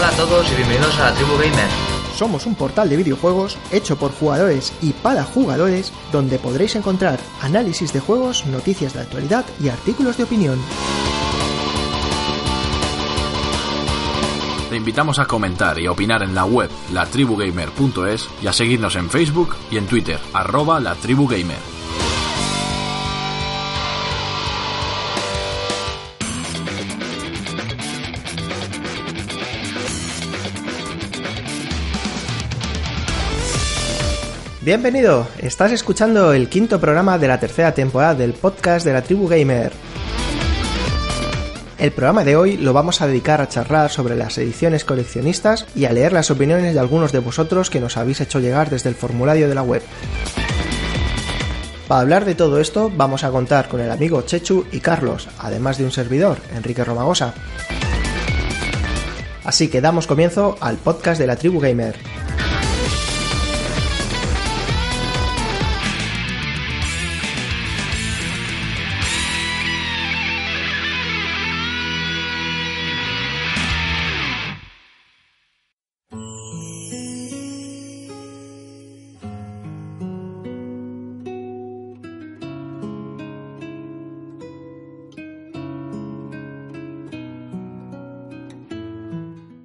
Hola a todos y bienvenidos a la Tribu Gamer. Somos un portal de videojuegos hecho por jugadores y para jugadores donde podréis encontrar análisis de juegos, noticias de actualidad y artículos de opinión. Te invitamos a comentar y opinar en la web latribugamer.es y a seguirnos en Facebook y en Twitter, arroba latribugamer. Bienvenido, estás escuchando el quinto programa de la tercera temporada del podcast de la Tribu Gamer. El programa de hoy lo vamos a dedicar a charlar sobre las ediciones coleccionistas y a leer las opiniones de algunos de vosotros que nos habéis hecho llegar desde el formulario de la web. Para hablar de todo esto vamos a contar con el amigo Chechu y Carlos, además de un servidor, Enrique Romagosa. Así que damos comienzo al podcast de la Tribu Gamer.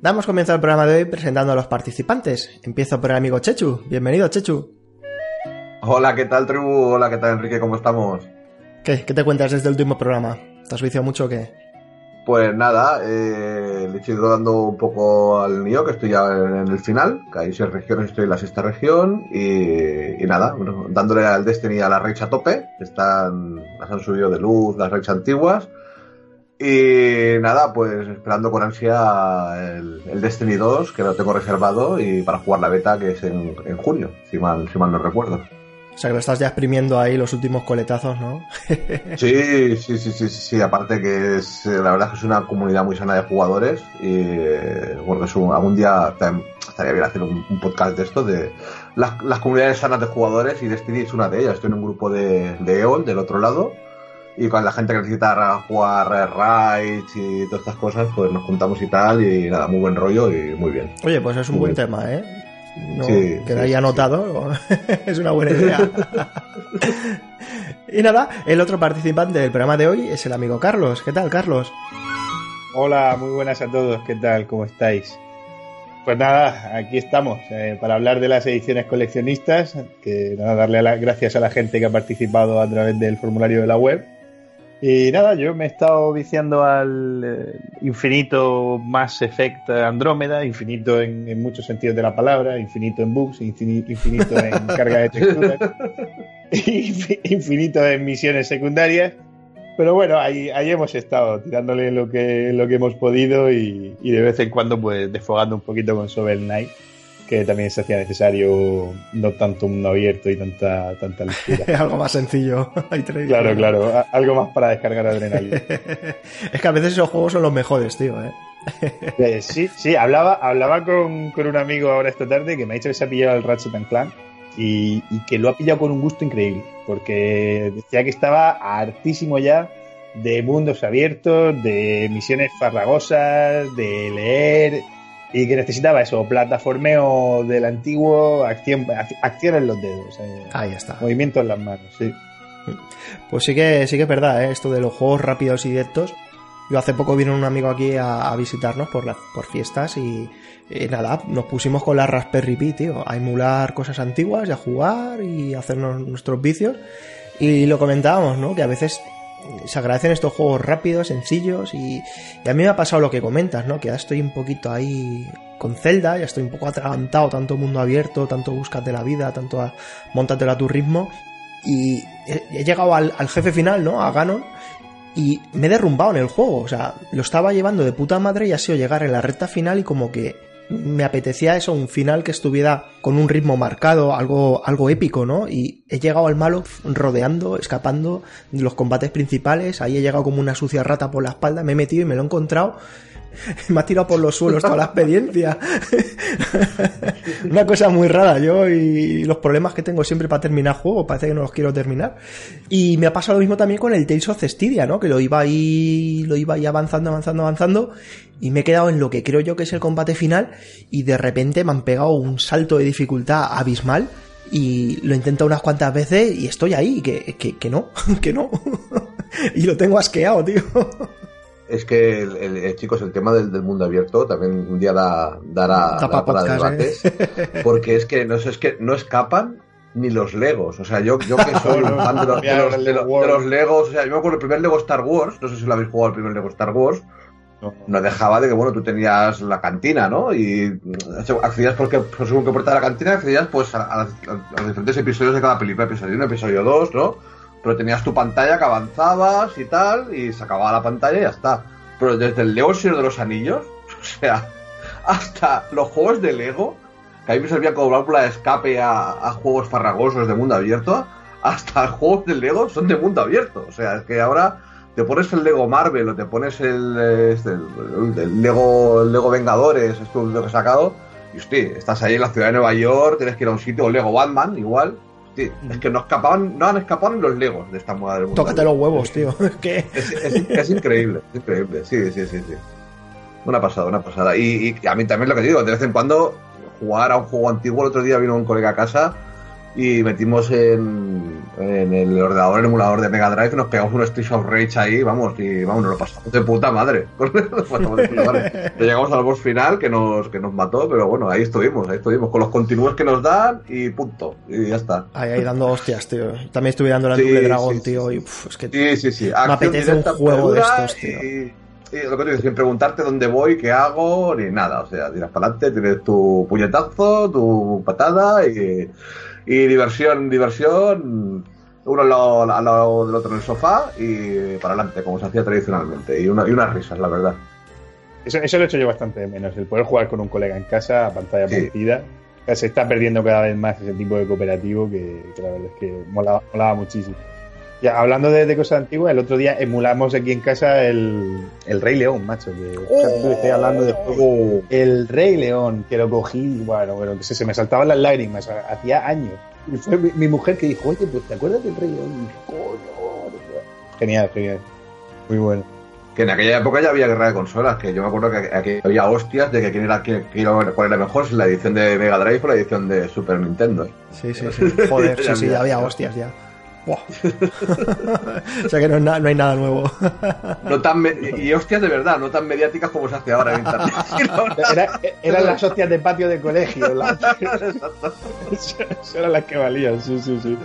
Damos comienzo al programa de hoy presentando a los participantes. Empiezo por el amigo Chechu. Bienvenido, Chechu. Hola, ¿qué tal, tribu? Hola, ¿qué tal, Enrique? ¿Cómo estamos? ¿Qué? ¿Qué te cuentas desde el último programa? ¿Te has viciado mucho o qué? Pues nada, eh, le he ido dando un poco al mío, que estoy ya en el final, que hay seis regiones, estoy en la sexta región, y, y nada, bueno, dándole al Destiny a la raids a tope, están, las han subido de luz, las raids antiguas, y nada, pues esperando con ansia el, el, Destiny 2, que lo tengo reservado, y para jugar la beta, que es en, en junio, si mal, si mal no recuerdo. O sea que lo estás ya exprimiendo ahí los últimos coletazos, ¿no? sí, sí, sí, sí, sí, aparte que es, la verdad es que es una comunidad muy sana de jugadores y bueno, es un, algún día estaría bien hacer un, un podcast de esto, de las, las, comunidades sanas de jugadores y Destiny es una de ellas. Estoy en un grupo de, de EOL del otro lado y con la gente que necesita jugar raids y todas estas cosas, pues nos juntamos y tal, y nada, muy buen rollo y muy bien. Oye, pues es un muy buen bien. tema, ¿eh? No, Sí, queda sí, ahí sí, anotado, es una buena idea. y nada, el otro participante del programa de hoy es el amigo Carlos. ¿Qué tal, Carlos? Hola, muy buenas a todos, ¿qué tal? ¿Cómo estáis? Pues nada, aquí estamos eh, para hablar de las ediciones coleccionistas, que nada, darle a la- gracias a la gente que ha participado a través del formulario de la web. Y nada, yo me he estado viciando al eh, infinito Mass Effect Andrómeda, infinito en, muchos sentidos de la palabra, infinito en bugs, infini- infinito en carga de texturas, infi- infinito en misiones secundarias. Pero bueno, ahí, ahí hemos estado tirándole lo que, lo que hemos podido y, de vez en cuando pues desfogando un poquito con Sovel Knight, que también se hacía necesario no tanto un mundo abierto y tanta, tanta lectura. Algo más sencillo. Claro, claro, algo más para descargar adrenalina. es que a veces esos juegos son los mejores, tío, ¿eh? Eh, sí, sí, hablaba, hablaba con, con un amigo ahora esta tarde que me ha dicho que se ha pillado el Ratchet and Clank y, y que lo ha pillado con un gusto increíble, porque decía que estaba hartísimo ya de mundos abiertos, de misiones farragosas, de leer y que necesitaba eso, plataformeo del antiguo, acción, ac- acción en los dedos, eh, Ahí está. movimiento en las manos, sí. Pues sí que, sí que es verdad, ¿eh? esto de los juegos rápidos y directos. Yo hace poco vino un amigo aquí a, a visitarnos por, las por fiestas y, y nada, nos pusimos con la Raspberry Pi, tío, a emular cosas antiguas y a jugar y a hacernos nuestros vicios. Y lo comentábamos, ¿no? Que a veces se agradecen estos juegos rápidos, sencillos y, y a mí me ha pasado lo que comentas, ¿no? Que ya estoy un poquito ahí con Zelda, ya estoy un poco atragantado, tanto mundo abierto, tanto búscate la vida, tanto a, móntatelo a tu ritmo y he, he llegado al, al jefe final, ¿no? A Ganon y me he derrumbado en el juego, o sea, lo estaba llevando de puta madre y ha sido llegar en la recta final y como que me apetecía eso, un final que estuviera con un ritmo marcado, algo, algo épico, ¿no? Y he llegado al malo rodeando, escapando de los combates principales, ahí he llegado como una sucia rata por la espalda, me he metido y me lo he encontrado Me ha tirado por los suelos toda la experiencia. Una cosa muy rara, yo y los problemas que tengo siempre para terminar juegos, parece que no los quiero terminar. Y me ha pasado lo mismo también con el Tales of Cestiria, ¿no? Que lo iba ahí, lo iba ahí avanzando, avanzando, avanzando, y me he quedado en lo que creo yo que es el combate final, y de repente me han pegado un salto de dificultad abismal, y lo intento unas cuantas veces y estoy ahí, que, que, que no, que no. y lo tengo asqueado, tío. Es que, el, el, chicos, el tema del, del, mundo abierto también un día da, dará, Da pa para podcast, debates. ¿eh? Porque es que no, sé, es que no escapan ni los Legos. O sea, yo, yo que soy un fan de los, de, los, de, los, de los Legos. O sea, yo me acuerdo el primer Lego Star Wars. No sé si lo habéis jugado el primer Lego Star Wars. No dejaba de que, bueno, tú tenías la cantina, ¿no? Y accedías porque, pues, según que puerta de la cantina, accedías pues a, a, a, los diferentes episodios de cada película, episodio 1, episodio 2, ¿no? Pero tenías tu pantalla que avanzabas y tal, y se acababa la pantalla y ya está. Pero desde el Lego Señor de los Anillos, o sea, hasta los juegos de Lego, que a mí me servían como válvula de escape a, juegos farragosos de mundo abierto, hasta juegos de Lego son de mundo abierto. O sea, es que ahora te pones el Lego Marvel o te pones el, este, Lego, el Lego Vengadores, esto es lo que he sacado, y hostia, estás ahí en la ciudad de Nueva York, tienes que ir a un sitio, o Lego Batman, igual. Es que no escapaban, no han escapado ni los Legos de esta moda del mundo. Tócate los huevos, tío. ¿Qué? Es, es, es, increíble, es increíble, sí, sí, sí, sí. Una pasada, una pasada. Y, y, a mí también lo que digo, de vez en cuando jugar a un juego antiguo, el otro día vino un colega a casa y metimos en, en el ordenador, el emulador de Mega Drive, nos pegamos un Street of Rage ahí, vamos, y vamos, nos lo pasamos de puta madre. Llegamos al boss final que nos, que nos mató, pero bueno, ahí estuvimos, ahí estuvimos, con los continuos que nos dan y punto, y ya está. Ahí, ahí dando hostias, tío. También estuve dando la sí, Double Dragon, sí, tío, y es que sí, sí, sí. me apetece un juego de estos, tío. Y... Sí, lo que te digo, sin preguntarte dónde voy, qué hago, ni nada. O sea, tiras para adelante, tienes tu puñetazo, tu patada y, y diversión, diversión, uno al lado, al lado, del otro en el sofá y para adelante, como se hacía tradicionalmente. Y, una, y unas risas, la verdad. Eso, eso lo he hecho yo bastante de menos, el poder jugar con un colega en casa a pantalla sí. partida. Se está perdiendo cada vez más ese tipo de cooperativo que, que la verdad es que molaba, molaba muchísimo. Ya, hablando de, de, cosas antiguas, el otro día emulamos aquí en casa el, el Rey León, macho. Que oh, estoy hablando de juego. El Rey León, que lo cogí, bueno, bueno, que se, se me saltaban las lágrimas, hacía años. Y fue mi, mi, mujer que dijo, oye, pues ¿te acuerdas del Rey León? Y dije, coño. Genial, genial. Muy bueno. Que en aquella época ya había guerra de consolas, que yo me acuerdo que aquí había hostias de que quién era, quién, cuál era mejor, si la edición de Mega Drive o la edición de Super Nintendo. Sí, sí, sí. Joder, sí, sí, ya había hostias ya. Wow. o sea que no, no, hay nada nuevo. no tan y hostias de verdad, no tan mediáticas como se hace ahora en internet. Era, eran las hostias de patio de colegio. Eran las que valían, sí, sí, sí.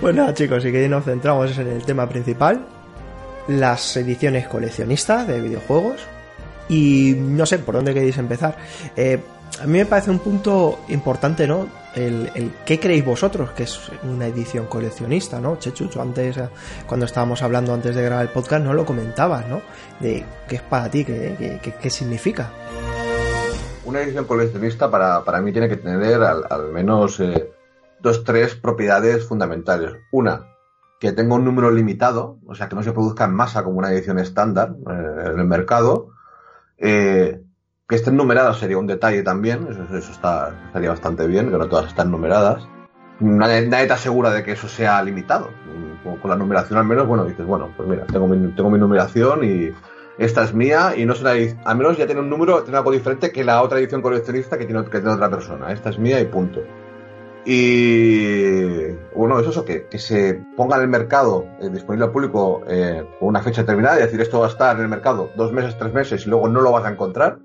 Pues nada, chicos, y que nos centramos en el tema principal: las ediciones coleccionistas de videojuegos. Y no sé por dónde queréis empezar. Eh, a mí me parece un punto importante, ¿no? El, qué creéis vosotros que es una edición coleccionista, ¿no? Chechucho, antes, cuando estábamos hablando antes de grabar el podcast, no lo comentabas, ¿no? De qué es para ti, qué, qué, qué significa. Una edición coleccionista para, para mí tiene que tener al, al menos eh, dos, tres propiedades fundamentales. Una, que tenga un número limitado, o sea, que no se produzca en masa como una edición estándar eh, en el mercado. Eh, que estén numeradas sería un detalle también, eso, eso estaría bastante bien, que no todas están numeradas. Nadie, nadie te de que eso sea limitado. Con la numeración al menos, bueno, dices, bueno, pues mira, tengo mi, tengo mi numeración y esta es mía y no será, al menos ya tiene un número, tiene algo diferente que la otra edición coleccionista que tiene, que tiene otra persona. Esta es mía y punto. Y bueno, eso es eso, que, se ponga en el mercado eh, disponible al público eh, una fecha determinada, es decir, esto va a estar en el mercado dos meses, tres meses y luego no lo vas a encontrar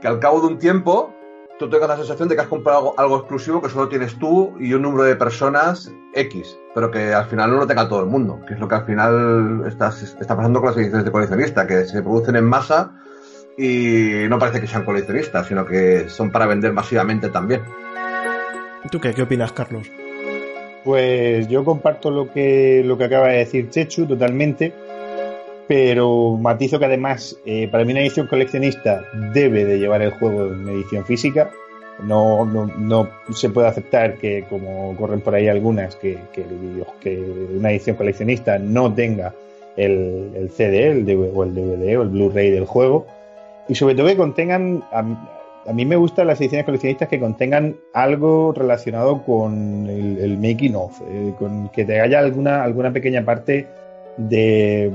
que al cabo de un tiempo tú tengas la sensación de que has comprado algo, algo, exclusivo que solo tienes tú y un número de personas X, pero que al final no lo tenga todo el mundo, que es lo que al final está, está pasando con las ediciones de coleccionista, que se producen en masa y no parece que sean coleccionistas, sino que son para vender masivamente también. ¿Tú qué, qué opinas, Carlos? Pues yo comparto lo que, lo que acaba de decir Chechu totalmente pero matizo que además eh, para mí una edición coleccionista debe de llevar el juego en edición física. No, no, no se puede aceptar que, como corren por ahí algunas, que, que, que una edición coleccionista no tenga el, el CD el DVD, o el DVD o el Blu-ray del juego. Y sobre todo que contengan, a, a, mí me gustan las ediciones coleccionistas que contengan algo relacionado con el, el making of, eh, con que te haya alguna, alguna pequeña parte de,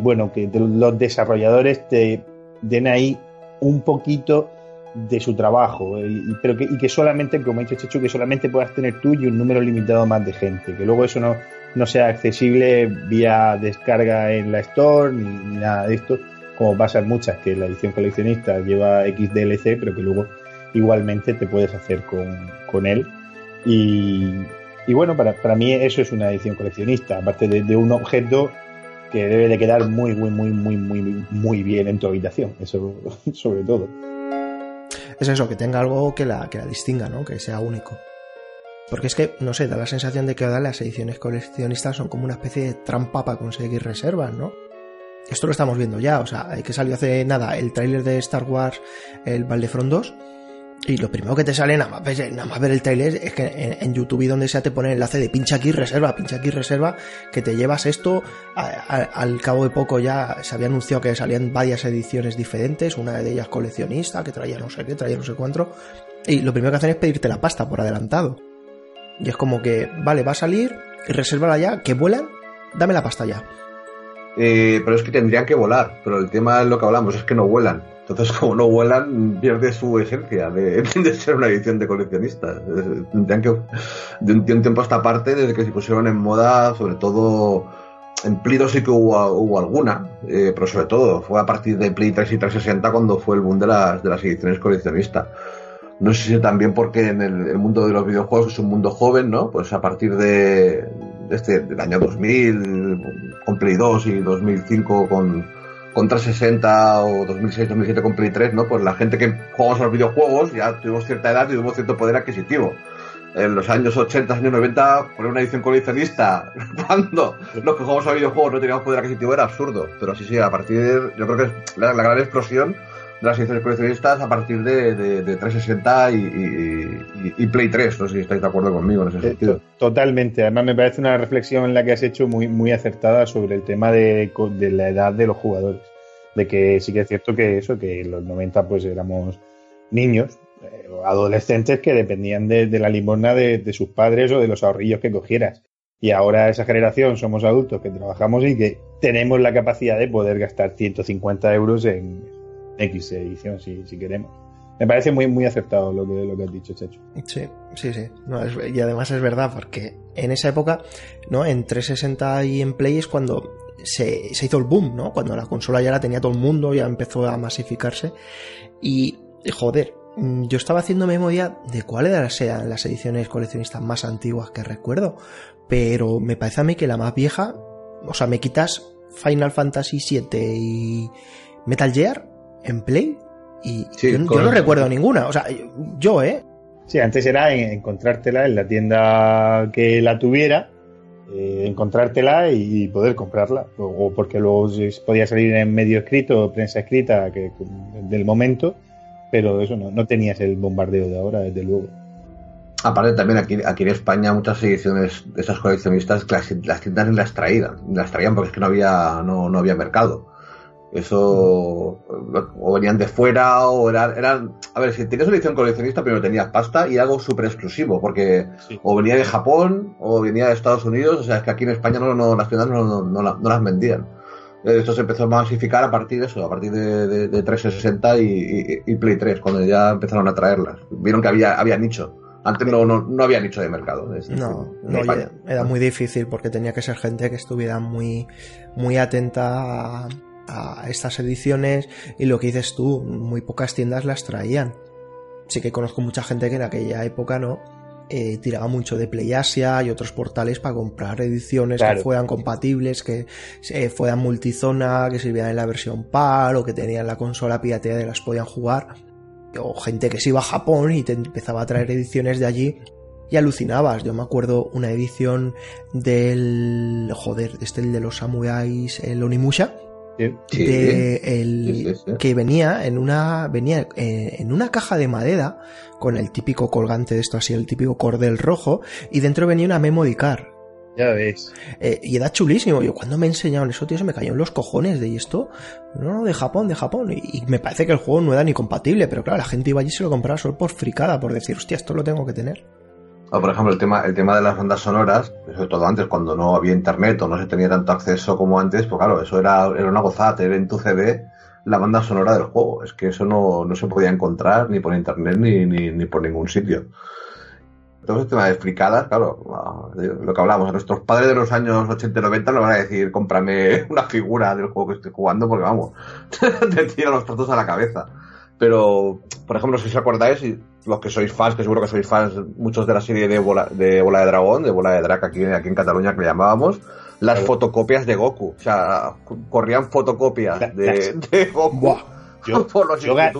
bueno, que los desarrolladores te den ahí un poquito de su trabajo, y, pero que, y que solamente, como ha dicho Chechu, que solamente puedas tener tú y un número limitado más de gente, que luego eso no, no sea accesible vía descarga en la Store ni, ni nada de esto, como pasa en muchas, que la edición coleccionista lleva XDLC, pero que luego igualmente te puedes hacer con, con él. Y, y bueno, para, para, mí eso es una edición coleccionista, aparte de, de, un objeto que debe de quedar muy, muy, muy, muy, muy, muy bien en tu habitación, eso sobre todo. Es eso, que tenga algo que la, que la distinga, ¿no? Que sea único. Porque es que, no sé, da la sensación de que ahora las ediciones coleccionistas son como una especie de trampa para conseguir reservas, ¿no? Esto lo estamos viendo ya, o sea, que salió hace nada el tráiler de Star Wars, el Battlefront 2, y lo primero que te sale nada más, ver el trailer es que en, YouTube y donde sea te pone enlace de pincha aquí reserva, pincha aquí reserva, que te llevas esto. Al cabo de poco ya se había anunciado que salían varias ediciones diferentes, una de ellas coleccionista, que traía no sé qué, traía no sé cuánto. Y lo primero que hacen es pedirte la pasta por adelantado. Y es como que, vale, va a salir, resérvala ya, que vuelan, dame la pasta ya. Eh, pero es que tendrían que volar, pero el tema es lo que hablamos, es que no vuelan. Entonces, como no vuelan, pierde su esencia de, ser una edición de coleccionista. Tendrían que, de un, tiempo a esta parte, desde que se pusieron en moda, sobre todo en Play 2 sí que hubo, alguna, eh, pero sobre todo fue a partir de Play 3 y 360 cuando fue el boom de las, de las ediciones coleccionistas. No sé si también porque en el, mundo de los videojuegos es un mundo joven, ¿no? Pues a partir de, de este, del año 2000, con Play 2 y 2005 con, con 360 o 2006, 2007 con Play 3, ¿no? Pues la gente que jugamos a los videojuegos ya tuvimos cierta edad y tuvimos cierto poder adquisitivo. En los años 80, años 90, poner una edición coleccionista cuando los que jugamos a videojuegos no teníamos poder adquisitivo era absurdo. Pero sí, sí, a partir, yo creo que la, la gran explosión de las ediciones coleccionistas a partir de, de, de 360 y, y, y, Play 3. No sé si estáis de acuerdo conmigo en ese sentido. Totalmente. Además, me parece una reflexión en la que has hecho muy, muy acertada sobre el tema de, de la edad de los jugadores. De que sí que es cierto que eso, que en los 90 pues éramos niños, eh, adolescentes que dependían de, la limosna de, de, sus padres o de los ahorrillos que cogieras. Y ahora esa generación somos adultos que trabajamos y que tenemos la capacidad de poder gastar 150 euros en, X edición si, queremos. Me parece muy, muy acertado lo que, lo que has dicho, Checho. Sí, sí, sí. Y además es verdad, porque en esa época, ¿no? En 360 y en Play es cuando se, se hizo el boom, ¿no? Cuando la consola ya la tenía todo el mundo, ya empezó a masificarse. Y, joder, yo estaba haciendo memoria de cuáles eran las ediciones coleccionistas más antiguas que recuerdo. Pero me parece a mí que la más vieja, o sea, me quitas Final Fantasy VII y Metal Gear en Play y sí, yo, yo, no recuerdo ninguna. O sea, yo, ¿eh? Sí, antes era encontrártela en la tienda que la tuviera, eh, encontrártela y poder comprarla. O, o, porque luego podía salir en medio escrito, prensa escrita que, del momento, pero eso no, no tenías el bombardeo de ahora, desde luego. Aparte también aquí, aquí en España muchas ediciones de esas coleccionistas las, las tiendas las traían, las traían porque es que no había, no, no había mercado. Eso o venían de fuera o eran, eran a ver, si tenías una edición coleccionista primero tenías pasta y algo súper exclusivo porque sí. o venía de Japón o venía de Estados Unidos, o sea, es que aquí en España no, no las tiendas no, no, no, no, las vendían. Esto se empezó a masificar a partir de eso, a partir de, de, de 360 y, y, y, Play 3, cuando ya empezaron a traerlas. Vieron que había, había nicho. Antes no, no, no había nicho de mercado. Es, no, no oye, era muy difícil porque tenía que ser gente que estuviera muy, muy atenta a a estas ediciones y lo que dices tú, muy pocas tiendas las traían. Sí que conozco mucha gente que en aquella época no eh, tiraba mucho de PlayAsia y otros portales para comprar ediciones claro. que fueran compatibles, que eh, fueran multizona, que sirvieran en la versión PAL o que tenían la consola pirateada y las podían jugar. O gente que se iba a Japón y te empezaba a traer ediciones de allí y alucinabas. Yo me acuerdo una edición del. Joder, este el de los samuráis, el Onimusha Sí, de el, sí, que venía en una venía eh, en una caja de madera con el típico colgante de esto así el típico cordel rojo y dentro venía una memory card Ya ves. Eh, y era chulísimo. Yo cuando me enseñaron eso, tío, se me cayó en los cojones de ¿y esto. No, no, de Japón, de Japón. Y, y me parece que el juego no era ni compatible, pero claro, la gente iba allí y se lo compraba solo por fricada, por decir, hostia, esto lo tengo que tener. O, por ejemplo, el tema, el tema de las bandas sonoras, sobre todo antes, cuando no había internet o no se tenía tanto acceso como antes, pues claro, eso era, era una gozada, tener en tu CD la banda sonora del juego. Es que eso no, no se podía encontrar ni por internet ni, ni, ni por ningún sitio. Todo ese tema de fricadas, claro, lo que hablamos, a nuestros padres de los años 80 y 90 nos van a decir, cómprame una figura del juego que estoy jugando, porque vamos, te tira los tratos a la cabeza. Pero, por ejemplo, si os acordáis, los que sois fans, que seguro que sois fans muchos de la serie de Bola de, Bola de Dragón, de Bola de Drac aquí, aquí en Cataluña que le llamábamos, las fotocopias de Goku. O sea, corrían fotocopias de, de Goku. Buah. Yo, por los yo gané,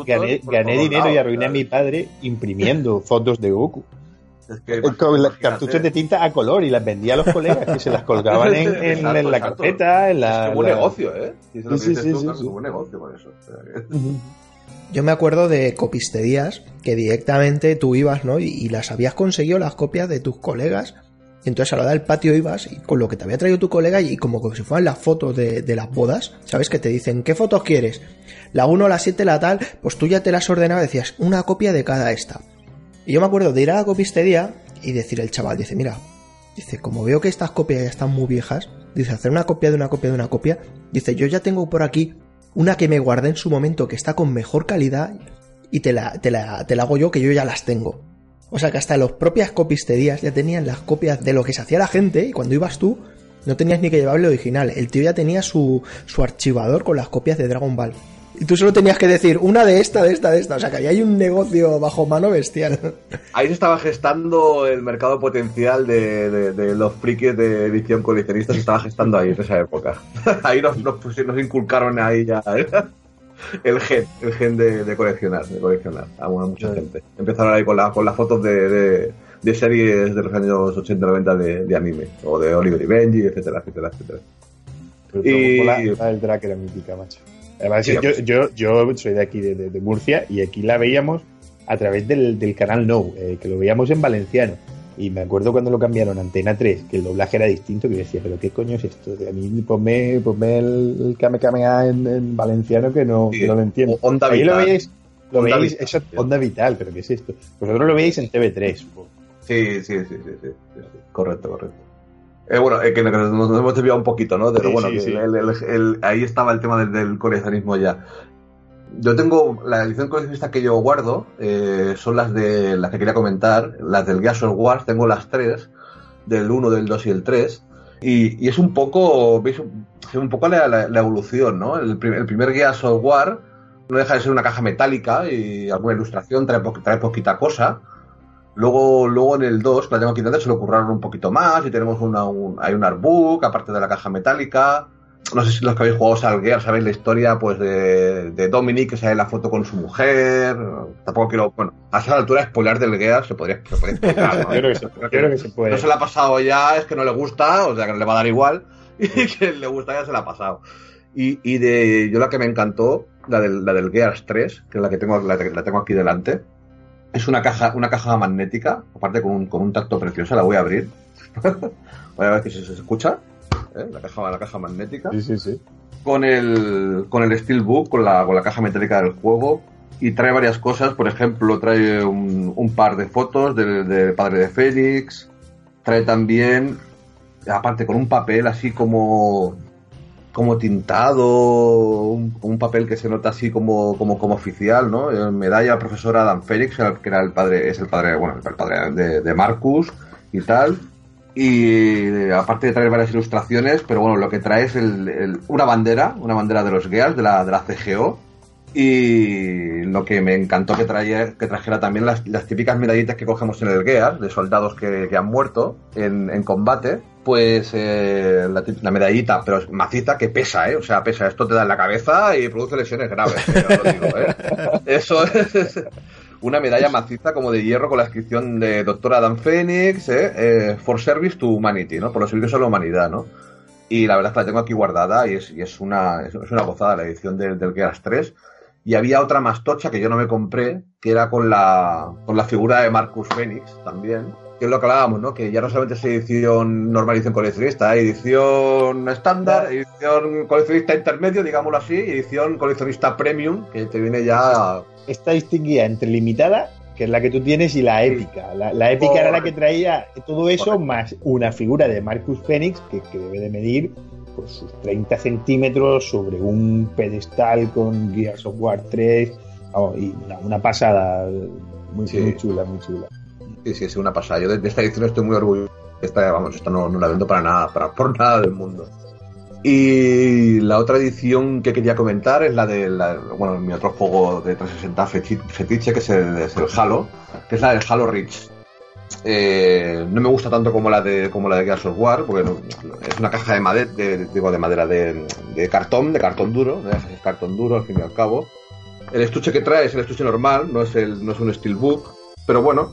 por gané dinero y lados, arruiné a ¿sabes? mi padre imprimiendo fotos de Goku. Es que, Con las cartuchos de tinta a color y las vendía a los colegas que se las colgaban en, en- Exacto, en la exacto. carpeta, en la. Es que buen la- negocio, ¿eh? Si Sí, sí, sí, sí, claro, sí. es buen negocio por eso. Yo me acuerdo de copisterías que directamente tú ibas, ¿no? Y, las habías conseguido las copias de tus colegas. Y entonces a la hora del patio ibas y con lo que te había traído tu colega y como si fueran las fotos de, de las bodas, ¿sabes? Que te dicen, ¿qué fotos quieres? La 1, la 7, la tal, pues tú ya te las ordenabas, decías, una copia de cada esta. Y yo me acuerdo de ir a la copistería y decir el chaval, dice, mira, dice, como veo que estas copias ya están muy viejas, dice, hacer una copia de una copia de una copia, dice, yo ya tengo por aquí una que me guardé en su momento que está con mejor calidad y te la, te la, te la hago yo que yo ya las tengo. O sea que hasta las propias copisterías ya tenían las copias de lo que se hacía la gente y cuando ibas tú no tenías ni que llevarle original. El tío ya tenía su, su archivador con las copias de Dragon Ball. Y tú solo tenías que decir una de esta, de esta, de esta. O sea que ahí hay un negocio bajo mano bestial. Ahí se estaba gestando el mercado potencial de, de- de los frikis de edición coleccionista, se estaba gestando ahí en esa época. ahí nos, nos, pusi- nos inculcaron ahí ya ¿eh? el gen, el gen de, de coleccionar, de coleccionar a una- mucha gente. Empezaron ahí con, la- con las fotos de, de- de series de los años 80-90 de, de anime, o de Oliver y Benji, etcétera, etcétera, etcétera. Pero Y- la, la del Drac era mítica, macho. Además, yo, yo, yo soy de aquí, de, de- de Murcia, y aquí la veíamos a través del, del canal No, eh, que lo veíamos en valenciano. Y me acuerdo cuando lo cambiaron a Antena 3, que el doblaje era distinto, que yo decía, pero ¿qué coño es esto? A mí ponme, ponme el, Kame Kamea en, en valenciano que no, Sí, que no lo entiendo. o Onda Ahí lo Vital. veíais, lo Onda veíais, Vital, eso, onda vital, pero ¿qué es esto? Vosotros lo veíais en TV3. supongo. Sí, sí, sí, sí, sí, sí, sí. correcto, correcto. Eh, bueno, eh, que nos, nos hemos desviado un poquito, ¿no? Pero Sí, bueno, sí, que sí. el- el- el- ahí estaba el tema del, del coleccionismo ya. Yo tengo la edición coleccionista que yo guardo, eh, son las de las que quería comentar, las del Gears of War, tengo las tres, del 1, del 2 y el 3. Y, y es un poco, veis, un poco la, la- la evolución, ¿no? El, el primer Gears of War no deja de ser una caja metálica y alguna ilustración, trae, po- trae poquita cosa. Luego, luego en el 2, que la tengo aquí delante, se lo curraron un poquito más y tenemos una, un, hay un artbook, aparte de la caja metálica. No sé si los que habéis jugado al Gear sabéis la historia pues de, de Dominic que sale la foto con su mujer. Tampoco quiero, bueno, a esa altura spoiler del Gear se podría, se podría spoilear, ¿no? Creo que se, yo creo que se puede. No se la ha pasado ya, es que no le gusta, o sea que no le va a dar igual, y que le gusta ya se la ha pasado. Y, y de yo la que me encantó, la del, la del Gears 3, que es la que tengo, la, la tengo aquí delante, es una caja, una caja magnética, aparte con un, con un tacto precioso, la voy a abrir. voy a ver si se, se escucha. ¿eh? La, caja, la caja magnética Sí, sí, sí. con el, con el Steelbook, con la, con la caja metálica del juego. Y trae varias cosas, por ejemplo, trae un, un par de fotos del, del padre de Félix. Trae también, aparte con un papel así como, como tintado, un, papel que se nota así como, como, como oficial, ¿no? Eh, Medalla al profesor Adam Félix, que era el padre, es el padre, bueno, el padre de, Marcus y tal. Y eh, aparte de traer varias ilustraciones, pero bueno, lo que trae es el- el- una bandera, una bandera de los Gears, de la, de la CGO. Y lo que me encantó que, traía, que trajera también las, las típicas medallitas que cogemos en el Gears, de soldados que, que han muerto en, en combate. Pues eh, la, la medallita, pero es maciza, que pesa, ¿eh? O sea, pesa. Esto te da en la cabeza y produce lesiones graves, eh, lo digo, ¿eh? Eso es una medalla maciza como de hierro con la inscripción de Doctor Adam Phoenix, ¿eh? Eh, For Service to Humanity, ¿no? Por los servicios a la humanidad, ¿no? Y la verdad es que la tengo aquí guardada y es, y es, una, es, es una gozada la edición del, del Gears 3. Y había otra más tocha que yo no me compré, que era con la, con la figura de Marcus Phoenix también. Que es lo que hablábamos, ¿no? Que ya no solamente es edición normal, edición coleccionista, hay edición estándar, edición coleccionista intermedio, digámoslo así, edición coleccionista premium, que te viene ya... Está distinguida entre limitada, que es la que tú tienes, y la épica. La, la épica era la que traía todo eso, más una figura de Marcus Phoenix, que, que debe de medir pues, sus 30 centímetros sobre un pedestal con Gears of War 3, vamos, y una, una pasada, muy, Sí. muy chula, muy chula. Sí, sí, es una pasada. Yo de, de esta edición estoy muy orgulloso. Esta, vamos, esta no, la vendo para nada, para, por nada del mundo. Y la otra edición que quería comentar es la de, la- bueno, mi otro juego de 360 fechi- fetiche, que es el, Halo, que es la del Halo Reach. Eh, no me gusta tanto como la de como la de Gears of War, porque es una caja de madera, de, digo, de madera, de, de cartón, de cartón duro, es cartón duro al fin y al cabo. El estuche que trae es el estuche normal, no es, el, no es un steelbook, pero bueno.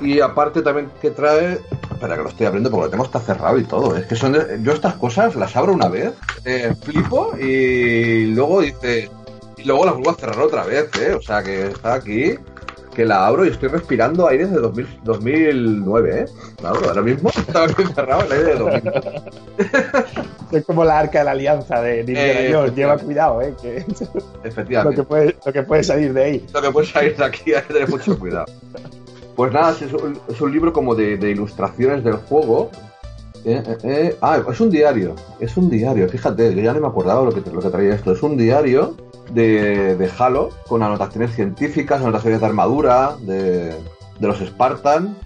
Y aparte también que trae... Espera, que lo estoy abriendo porque lo tengo está cerrado y todo. Es que son de- yo estas cosas las abro una vez, eh, flipo y luego dice... Y luego las vuelvo a cerrar otra vez, ¿eh? O sea que está aquí, que la abro y estoy respirando aire desde 2000 2009, ¿eh? La abro ahora mismo, está cerrado el aire de 2009. Es como la arca de la alianza de Eh, Jones. Lleva cuidado, ¿eh? Que lo, Efectivamente. que puede, lo que puede salir de ahí. lo que puede salir de aquí hay que tener mucho cuidado. Pues nada, es un, es un libro como de, de ilustraciones del juego. Eh, eh, eh. Ah, es un diario. Es un diario, fíjate, yo ya no me acordaba lo que, lo que traía esto. Es un diario de, de Halo con anotaciones científicas, anotaciones de armadura, de, de los Spartan,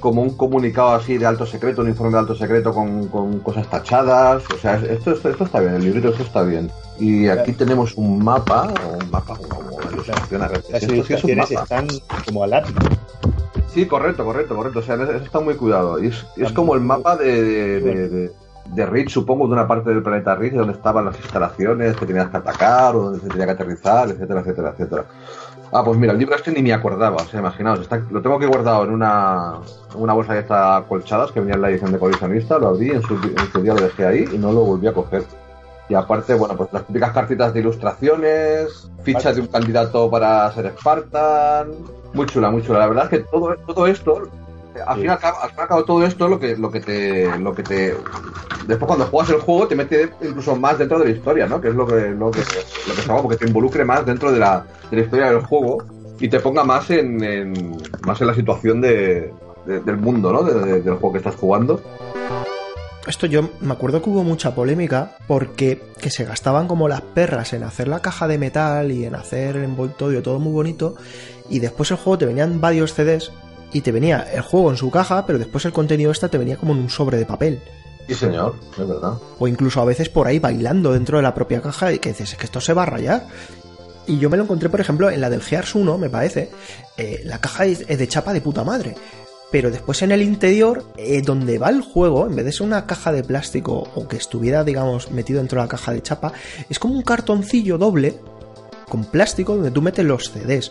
como un comunicado así de alto secreto, un informe de alto secreto con, con cosas tachadas. O sea, esto, esto, esto está bien, el librito esto está bien. Y aquí tenemos un mapa, un mapa, ilustración. ver, Las es ilustraciones están como a lápiz. Sí, correcto, correcto, correcto. O sea, eso está muy cuidado. Y es, es como el mapa de, de, de, de- de Reach, supongo, de una parte del planeta Reach, donde estaban las instalaciones que tenías que atacar, o donde se tenía que aterrizar, etcétera, etcétera, etcétera. Ah, pues mira, el libro este ni me acordaba, o sea, imaginaos, está, lo tengo aquí guardado en una, una bolsa de estas colchadas que venía en la edición de coleccionista, lo abrí, en su, en su día lo dejé ahí y no lo volví a coger. Y aparte, bueno, pues las típicas cartitas de ilustraciones, fichas de un candidato para ser Spartan. Muy chula, muy chula. La verdad es que todo, todo esto, al fin y al cabo, al fin y al cabo, todo esto lo que, lo que te, lo que te, después cuando juegas el juego te mete incluso más dentro de la historia, ¿no? Que es lo que, lo que, lo que está guapo, que te involucre más dentro de la, de la historia del juego y te ponga más en, en- más en la situación de, de- del mundo, ¿no? De- de- del juego que estás jugando. Esto yo me acuerdo que hubo mucha polémica porque que se gastaban como las perras en hacer la caja de metal y en hacer el envoltorio todo muy bonito y después el juego te venían varios CDs y te venía el juego en su caja pero después el contenido esta te venía como en un sobre de papel Sí, señor, es verdad. o incluso a veces por ahí bailando dentro de la propia caja y que dices, es que esto se va a rayar. Y yo me lo encontré, por ejemplo, en la del Gears 1, me parece, eh, la caja es es de chapa de puta madre. Pero después en el interior, eh, donde va el juego, en vez de ser una caja de plástico o que estuviera, digamos, metido dentro de la caja de chapa, es como un cartoncillo doble con plástico donde tú metes los CDs.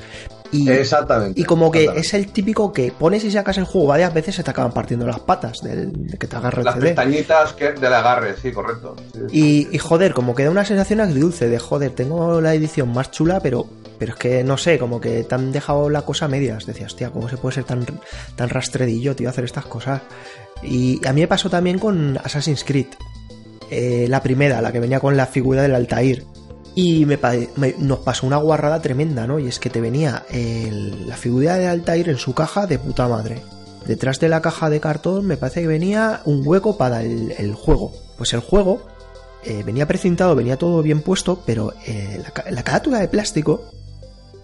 Y, Exactamente. y como que es el típico que pones y sacas el juego varias veces se te acaban partiendo las patas del, de que te agarre el Las CD. pestañitas que del agarre, sí, correcto. Sí, sí. Y, y, joder, como que da una sensación agridulce de joder, tengo la edición más chula, pero, pero es que no sé, como que te han dejado la cosa a medias. Decía, hostia, ¿cómo se puede ser tan, tan rastredillo, tío, hacer estas cosas? Y a mí me pasó también con Assassin's Creed, eh, la primera, la que venía con la figura del Altair. Y me, nos pasó una guarrada tremenda, ¿no? Y es que te venía la figura de Altair en su caja de puta madre. Detrás de la caja de cartón me parece que venía un hueco para el, juego. Pues el juego eh, venía precintado, venía todo bien puesto, pero eh, la, la carátula de plástico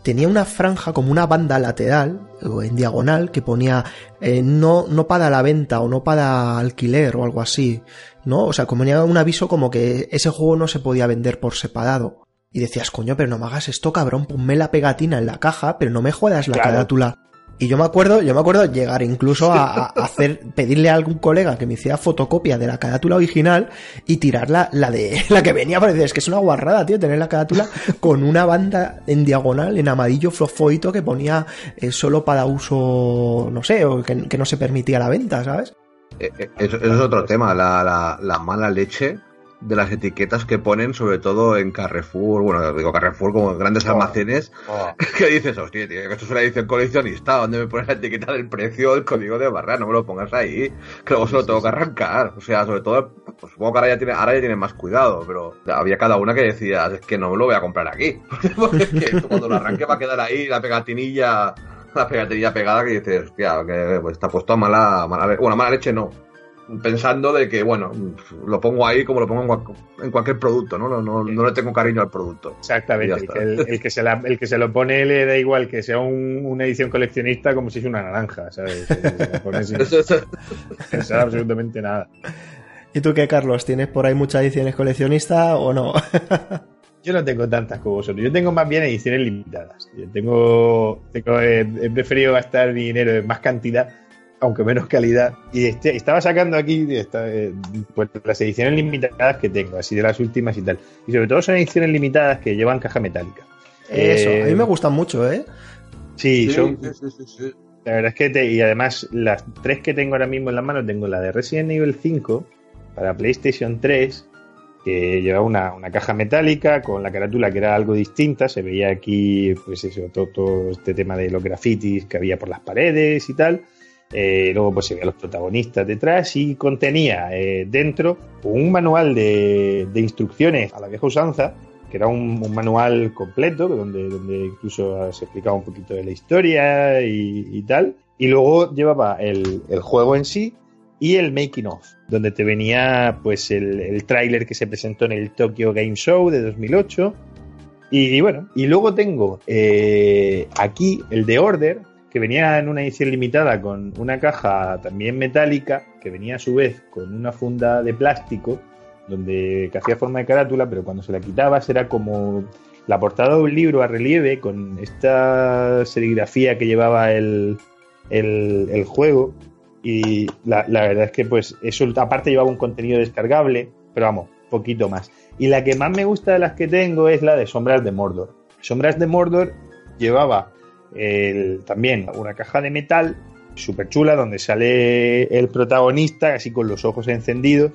tenía una franja como una banda lateral o en diagonal que ponía eh, no, no para la venta o no para alquiler o algo así, ¿no? O sea, como ponía un aviso como que ese juego no se podía vender por separado. Y decías, coño, pero no me hagas esto, cabrón, ponme la pegatina en la caja, pero no me jodas la Claro. carátula. Y yo me acuerdo, yo me acuerdo llegar incluso a, a hacer, pedirle a algún colega que me hiciera fotocopia de la carátula original y tirar la, la de la que venía, porque es que es una guarrada, tío, tener la carátula con una banda en diagonal, en amarillo fosfoito que ponía eh, solo para uso, no sé, o que, que no se permitía la venta, ¿sabes? Eh, eh, Eso, eso es otro tema, la, la, la mala leche de las etiquetas que ponen, sobre todo en Carrefour, bueno, digo Carrefour como en grandes Oh. almacenes, Oh. que dices, hostia, tío, esto es una edición coleccionista, ¿dónde me pones la etiqueta del precio, el código de barra? No me lo pongas ahí, que luego se lo tengo que arrancar. O sea, sobre todo, pues supongo que ahora ya tiene, ahora ya tiene más cuidado, pero había cada una que decía, es que no me lo voy a comprar aquí. Porque es que cuando lo arranque va a quedar ahí la pegatinilla, la pegatinilla pegada que dices, hostia, que pues, está puesto a mala, mala, bueno, mala leche no. Pensando de que, bueno, lo pongo ahí como lo pongo en, cua- en cualquier producto, ¿no? No, no, no le tengo cariño al producto. Exactamente, el que, el, el que se la- el que se lo pone le da igual que sea un- una edición coleccionista como si es una naranja, ¿sabes? Se la pone sin pensar absolutamente nada. ¿Y tú qué, Carlos? ¿Tienes por ahí muchas ediciones coleccionistas o no? Yo no tengo tantas como vosotros, yo tengo más bien ediciones limitadas. Yo tengo, tengo eh, he preferido gastar dinero en más cantidad, aunque menos calidad. Y este- estaba sacando aquí esta, eh, pues, las ediciones limitadas que tengo, así de las últimas y tal. Y sobre todo son ediciones limitadas que llevan caja metálica. Eso, Eh, a mí me gustan mucho, ¿eh? Sí, Sí, son, sí, sí, sí, sí. La verdad es que, te- y además, las tres que tengo ahora mismo en las manos, tengo la de Resident Evil 5 para PlayStation 3, que llevaba una, una caja metálica con la carátula que era algo distinta. Se veía aquí, pues eso, todo, todo este tema de los grafitis que había por las paredes y tal. Eh, luego, pues se veían los protagonistas detrás y contenía eh, dentro un manual de, instrucciones a la vieja usanza que era un, manual completo, donde, donde incluso se explicaba un poquito de la historia y, tal. Y luego llevaba el, el juego en sí y el making of, donde te venía pues el, el tráiler que se presentó en el Tokyo Game Show de 2008. Y, bueno, y luego tengo eh, aquí el de Order, que venía en una edición limitada con una caja también metálica, que venía a su vez con una funda de plástico donde que hacía forma de carátula, pero cuando se la quitabas era como la portada de un libro a relieve con esta serigrafía que llevaba el, el, el juego. Y la, la verdad es que pues eso aparte llevaba un contenido descargable, pero vamos, poquito más. Y la que más me gusta de las que tengo es la de Sombras de Mordor. Sombras de Mordor llevaba también una caja de metal súper chula donde sale el protagonista así con los ojos encendidos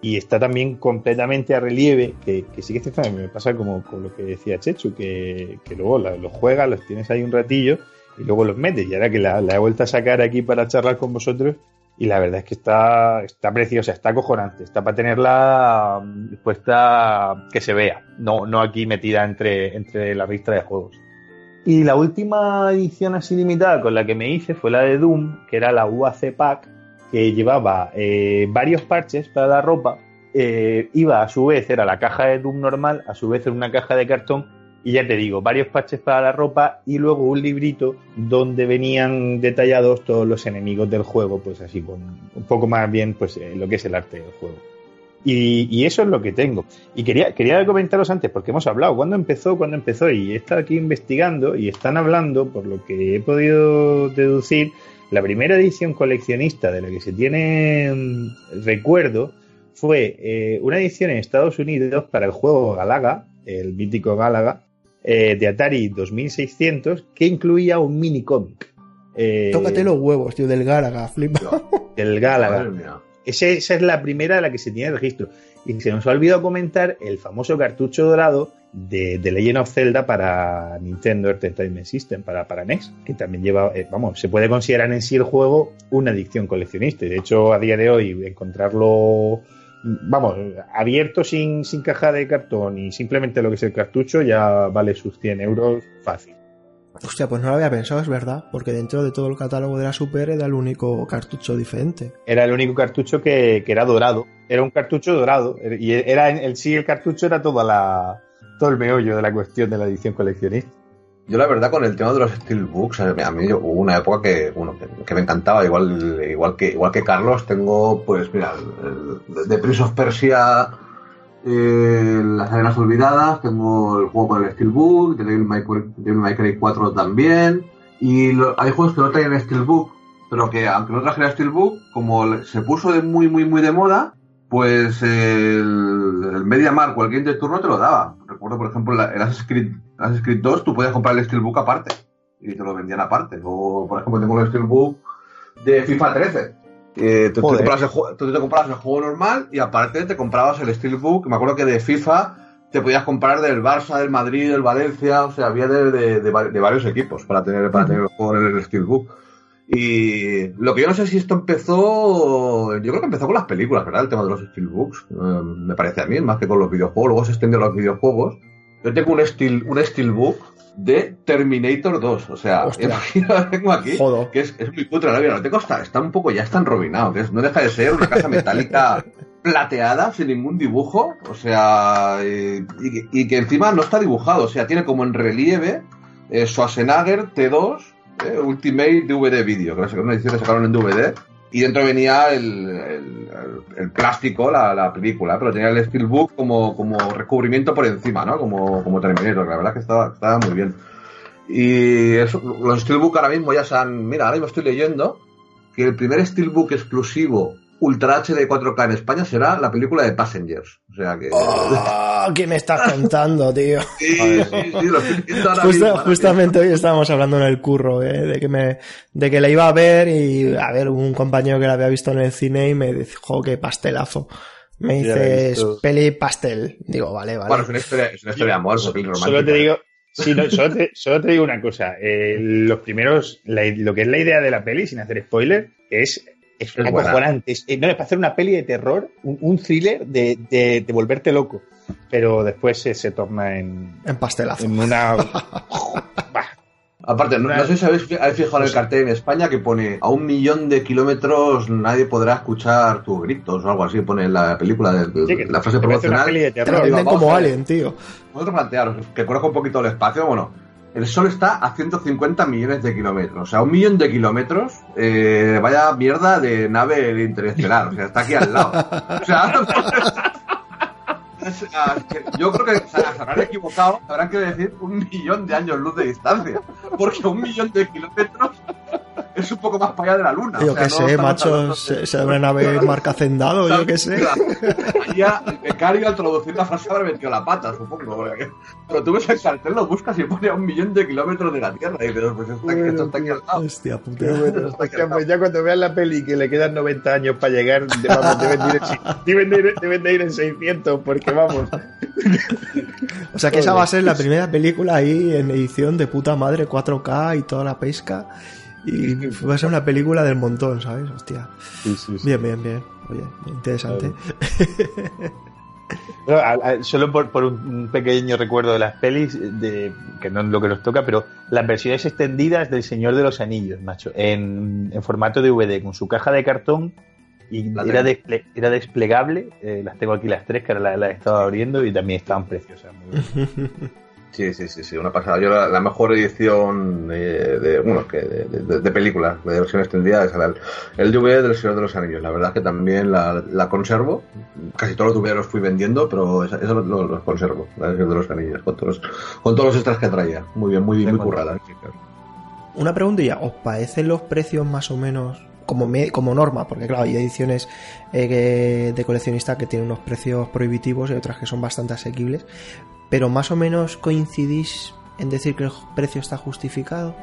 y está también completamente a relieve, que, sí que también me pasa como con lo que decía Chechu, que, luego los juegas, los tienes ahí un ratillo y luego los metes. Y ahora que la, he vuelto a sacar aquí para charlar con vosotros, y la verdad es que está, está preciosa, está acojonante, está para tenerla mm, puesta que se vea, no, no aquí metida entre, entre la lista de juegos. Y la última edición así limitada con la que me hice fue la de Doom, que era la UAC Pack, que llevaba eh, varios parches para la ropa. eh, iba a su vez, era la caja de Doom normal, a su vez era una caja de cartón. Y ya te digo, varios parches para la ropa y luego un librito donde venían detallados todos los enemigos del juego, pues así, con un poco más bien pues eh, lo que es el arte del juego. Y, y eso es lo que tengo. Y quería, quería comentaros antes, porque hemos hablado, ¿cuándo empezó? ¿Cuándo empezó? Y he estado aquí investigando y están hablando, por lo que he podido deducir, la primera edición coleccionista de la que se tiene mm, recuerdo fue eh, una edición en Estados Unidos para el juego Galaga, el mítico Galaga, eh, de Atari 2600, que incluía un mini cómic. Eh, Tócate los huevos, tío, del Galaga, flipa. del Galaga. Ese- esa es la primera de la que se tiene registro. Y se nos ha olvidado comentar el famoso cartucho dorado de, de Legend of Zelda para Nintendo Entertainment System, para, para NES, que también lleva, eh, vamos, se puede considerar en sí el juego una adicción coleccionista. De hecho, a día de hoy, encontrarlo, vamos, abierto sin, sin caja de cartón y simplemente lo que es el cartucho ya vale sus 100 euros fácil. Hostia, pues no lo había pensado, es verdad, porque dentro de todo el catálogo de la Super era el único cartucho diferente. Era el único cartucho que, que era dorado. Era un cartucho dorado. Y era en el sí el cartucho era toda la todo el meollo de la cuestión de la edición coleccionista. Yo la verdad con el tema de los steelbooks, a mí- a mí yo- hubo una época que, bueno, que, que me encantaba, igual, igual que, igual que Carlos, tengo, pues mira, el, el- de Prince of Persia, eh, Las Arenas Olvidadas, tengo el juego con el steelbook, de Devil May Devil Cry 4 también, y hay juegos que no traen steelbook, pero que aunque no trajera steelbook, como se puso de muy, muy, muy de moda, pues el, el MediaMarkt o el Game de turno te lo daba. Recuerdo, por ejemplo, el Assassin's Creed, Assassin's Creed 2, tú podías comprar el Steelbook aparte y te lo vendían aparte. O, por ejemplo, tengo el Steelbook de FIFA 13, Eh, tú, te comprabas el, juego- tú te comprabas el juego normal y aparte te comprabas el Steelbook. Me acuerdo que de FIFA te podías comprar del Barça, del Madrid, del Valencia, o sea, había de, de- de va- de varios equipos para tener, para tener el juego en el Steelbook. Y lo que yo no sé si esto empezó, yo creo que empezó con las películas, ¿verdad? El tema de los Steelbooks, eh, me parece a mí, más que con los videojuegos. Luego se extendió a los videojuegos. Yo tengo un, steel, un Steelbook de Terminator 2, o sea, imagina, tengo aquí, Jodo. que es, es muy cutre, la vida, lo tengo hasta, está un poco ya está enrobinado, que es- no deja de ser una caja metálica plateada, sin ningún dibujo, o sea, y, y que- y que encima no está dibujado, o sea, tiene como en relieve eh, Schwarzenegger T2 eh, Ultimate DVD Video, que es una edición que sacaron en DVD, y dentro venía el, el- plástico, la, la película, pero tenía el Steelbook como, como recubrimiento por encima, ¿no? Como, como Terminator, la verdad que estaba, estaba muy bien. Y eso, los Steelbook ahora mismo ya se han. Mira, ahora mismo estoy leyendo que el primer Steelbook exclusivo Ultra HD 4K en España será la película de Passengers. O sea que. Oh, ¿Qué me estás contando, tío? Sí, sí, sí, lo estoy ahora mismo, ahora justamente hoy estábamos hablando en el curro, ¿eh? de que me, de que la iba a ver y a ver, un compañero que la había visto en el cine y me dijo, qué pastelazo. Me dices, peli pastel. Digo, vale, vale. Bueno, es una historia, es una historia de amor, es una. Solo te digo, sí, no, solo, te, solo te digo una cosa. eh, los primeros, la- lo que es la idea de la peli, sin hacer spoiler, es, es, Es acojonante. Es- eh, no, es para hacer una peli de terror, un, un thriller de, de, de volverte loco. Pero después se, se torna en, En pastelazo. en una. Aparte, no, no sé si habéis, fi- habéis fijado en el cartel en España que pone a un millón de kilómetros nadie podrá escuchar tus gritos o algo así, pone en la película, de, de- sí, que la frase te promocional. peli de Te terror. venden vamos como. Alien, tío. Vosotros plantearos que conozco un poquito el espacio. Bueno, el Sol está a 150 millones de kilómetros. O sea, un millón de kilómetros, eh, vaya mierda de nave interestelar. O sea, está aquí al lado. O sea, yo creo que se habrán equivocado, habrán que decir un millón de años luz de distancia. Porque un millón de kilómetros es un poco más para allá de la Luna. Yo O sea, qué no sé, macho, se, se deben haber marca hacendado, yo qué sé. Ya, el becario al traducir la frase habrá metido la pata, supongo. porque- Pero tú ves el cartel, lo buscas y pone a un millón de kilómetros de la Tierra. Y dices, pues aquí- esto está aquí al lado. Hostia puta. Bueno. Hostia, pues ya cuando vean la peli que le quedan 90 años para llegar, de- vamos, deben, de ir, en- deben de ir- deben de ir en 600, porque vamos. O sea que esa va a ser la primera película ahí en edición de puta madre 4K y toda la pesca. Y va a ser una película del montón, ¿sabes? Hostia. Bien, bien, bien. Oye, interesante. No, a- a- solo por, por un, pequeño recuerdo de las pelis, de, que no es lo que nos toca, pero las versiones extendidas del Señor de los Anillos, macho, en, en formato DVD, con su caja de cartón y La era, desple- era desplegable. eh, las tengo aquí las tres, que ahora las las he estado abriendo y también estaban preciosas. muy bien. Sí, sí, sí, sí, una pasada. Yo la, la mejor edición eh, de, bueno, que de, de- de películas, de versión extendida, es el, el DVD del Señor de los Anillos. La verdad es que también la, la conservo. Casi todos los DVD los fui vendiendo, pero eso los, los conservo, la Señor de los Anillos, con todos, con todos los extras que traía. Muy bien, muy, muy Tengo currada. claro. Una preguntilla, ¿os parecen los precios más o menos como, me- como norma? Porque claro, hay ediciones eh, de coleccionista que tienen unos precios prohibitivos y otras que son bastante asequibles, pero más o menos coincidís en decir que el precio está justificado.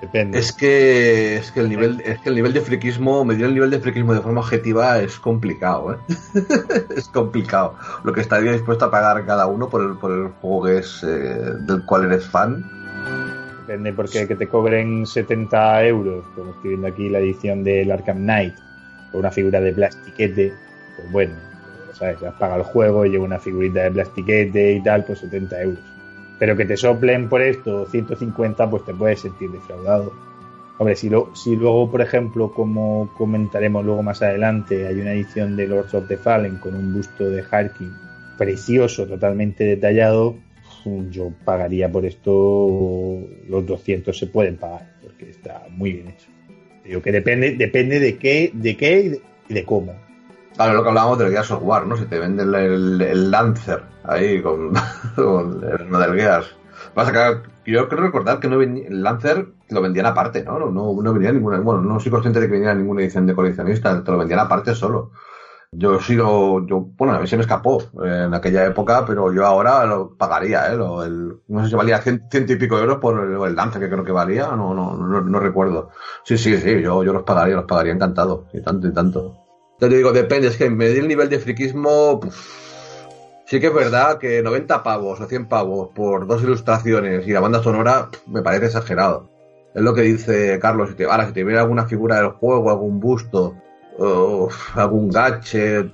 Depende. Es que es que el nivel es que el nivel de friquismo, medir el nivel de friquismo de forma objetiva es complicado, ¿eh? es complicado. Lo que estaría dispuesto a pagar cada uno por el, por el juego que es eh, del cual eres fan. Depende porque que te cobren 70 euros, como estoy viendo aquí la edición del Arkham Knight, o una figura de plastiquete, pues bueno, ¿sabes? Has el juego y lleva una figurita de plastiquete y tal, pues 70 euros. Pero que te soplen por esto 150, pues te puedes sentir defraudado. Hombre, si, lo, si luego, por ejemplo, como comentaremos luego más adelante, hay una edición de Lords of the Fallen con un busto de Harkin precioso, totalmente detallado, yo pagaría por esto los 200 se pueden pagar porque está muy bien hecho. Digo que depende depende de qué de qué y de cómo. Claro, lo que hablábamos del Gears of War, ¿no? Si te venden el, el Lancer ahí con, con el no del Gears. Pasa que yo creo recordar que no venía- el Lancer lo vendían aparte, ¿no? No, no, no venía ninguna, bueno, no soy consciente de que venía ninguna edición de coleccionista, te lo vendían aparte solo. Yo he sido, yo, bueno, a mí se me escapó en aquella época, pero yo ahora lo pagaría, ¿eh? Lo, el, no sé si valía ciento y pico euros por el, el, lance que creo que valía, no, no, no, no, recuerdo. Sí, sí, sí, yo, yo los pagaría, los pagaría encantado, y tanto y tanto. Ya te digo, depende, es que medir el nivel de friquismo, sí que es verdad que 90 pavos o 100 pavos por dos ilustraciones y la banda sonora me parece exagerado. Es lo que dice Carlos, si te, ahora si te viene alguna figura del juego, algún busto, algún gadget.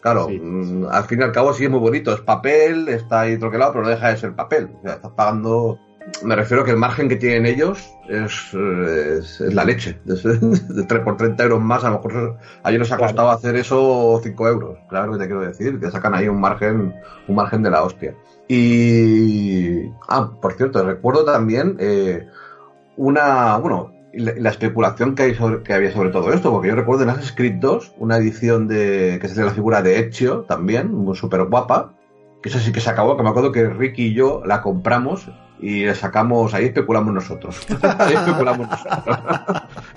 Claro, mm, al fin y al cabo sí es muy bonito, es papel, está ahí troquelado, pero no deja de ser papel. O sea, estás pagando. Me refiero a que el margen que tienen ellos es, es, la leche. de 3 por 30 euros más, a lo mejor a ellos les ha costado hacer eso 5 euros. Claro que te quiero decir, que sacan ahí un margen, un margen de la hostia. Y. Ah, por cierto, recuerdo también eh, una. Bueno, la, especulación que, hay sobre, que había sobre todo esto, porque yo recuerdo en Assassin's Creed 2 una edición de que sería la figura de Ezio también, súper guapa, que eso sí que se acabó, que me acuerdo que Ricky y yo la compramos y sacamos, ahí especulamos nosotros. Ahí especulamos nosotros.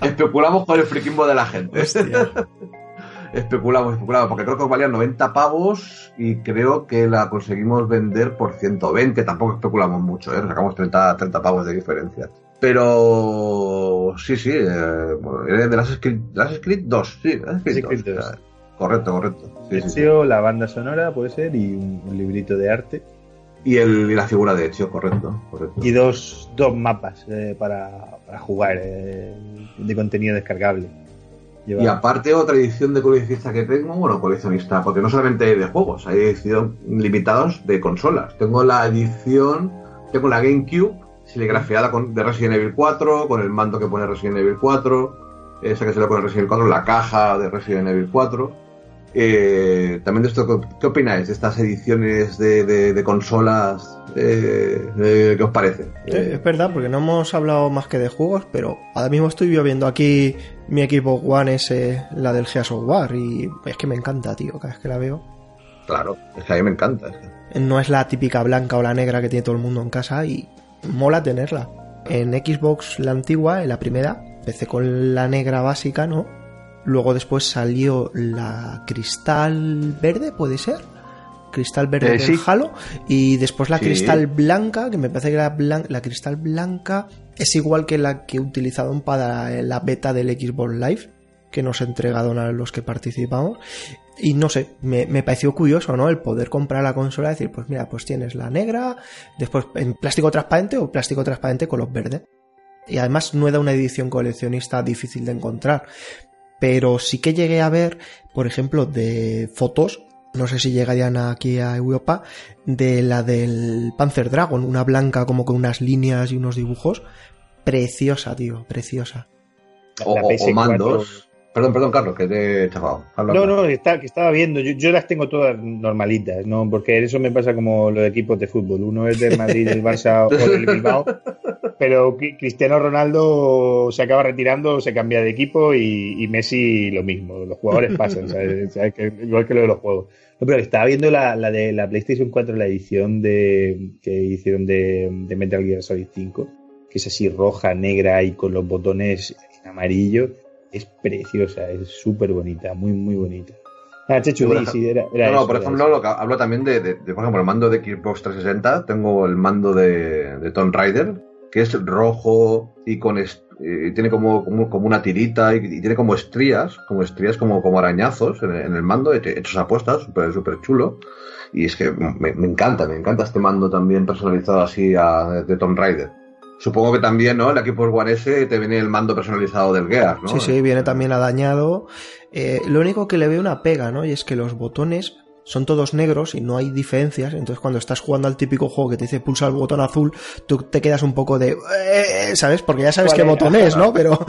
especulamos con el friquismo de la gente. especulamos, especulamos, porque creo que valía 90 pavos y creo que la conseguimos vender por 120, tampoco especulamos mucho, ¿eh? sacamos 30, 30 pavos de diferencia. Pero sí, sí, eh, bueno, de las Creed, 2, sí, correcto, correcto. Sí, la banda sonora puede ser y un, librito de arte. Y, el, y la figura de hecho, correcto, correcto. Y dos, dos mapas eh, para, para, jugar eh, de contenido descargable. Y aparte otra edición de coleccionista que tengo, bueno, coleccionista, porque no solamente de juegos, hay edición limitados de consolas. Tengo la edición, tengo la GameCube serigrafiada con, de Resident Evil 4, con el mando que pone Resident Evil 4, esa que se le pone Resident Evil 4, la caja de Resident Evil 4. Eh, también de esto, ¿qué opináis de estas ediciones de, consolas? Eh, ¿Qué os parece? es verdad, porque no hemos hablado más que de juegos, pero ahora mismo estoy viendo aquí mi equipo One S, la del Gears of War, y es que me encanta, tío, cada vez que la veo. Claro, es que a mí me encanta. No es la típica blanca o la negra que tiene todo el mundo en casa y mola tenerla. En Xbox la antigua, en la primera, empecé con la negra básica, ¿no? Luego después salió la cristal verde, ¿puede ser? Cristal verde eh, del Halo. Y después la cristal blanca, que me parece que la, la cristal blanca es igual que la que utilizaron para la beta del Xbox Live, que nos entregaron a los que participamos. Y no sé, me, pareció curioso, ¿no? El poder comprar la consola y decir, pues mira, pues tienes la negra, después en plástico transparente o plástico transparente color verde. Y además no era una edición coleccionista difícil de encontrar. Pero sí que llegué a ver, por ejemplo, de fotos, no sé si llegarían aquí a Europa, de la del Panzer Dragon, una blanca como con unas líneas y unos dibujos. Preciosa, tío, preciosa. O, o mandos Perdón, perdón, Carlos, que te he chafado. no, no, que, que estaba viendo. Yo, las tengo todas normalitas, ¿no? Porque eso me pasa como los equipos de fútbol. Uno es del Madrid, del Barça o del Bilbao. Pero Cristiano Ronaldo se acaba retirando, se cambia de equipo y, Messi lo mismo. Los jugadores pasan, ¿sabes? igual que lo de los juegos. No, pero estaba viendo la, de la PlayStation 4, la edición de que hicieron de, de Metal Gear Solid 5, que es así roja, negra y con los botones en amarillo es preciosa, es súper bonita, muy, muy bonita. Ah, Chechu, sí, era, no, no, por ejemplo, lo que hablo también de, por ejemplo, el mando de Xbox 360, tengo el mando de, de Tomb Raider, que es rojo y con tiene como, como, una tirita y, tiene como estrías, como estrías como, como arañazos en, el mando, hechos a puestas, súper super chulo. Y es que me, encanta, me encanta este mando también personalizado así de Tomb Raider. Supongo que también, ¿no? El equipo One S te viene el mando personalizado del Gear, ¿no? Sí, sí, viene también adañado. Eh, lo único que le veo una pega, ¿no? Y es que los botones son todos negros y no hay diferencias. Entonces, cuando estás jugando al típico juego que te dice pulsa el botón azul, tú te quedas un poco de. Eh", ¿Sabes? Porque ya sabes qué botón es, ¿no? Pero.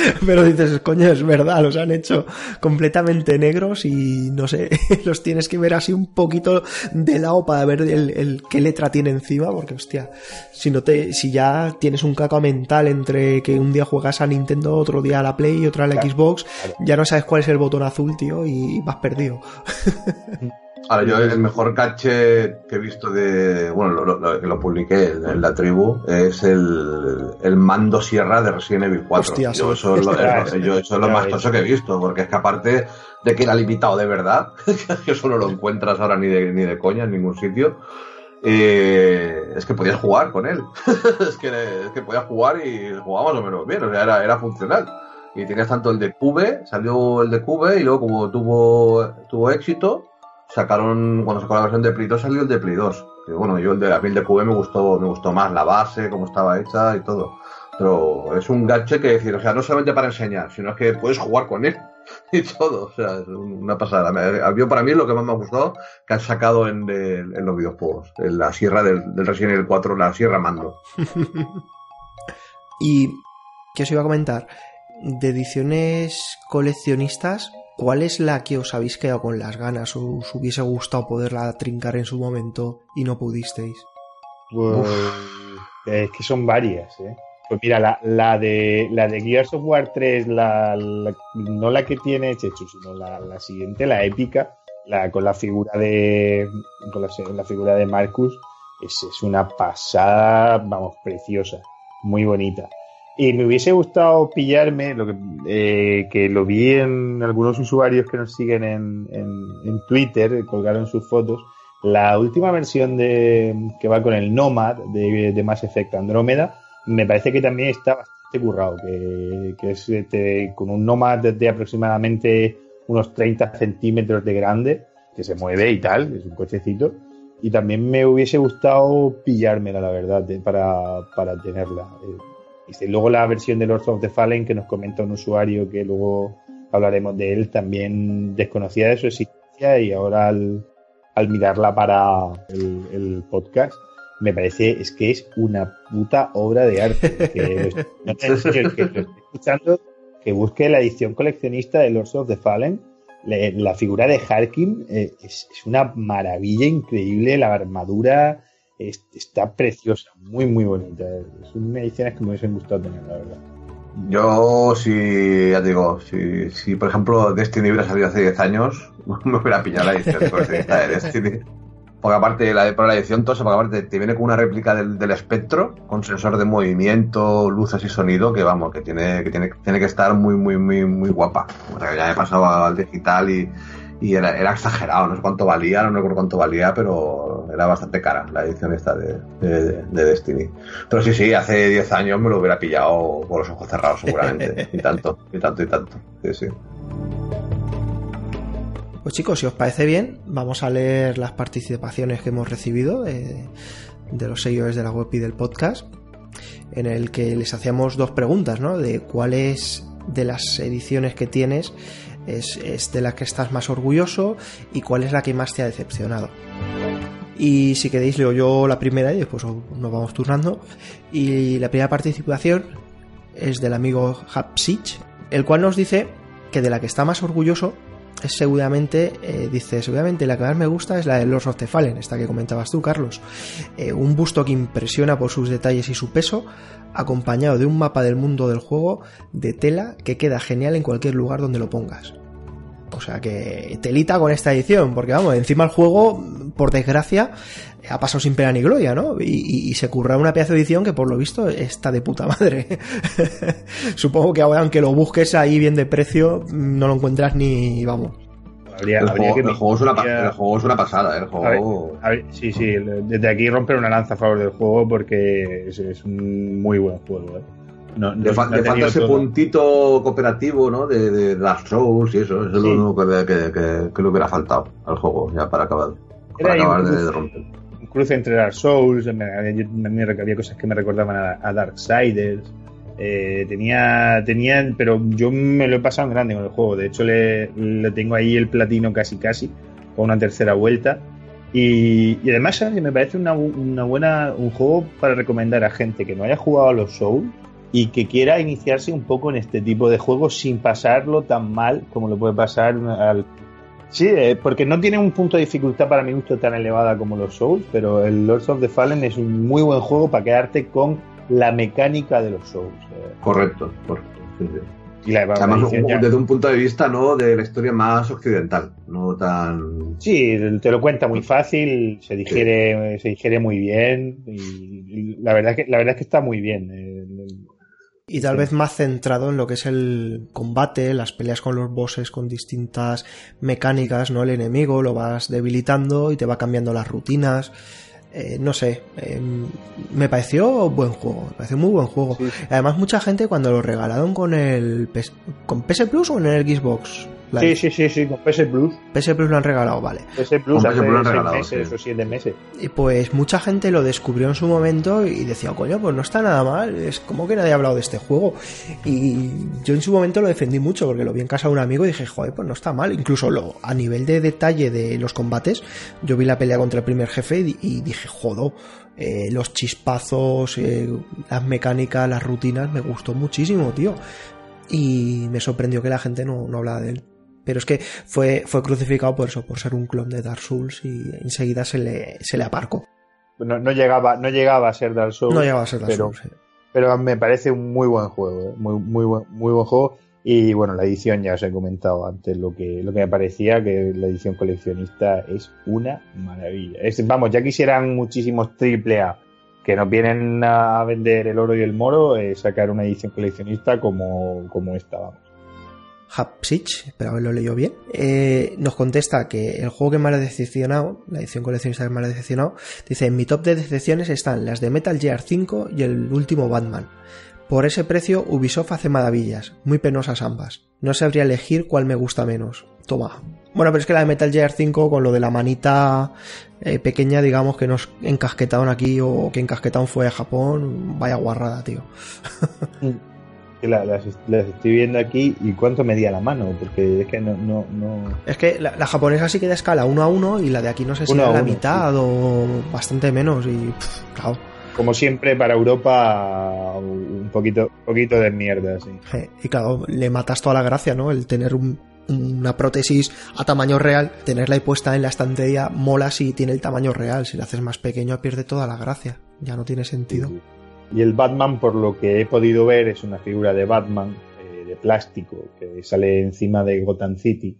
Pero dices, coño, es verdad, los han hecho completamente negros y no sé, los tienes que ver así un poquito de lado para ver el, qué letra tiene encima, porque hostia, si no te, si ya tienes un caco mental entre que un día juegas a Nintendo, otro día a la Play y otro a la Xbox, ya no sabes cuál es el botón azul, tío, y vas perdido. Ahora, yo el mejor cache que he visto de. Bueno, lo, lo, lo publiqué en, la tribu, es el, el, mando sierra de Resident Evil 4. Hostia, yo, eso, es lo, yo eso es lo más toso que he visto, porque es que aparte de que era limitado de verdad, que eso no lo encuentras ahora ni de, ni de coña en ningún sitio. Eh, es que podías jugar con él. es, que, es que podías jugar y jugaba más o menos bien, o sea, era, era funcional. Y tenías tanto el de Cube, salió el de Cube y luego como tuvo, tuvo éxito, sacaron, cuando sacó la versión de Play 2 salió el de Play 2. Que bueno, yo el de la piel de Cube me gustó, me gustó más la base, cómo estaba hecha y todo. Pero es un gache que decir, o sea, no solamente para enseñar, sino que puedes jugar con él y todo. O sea, es una pasada. Yo para mí es lo que más me ha gustado que han sacado en, los videojuegos. En la sierra del, Resident Evil 4, la sierra mando. y, ¿qué os iba a comentar? De ediciones coleccionistas, ¿cuál es la que os habéis quedado con las ganas o os hubiese gustado poderla trincar en su momento y no pudisteis? Pues, es que son varias, ¿eh? Pues mira, la, la, de la de Gears of War 3, la, la no la que tiene Chechu, sino la, la, siguiente, la épica, la con la figura de con la, la figura de Marcus, es, es, una pasada, vamos, preciosa, muy bonita. Y me hubiese gustado pillarme, lo que, eh, que lo vi en algunos usuarios que nos siguen en, en, Twitter, colgaron sus fotos, la última versión de que va con el Nomad de, de Mass Effect Andrómeda, me parece que también está bastante currado, que, que es este, con un Nomad de aproximadamente unos 30 centímetros de grande, que se mueve y tal, es un cochecito. Y también me hubiese gustado pillármela, la verdad, para, para tenerla. Y luego la versión de Lords of the Fallen que nos comenta un usuario que luego hablaremos de él, también desconocía de su existencia y ahora al, al mirarla para el, el podcast me parece es que es una puta obra de arte. Que, no, que, que lo estoy escuchando, que busque la edición coleccionista de Lords of the Fallen. Le, la figura de Harkin eh, es, es, una maravilla increíble. La armadura es, está preciosa, muy, muy bonita. Es una que me hubiesen gustado tener, la verdad. Yo, si, ya digo, si, si por ejemplo Destiny hubiera salido hace 10 años, me hubiera pillado la edición de Destiny. Porque aparte, la, por la edición tosa, porque aparte te viene con una réplica del, del, espectro, con sensor de movimiento, luces y sonido, que vamos, que tiene que, tiene, tiene que estar muy, muy, muy, muy guapa. O sea, ya he pasado al digital y, y era, era, exagerado, no sé cuánto valía, no recuerdo cuánto valía, pero era bastante cara la edición esta de, de, de Destiny. Pero sí, sí, hace 10 años me lo hubiera pillado con los ojos cerrados seguramente. y tanto, y tanto, y tanto. Sí, sí. Pues chicos, si os parece bien, vamos a leer las participaciones que hemos recibido de, de los seguidores de la web y del podcast, en el que les hacíamos dos preguntas, ¿no? De cuáles de las ediciones que tienes es, de la que estás más orgulloso y cuál es la que más te ha decepcionado. Y si queréis leo yo la primera y después nos vamos turnando. Y la primera participación es del amigo Hapsich, el cual nos dice que de la que está más orgulloso es seguramente, eh, dice, seguramente la que más me gusta es la de Lords of the Fallen, esta que comentabas tú, Carlos. Eh, un busto que impresiona por sus detalles y su peso, acompañado de un mapa del mundo del juego de tela que queda genial en cualquier lugar donde lo pongas. O sea que telita con esta edición, porque vamos, encima el juego, por desgracia, ha pasado sin pena ni gloria, ¿no? Y, y, y se curra una pedazo de edición que por lo visto está de puta madre. Supongo que ahora, aunque lo busques ahí bien de precio, no lo encuentras ni, vamos. Habría, el, habría juego, que el, juego es una, el, juego es una, pasada, ¿eh? el juego. A ver, a ver, sí, sí, desde aquí romper una lanza a favor del juego porque es, es un muy buen juego, ¿eh? No, le, fa le falta ese todo. puntito cooperativo, ¿no? De, de Dark Souls y eso. Eso sí. es lo único que, que, que, que, le hubiera faltado al juego, ya para acabar, para acabar de, de, romper. Un cruce entre Dark Souls, me, me, había cosas que me recordaban a, a Darksiders. Eh, tenía, tenía, pero yo me lo he pasado en grande con el juego. De hecho, le, le tengo ahí el platino casi casi, con una tercera vuelta. Y, y además, ¿sabes? me parece una, una buena, un juego para recomendar a gente que no haya jugado a los Souls y que quiera iniciarse un poco en este tipo de juegos sin pasarlo tan mal como lo puede pasar al... Sí, eh, porque no tiene un punto de dificultad para mi gusto tan elevada como los Souls, pero el Lords of the Fallen es un muy buen juego para quedarte con la mecánica de los Souls. Eh. Correcto, correcto. Sí, sí. Y la Además, un- desde un punto de vista no de la historia más occidental, no tan... Sí, te lo cuenta muy fácil, se digiere, se digiere muy bien y, y la verdad es que la verdad es que está muy bien. Y tal vez más centrado en lo que es el combate, las peleas con los bosses con distintas mecánicas, ¿no? El enemigo lo vas debilitando y te va cambiando las rutinas. Eh, no sé, eh, me pareció buen juego, me pareció muy buen juego. Sí. Además, mucha gente cuando lo regalaron con el PS, con PS Plus o en el Xbox. Live? Sí, sí, sí, sí, con PS Plus. PS Plus lo han regalado, vale. PS Plus hace Plus lo han seis regalado, meses sí. o siete meses. Y pues mucha gente lo descubrió en su momento y decía, coño, pues no está nada mal, es como que nadie ha hablado de este juego. Y yo en su momento lo defendí mucho porque lo vi en casa de un amigo y dije, joder, pues no está mal. Incluso lo, a nivel de detalle de los combates, yo vi la pelea contra el primer jefe y, y dije, jodo, eh, los chispazos, eh, las mecánicas, las rutinas, me gustó muchísimo, tío. Y me sorprendió que la gente no, no hablaba de él. Pero es que fue, fue crucificado por eso, por ser un clon de Dark Souls y enseguida se le, se le aparcó. No, no llegaba, no llegaba a ser Dark Souls. No llegaba a ser Dark pero, Souls. eh. pero me parece un muy buen juego, ¿eh? muy, muy, buen, muy buen juego. Y bueno, la edición ya os he comentado antes lo que, lo que me parecía, que la edición coleccionista es una maravilla. Es, vamos, ya quisieran muchísimos triple A que nos vienen a vender el oro y el moro, eh, sacar una edición coleccionista como, como esta, vamos. Hapsich, espero haberlo leído bien, eh, nos contesta que el juego que más ha decepcionado, la edición coleccionista que más ha decepcionado, dice, en mi top de decepciones están las de Metal Gear 5 y el último Batman. Por ese precio, Ubisoft hace maravillas, muy penosas ambas. No sabría elegir cuál me gusta menos. Toma. Bueno, pero es que la de Metal Gear 5 con lo de la manita eh, pequeña, digamos, que nos encasquetaron aquí o que encasquetaron fue a Japón, vaya guarrada, tío. Que la- las, las estoy viendo aquí y cuánto medía la mano, porque es que no, no, no. Es que la, la japonesa sí que da escala uno a uno y la de aquí no sé si era la uno, mitad o bastante menos y pff, claro. Como siempre para Europa un poquito, poquito de mierda, sí. Y claro, le matas toda la gracia, ¿no? El tener un- una prótesis a tamaño real, tenerla ahí puesta en la estantería, mola si tiene el tamaño real. Si la haces más pequeño pierde toda la gracia. Ya no tiene sentido. Y el Batman, por lo que he podido ver, es una figura de Batman eh, de plástico que sale encima de Gotham City.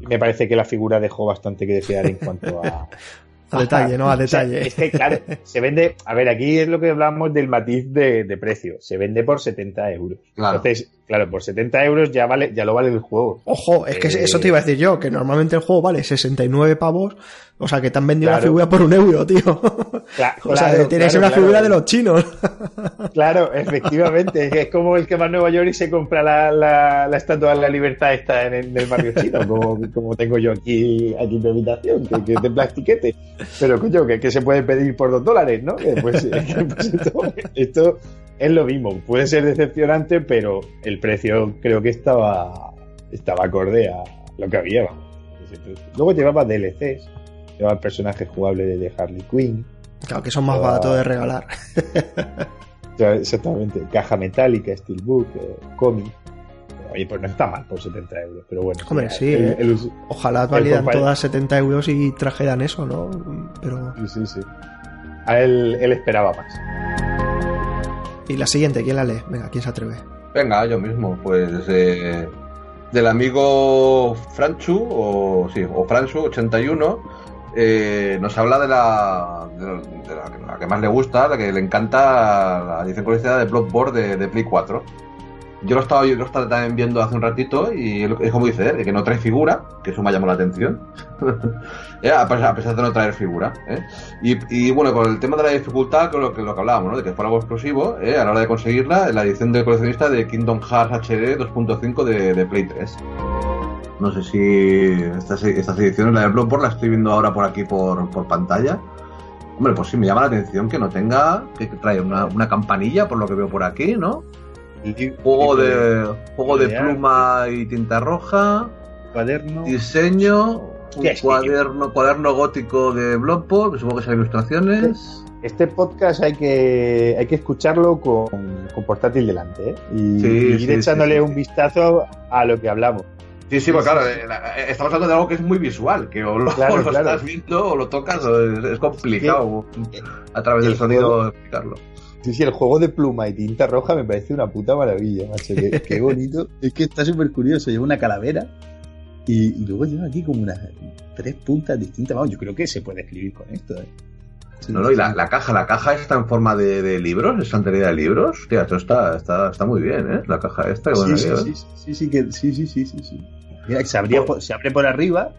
Y me parece que la figura dejó bastante que desear en cuanto a, A detalle, ¿no? A O sea, detalle. es que, claro, se vende. A ver, aquí es lo que hablamos del matiz de, de precio. Se vende por 70 euros. Claro. Entonces, claro, por 70 euros ya vale, ya lo vale el juego. Ojo, es que Eh, eso te iba a decir yo, que normalmente el juego vale 69 pavos, o sea que te han vendido la Claro. figura por un euro, tío. Cla- o sea, claro, tienes claro, una claro. figura de los chinos. Claro, efectivamente. es como el que va a Nueva York y se compra la, la, la estatua de la libertad esta en el, en el barrio chino, como, como tengo yo aquí, aquí en mi habitación, que, que es de plastiquete. Pero coño, que, que se puede pedir por dos dólares, ¿no? Pues, pues, esto, esto es lo mismo. Puede ser decepcionante, pero el precio creo que estaba, estaba acorde a lo que había. vamos. Luego llevaba DLCs, llevaba el personaje jugable de Harley Quinn. Claro que son más Ah. baratos de regalar. Exactamente, caja metálica, steelbook, eh, cómic. Oye, pues no está mal por 70 euros, pero bueno. Hombre, el- sí, el- eh. el- Ojalá validan compañ- todas 70 euros y trajeran eso, ¿no? Pero... sí, sí, sí. A él, él esperaba más. Y la siguiente, ¿quién la lee? Venga, ¿quién se atreve? Venga, yo mismo, pues eh, del amigo Franchu, o sí, o Franchu81, eh, nos habla de la, de, la, de la- que más le gusta, la que le encanta, la edición coleccionada de Bloodborne de, de Play 4. Yo lo estaba, yo lo estaba también viendo hace un ratito y es como dice él, que no trae figura, que eso me ha llamado la atención. Eh, a pesar de no traer figura. ¿eh? Y, bueno, con el tema de la dificultad, con lo que, lo que hablábamos, ¿no? de que fuera algo exclusivo, ¿eh? a la hora de conseguirla, la edición de coleccionista de Kingdom Hearts HD 2.5 de, de Play 3. No sé si estas, estas ediciones, la de Bloodborne, la estoy viendo ahora por aquí por, por pantalla. Hombre, pues sí, me llama la atención que no tenga, que trae una, una campanilla, por lo que veo por aquí, ¿no? Juego de, juego de pluma y tinta roja, Cuaderno. diseño, un cuaderno, cuaderno gótico de Bloodborne, supongo que son ilustraciones. Este podcast hay que, hay que escucharlo con, con portátil delante, ¿eh? Y, Sí, y ir sí, echándole sí, sí, un vistazo a lo que hablamos. Sí, sí, pues claro, eh, eh, estamos hablando de algo que es muy visual, que o lo, Claro, o lo claro. estás viendo o lo tocas, o es, es complicado a través del el sonido juego- explicarlo. Sí, sí, el juego de pluma y tinta roja me parece una puta maravilla, macho. Qué, qué bonito. es que está súper curioso. Lleva una calavera y, y luego lleva aquí como unas tres puntas distintas. Vamos, yo creo que se puede escribir con esto, ¿eh? Sí, No, no, y la, la caja, la caja está en forma de, de libros, estantería de libros. Hostia, esto está, está, está muy bien, ¿eh? La caja esta. Sí, sí, sí, sí, sí, que, sí, sí, sí, sí, sí. Mira, se, abría por- se abre por arriba.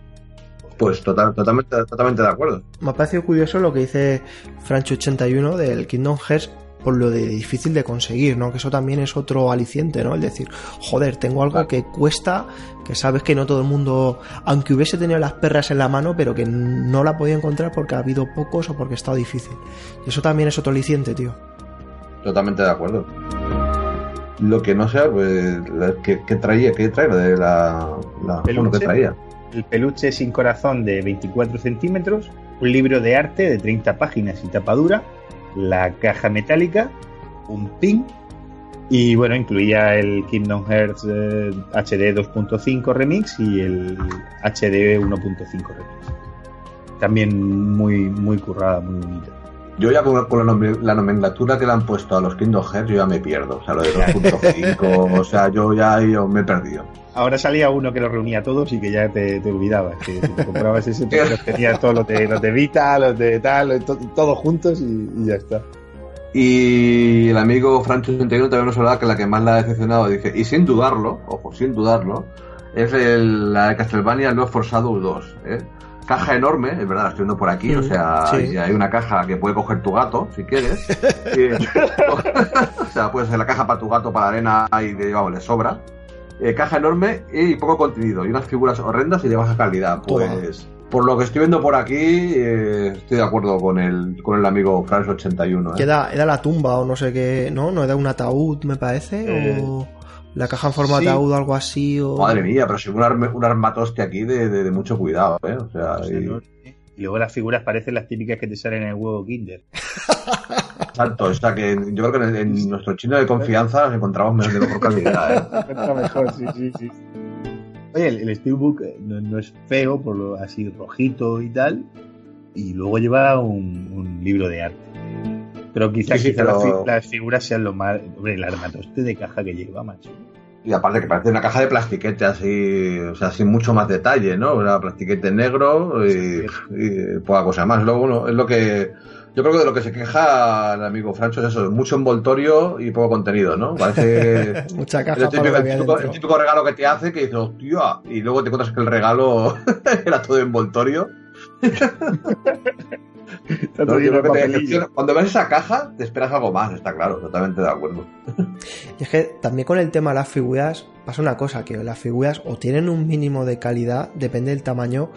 Pues total, totalmente, totalmente de acuerdo. Me ha parecido curioso lo que dice Francho81 del Kingdom Hearts por lo de difícil de conseguir, ¿no? Que eso también es otro aliciente, ¿no? El decir, joder, tengo algo que cuesta, que sabes que no todo el mundo, aunque hubiese tenido las perras en la mano, pero que no la podía encontrar porque ha habido pocos o porque ha estado difícil. Y eso también es otro aliciente, tío. Totalmente de acuerdo. Lo que no sé, pues, ¿qué, qué traía? ¿Qué trae? De la, la Peluche. bueno, ¿qué traía? El peluche sin corazón de 24 centímetros. Un libro de arte de 30 páginas y tapadura. La caja metálica. Un pin. Y bueno, incluía el Kingdom Hearts eh, HD 2.5 Remix y el HD 1.5 Remix. También muy, muy currada, muy bonita. Yo ya con, con la, nomen- la nomenclatura que le han puesto a los Kingdom Hearts, yo ya me pierdo. O sea, lo de 2.5, o sea, yo ya yo me he perdido. Ahora salía uno que los reunía a todos y que ya te, te olvidabas. Que si te comprabas ese, pues los tenías todos los de, los de Vita, los de tal, to- todos juntos y, y ya está. Y el amigo Francho 81 también nos hablaba que la que más la ha decepcionado, dice, y sin dudarlo, ojo, sin dudarlo, es el- la de Castlevania No Forzado 2. ¿eh? Caja enorme, es verdad, la estoy viendo por aquí, o Mm, sea, sí. hay, una caja que puede coger tu gato, si quieres. Y- o sea, puede ser la caja para tu gato, para la arena, y de, vamos, le sobra. Eh, caja enorme y poco contenido, y unas figuras horrendas y de baja calidad. Pues, por lo que estoy viendo por aquí, eh, estoy de acuerdo con el, con el amigo Francho81. ¿eh? Queda, era la tumba o no sé qué, ¿no? ¿No era un ataúd, me parece? Eh, o la caja en forma de sí. ataúd o algo así. O... Madre mía, pero si un, arme- un armatoste aquí de, de- de mucho cuidado, ¿eh? O sea, O sea, y- ¿no? Y luego las figuras parecen las típicas que te salen en el huevo Kinder. exacto, o sea que yo creo que en, en nuestro chino de confianza nos encontramos menos de mejor calidad, ¿eh? Está mejor, sí, sí, sí. Oye, el, el Steelbook eh, no, no es feo, por lo así rojito y tal. Y luego lleva un, un libro de arte. Pero quizás Sí, sí, quizá pero- las, fi- las figuras sean lo más. Hombre, el armatoste de caja que lleva, macho. Y aparte que parece una caja de plastiquete así, o sea, sin mucho más detalle, ¿no? Una plastiquete negro y, y poca cosa más. Luego, bueno, es lo que... Yo creo que de lo que se queja el amigo Francho es eso, mucho envoltorio y poco contenido, ¿no? Parece... Mucha El caja típico, el típico- dentro. el típico regalo que te hace que dices, hostia, y luego te encuentras que el regalo era todo envoltorio. No, yo creo que te. Cuando ves esa caja, te esperas algo más, está claro, totalmente de acuerdo. Y es que también con el tema de las figuras pasa una cosa, que las figuras o tienen un mínimo de calidad, depende del tamaño,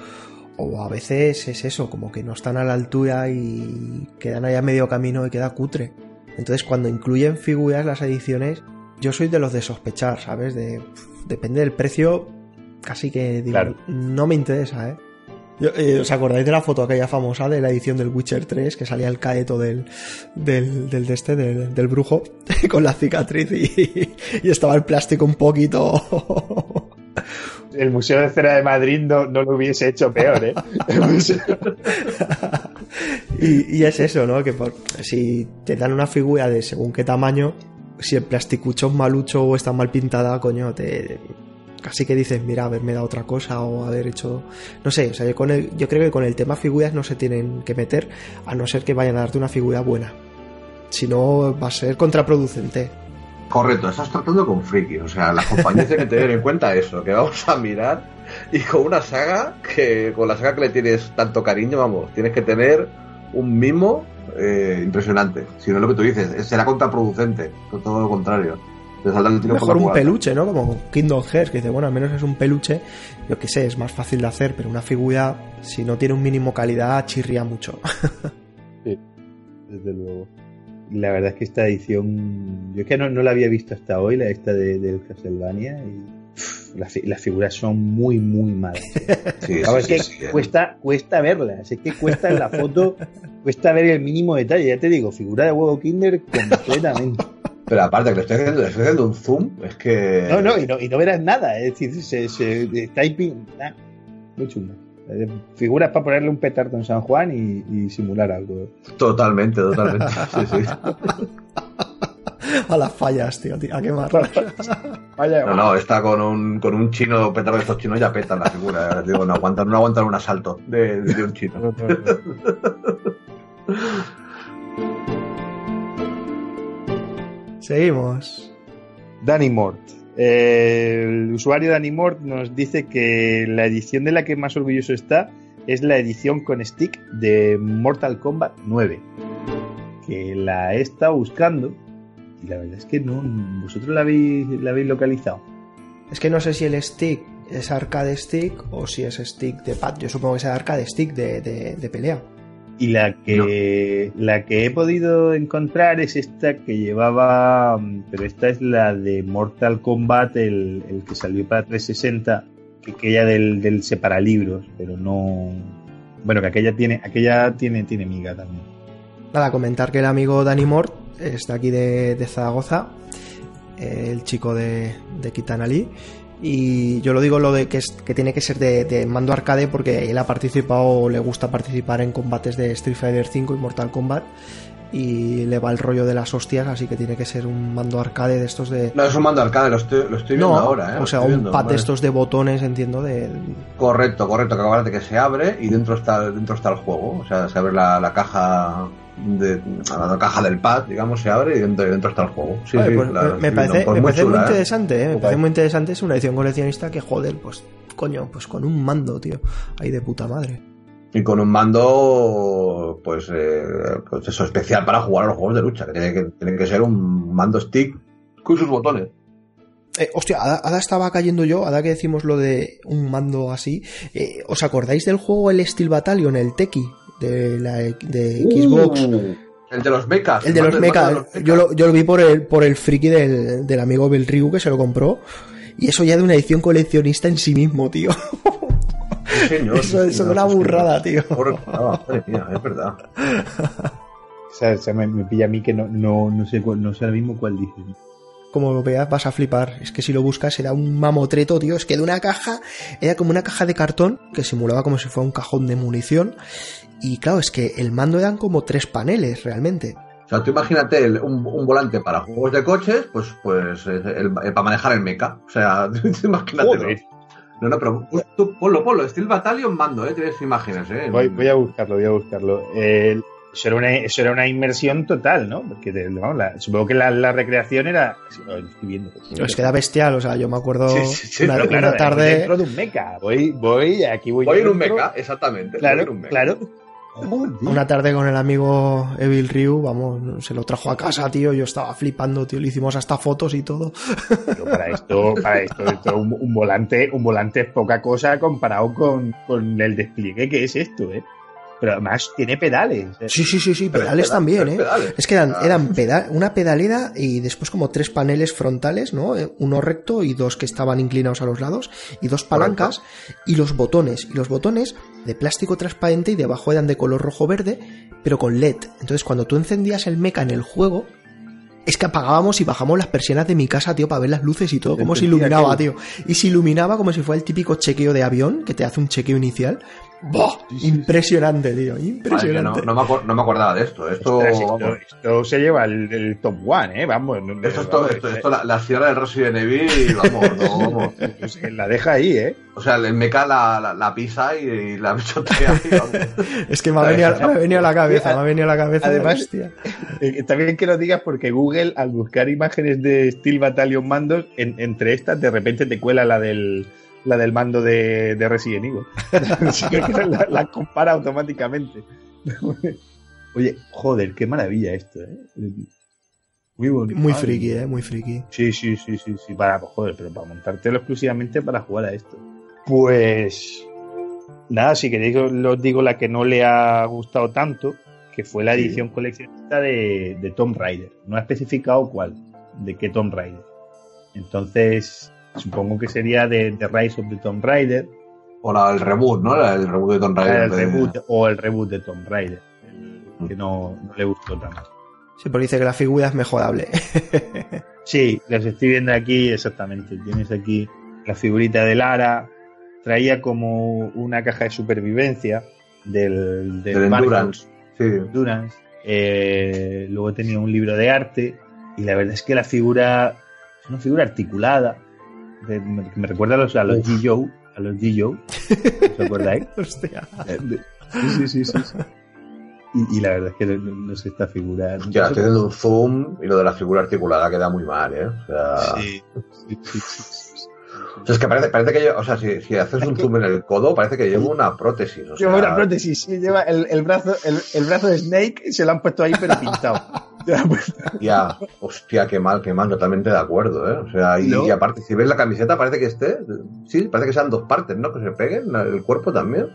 o a veces es eso, como que no están a la altura y quedan ahí a medio camino y queda cutre. Entonces cuando incluyen figuras las ediciones, yo soy de los de sospechar, ¿sabes? De, pff, depende del precio, casi que digo, Claro. no me interesa, ¿eh? Eh, ¿Os acordáis de la foto aquella famosa de la edición del Witcher 3 que salía el caeto del, del, del de este, del, del brujo con la cicatriz y, y estaba el plástico un poquito... El Museo de Cera de Madrid no, no lo hubiese hecho peor, ¿eh? Y, y es eso, ¿no? Que por- si te dan una figura de según qué tamaño, si el plasticucho es malucho o está mal pintada, coño, te casi que dices, mira, haberme dado otra cosa o haber hecho, no sé, o sea, yo, con el- yo creo que con el tema figuras no se tienen que meter a no ser que vayan a darte una figura buena. Si no, va a ser contraproducente. Correcto, estás tratando con friki, o sea, las compañías tienen que tener en cuenta eso, que vamos a mirar y con una saga, que con la saga que le tienes tanto cariño, vamos, tienes que tener un mimo eh, impresionante. Si no es lo que tú dices, es- será contraproducente, todo lo contrario. Te saldrá el tiro por Mejor la un peluche, ¿no? Como Kingdom Hearts, que dice, bueno, al menos es un peluche, yo que sé, es más fácil de hacer, pero una figura, si no tiene un mínimo calidad, chirría mucho. Desde luego. Y La verdad es que esta edición, yo es que no, no la había visto hasta hoy, la esta de, del Castlevania, y las, fi- las figuras son muy, muy malas. Sí, sí, es sí, que sí, cuesta, cuesta verlas, es que cuesta en la foto, cuesta ver el mínimo detalle, ya te digo, figura de huevo Kinder completamente. Pero aparte que le estoy haciendo, le estoy haciendo un zoom, es que... No, no, y no, y no verás nada, es decir, se, se, typing, ah, muy chungo. Eh, Figuras para ponerle un petardo en San Juan y, y simular algo. Totalmente, totalmente. Sí, sí. A las fallas, tío, tío, a quemar. No, no, está con un, con un chino, petardo de estos chinos ya petan la figura. Digo, no aguantan, no aguantan un asalto de, de un chino. Seguimos. Danny Mort. Eh, el usuario Danny Mort nos dice que la edición de la que más orgulloso está es la edición con stick de Mortal Kombat 9. Que la he estado buscando y la verdad es que no. ¿Vosotros la habéis, la habéis localizado? Es que no sé si el stick es arcade stick o si es stick de pad. Yo supongo que es arcade stick de, de- de pelea. Y la que, la que he podido encontrar es esta que llevaba, mm, pero esta es la de Mortal Kombat, el, el que salió para 360, que aquella del, del separalibros, pero no... Bueno, que aquella tiene, aquella tiene, tiene miga también. Nada, comentar que el amigo Danny Mort está aquí de, de Zaragoza, el chico de, de Kitanali. Y yo lo digo lo de que, es, que tiene que ser de, de mando arcade porque él ha participado o le gusta participar en combates de Street Fighter V y Mortal Kombat. Y le va el rollo de las hostias, así que tiene que ser un mando arcade de estos de. No, es un mando arcade, lo estoy, lo estoy viendo No, ahora, ¿eh? O sea, un viendo, pad de estos de botones, entiendo, de. Correcto, correcto, que acuérdate que se abre y dentro está, dentro está el juego. O sea, se abre la, la caja de la caja del pad, digamos, se abre y dentro, y dentro está el juego. Sí, Oye, sí, pues, la- me- parece, me parece muy chula, ¿eh? interesante, ¿eh? Me parece muy interesante. Es una edición coleccionista que, joder, pues, coño, pues con un mando, tío. Ahí de puta madre. Y con un mando, pues, eh, pues eso, especial para jugar a los juegos de lucha, que tiene que, tiene que ser un mando stick con sus botones. Eh, hostia, Ada, Ada estaba cayendo yo, Ada que decimos lo de un mando así. Eh, ¿Os acordáis del juego el Steel Battalion, el Teki, de, la, de Xbox? Uh, el de los mechas. el de los de los Yo lo, yo lo vi por el, por el friki del, del amigo Bill Ryu que se lo compró. Y eso ya de una edición coleccionista en sí mismo, tío. Sí, señor, Eso, sí, eso es una burrada, tío. Por- ah, madre mía, es verdad. O sea, se me, me pilla a mí que no, no, no sé cuál- no sé ahora mismo cuál dice. Como lo veas, vas a flipar. Es que si lo buscas, era un mamotreto, tío. Es que de una caja, era como una caja de cartón que simulaba como si fuera un cajón de munición. Y claro, es que el mando eran como tres paneles, realmente. O sea, tú imagínate el- un, un volante para juegos de coches, pues, pues el- el- para manejar el mecha. O sea, imagínate. No, no, pero tú ponlo, ponlo. Steel Battalion mando, ¿eh? Tienes imágenes, ¿eh? Voy, voy a buscarlo, voy a buscarlo. Eh, eso, era una, eso era una inmersión total, ¿no? Porque te- vamos, la- supongo que la, la recreación era. oh, viendo. Es que era bestial, o sea, yo me acuerdo Sí, sí, sí, una, pero claro, una tarde. dentro de un mecha. Voy, voy, aquí voy. Voy en un mecha, exactamente. voy Claro, en un mecha. claro. Joder. Una tarde con el amigo Evil Ryu, vamos, se lo trajo a casa, tío. Yo estaba flipando, tío. Le hicimos hasta fotos y todo. Pero para esto, para esto, esto un, un volante, un volante es poca cosa comparado con, con el despliegue que es esto, ¿eh? Pero además tiene pedales. Sí, sí, sí, sí, pedales pedales, también, ¿eh? pedales. Es que eran, Ah. eran peda- una pedalera y después como tres paneles frontales, ¿no? Eh, Uno recto y dos que estaban inclinados a los lados y dos palancas y los botones. Y los botones de plástico transparente y debajo eran de color rojo-verde, pero con LED. Entonces cuando tú encendías el mecha en el juego, es que apagábamos y bajamos las persianas de mi casa, tío, para ver las luces y todo, como se iluminaba, tío. Y se iluminaba como si fuera el típico chequeo de avión, que te hace un chequeo inicial. Impresionante, tío, impresionante. no, no, me no me acordaba de esto. Esto, Ostras, esto, vamos, esto se lleva el, el top one, ¿eh? Vamos. no- no- esto, esto, vamos, esto, esto, la, la sierra del Resident Evil, vamos, no, vamos. eh, la deja ahí, ¿eh? O sea, el mecha la, la, la pisa y, y la vamos. Es que me ha venido, me ha venido a la cabeza, me ha venido a la cabeza. Además- hostia. Eh, También que lo digas porque Google, al buscar imágenes de Steel Battalion mandos, en- entre estas de repente te cuela la del, la del mando de, de Resident Evil. Así que la, la compara automáticamente. Oye, joder, qué maravilla esto, ¿eh? Muy bonito. Muy friki, eh, muy friki. Sí, sí, sí, sí, sí, para, pues, joder, pero para montártelo exclusivamente para jugar a esto. Pues nada, si queréis os digo la que no le ha gustado tanto, que fue la Sí. edición coleccionista de, de Tomb Raider. No ha especificado cuál, de qué Tomb Raider. Entonces, supongo que sería de, de Rise of the Tomb Raider, O la, el reboot, ¿no? La- El reboot de Tomb Raider. el de- reboot, o el reboot de Tomb Raider, el que no, no le gustó tanto. Sí, porque dice que la figura es mejorable. Sí, las estoy viendo aquí exactamente. Tienes aquí la figurita de Lara. traía como una caja de supervivencia del, del, Del barco, Endurance. Sí. Endurance. Eh, luego tenía un libro de arte y la verdad es que la figura es una figura articulada. De- me, me recuerda a los, a los Uf. G. Joe, a los G. Joe. ¿Os acordáis? Hostia. Eh, de- Sí, sí, sí, sí, sí. Y, y la verdad es que no, no sé esta figura. Hostia, estoy haciendo un zoom y lo de la figura articulada queda muy mal, ¿eh? O sea, Sí, sí, sí, sí, sí. o sea, es que parece, parece que lleva, o sea, si, si haces un zoom en el codo, parece que lleva una prótesis. O sea, Lleva una prótesis, sí, lleva el, el brazo, el, el brazo de Snake se lo han puesto ahí pero pintado. Puesto- Ya, hostia, qué mal, qué mal, totalmente de acuerdo, ¿eh? O sea, y, No. y aparte, si ves la camiseta, parece que esté, sí, parece que sean dos partes, ¿no? Que se peguen, el cuerpo también.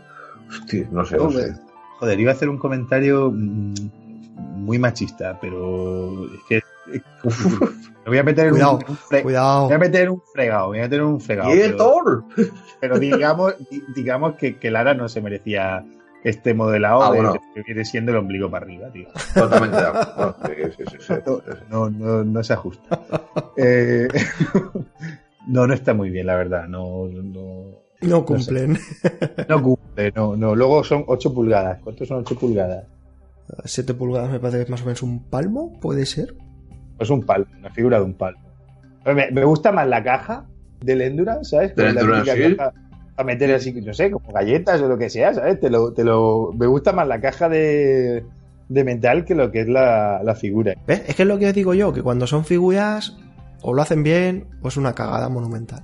Hostia, no sé, no sé. Joder, iba a hacer un comentario mm, muy machista, pero es que me voy a meter en Cuidado, un, fre- Cuidado. voy a meter un fregado, voy a meter un fregado. ¡Y Pero, pero digamos, di- digamos que, que Lara no se merecía este modelado Ah, de bueno. de que viene siendo el ombligo para arriba, tío. Totalmente de acuerdo. Sí, sí, sí, sí, sí, sí. No, no, no se ajusta. Eh, no, no está muy bien, la verdad. No, no, No cumplen. no cumple, no, no. Luego son 8 pulgadas. ¿Cuántos son 8 pulgadas? 7 pulgadas me parece que es más o menos un palmo, puede ser. Pues un palmo, una figura de un palmo. Me, me gusta más la caja del Endurance, ¿sabes? Del Endurance, típica sí. caja A meter así, no sé, como galletas o lo que sea, ¿sabes? Te lo, te lo, me gusta más la caja de, de metal que lo que es la, la figura. ¿Ves? Es que es lo que os digo yo, que cuando son figuras, o lo hacen bien, o es una cagada monumental.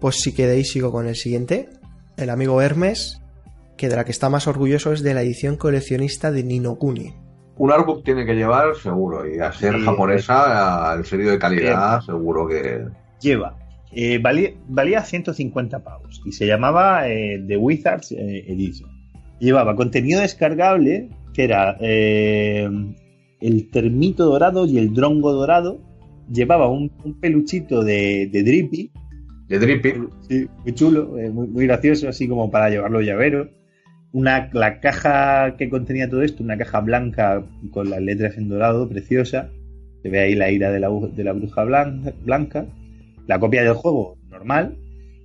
Pues si queréis, sigo con el siguiente. El amigo Hermes, que de la que está más orgulloso es de la edición coleccionista de Nino Kuni. Un artbook tiene que llevar, seguro, y a ser Sí, japonesa, al serio de calidad, seguro que. Lleva. Eh, valía, valía 150 pavos y se llamaba eh, The Wizards eh, Edition. Llevaba contenido descargable que era el termito dorado y el drongo dorado. Llevaba un, un peluchito de, de Drippy, De Drippy. Sí, muy chulo, muy, muy gracioso, así como para llevarlo llavero. Una, la caja que contenía todo esto, una caja blanca con las letras en dorado, preciosa. Se ve ahí la ira de la, de la bruja blanca, blanca. La copia del juego, normal.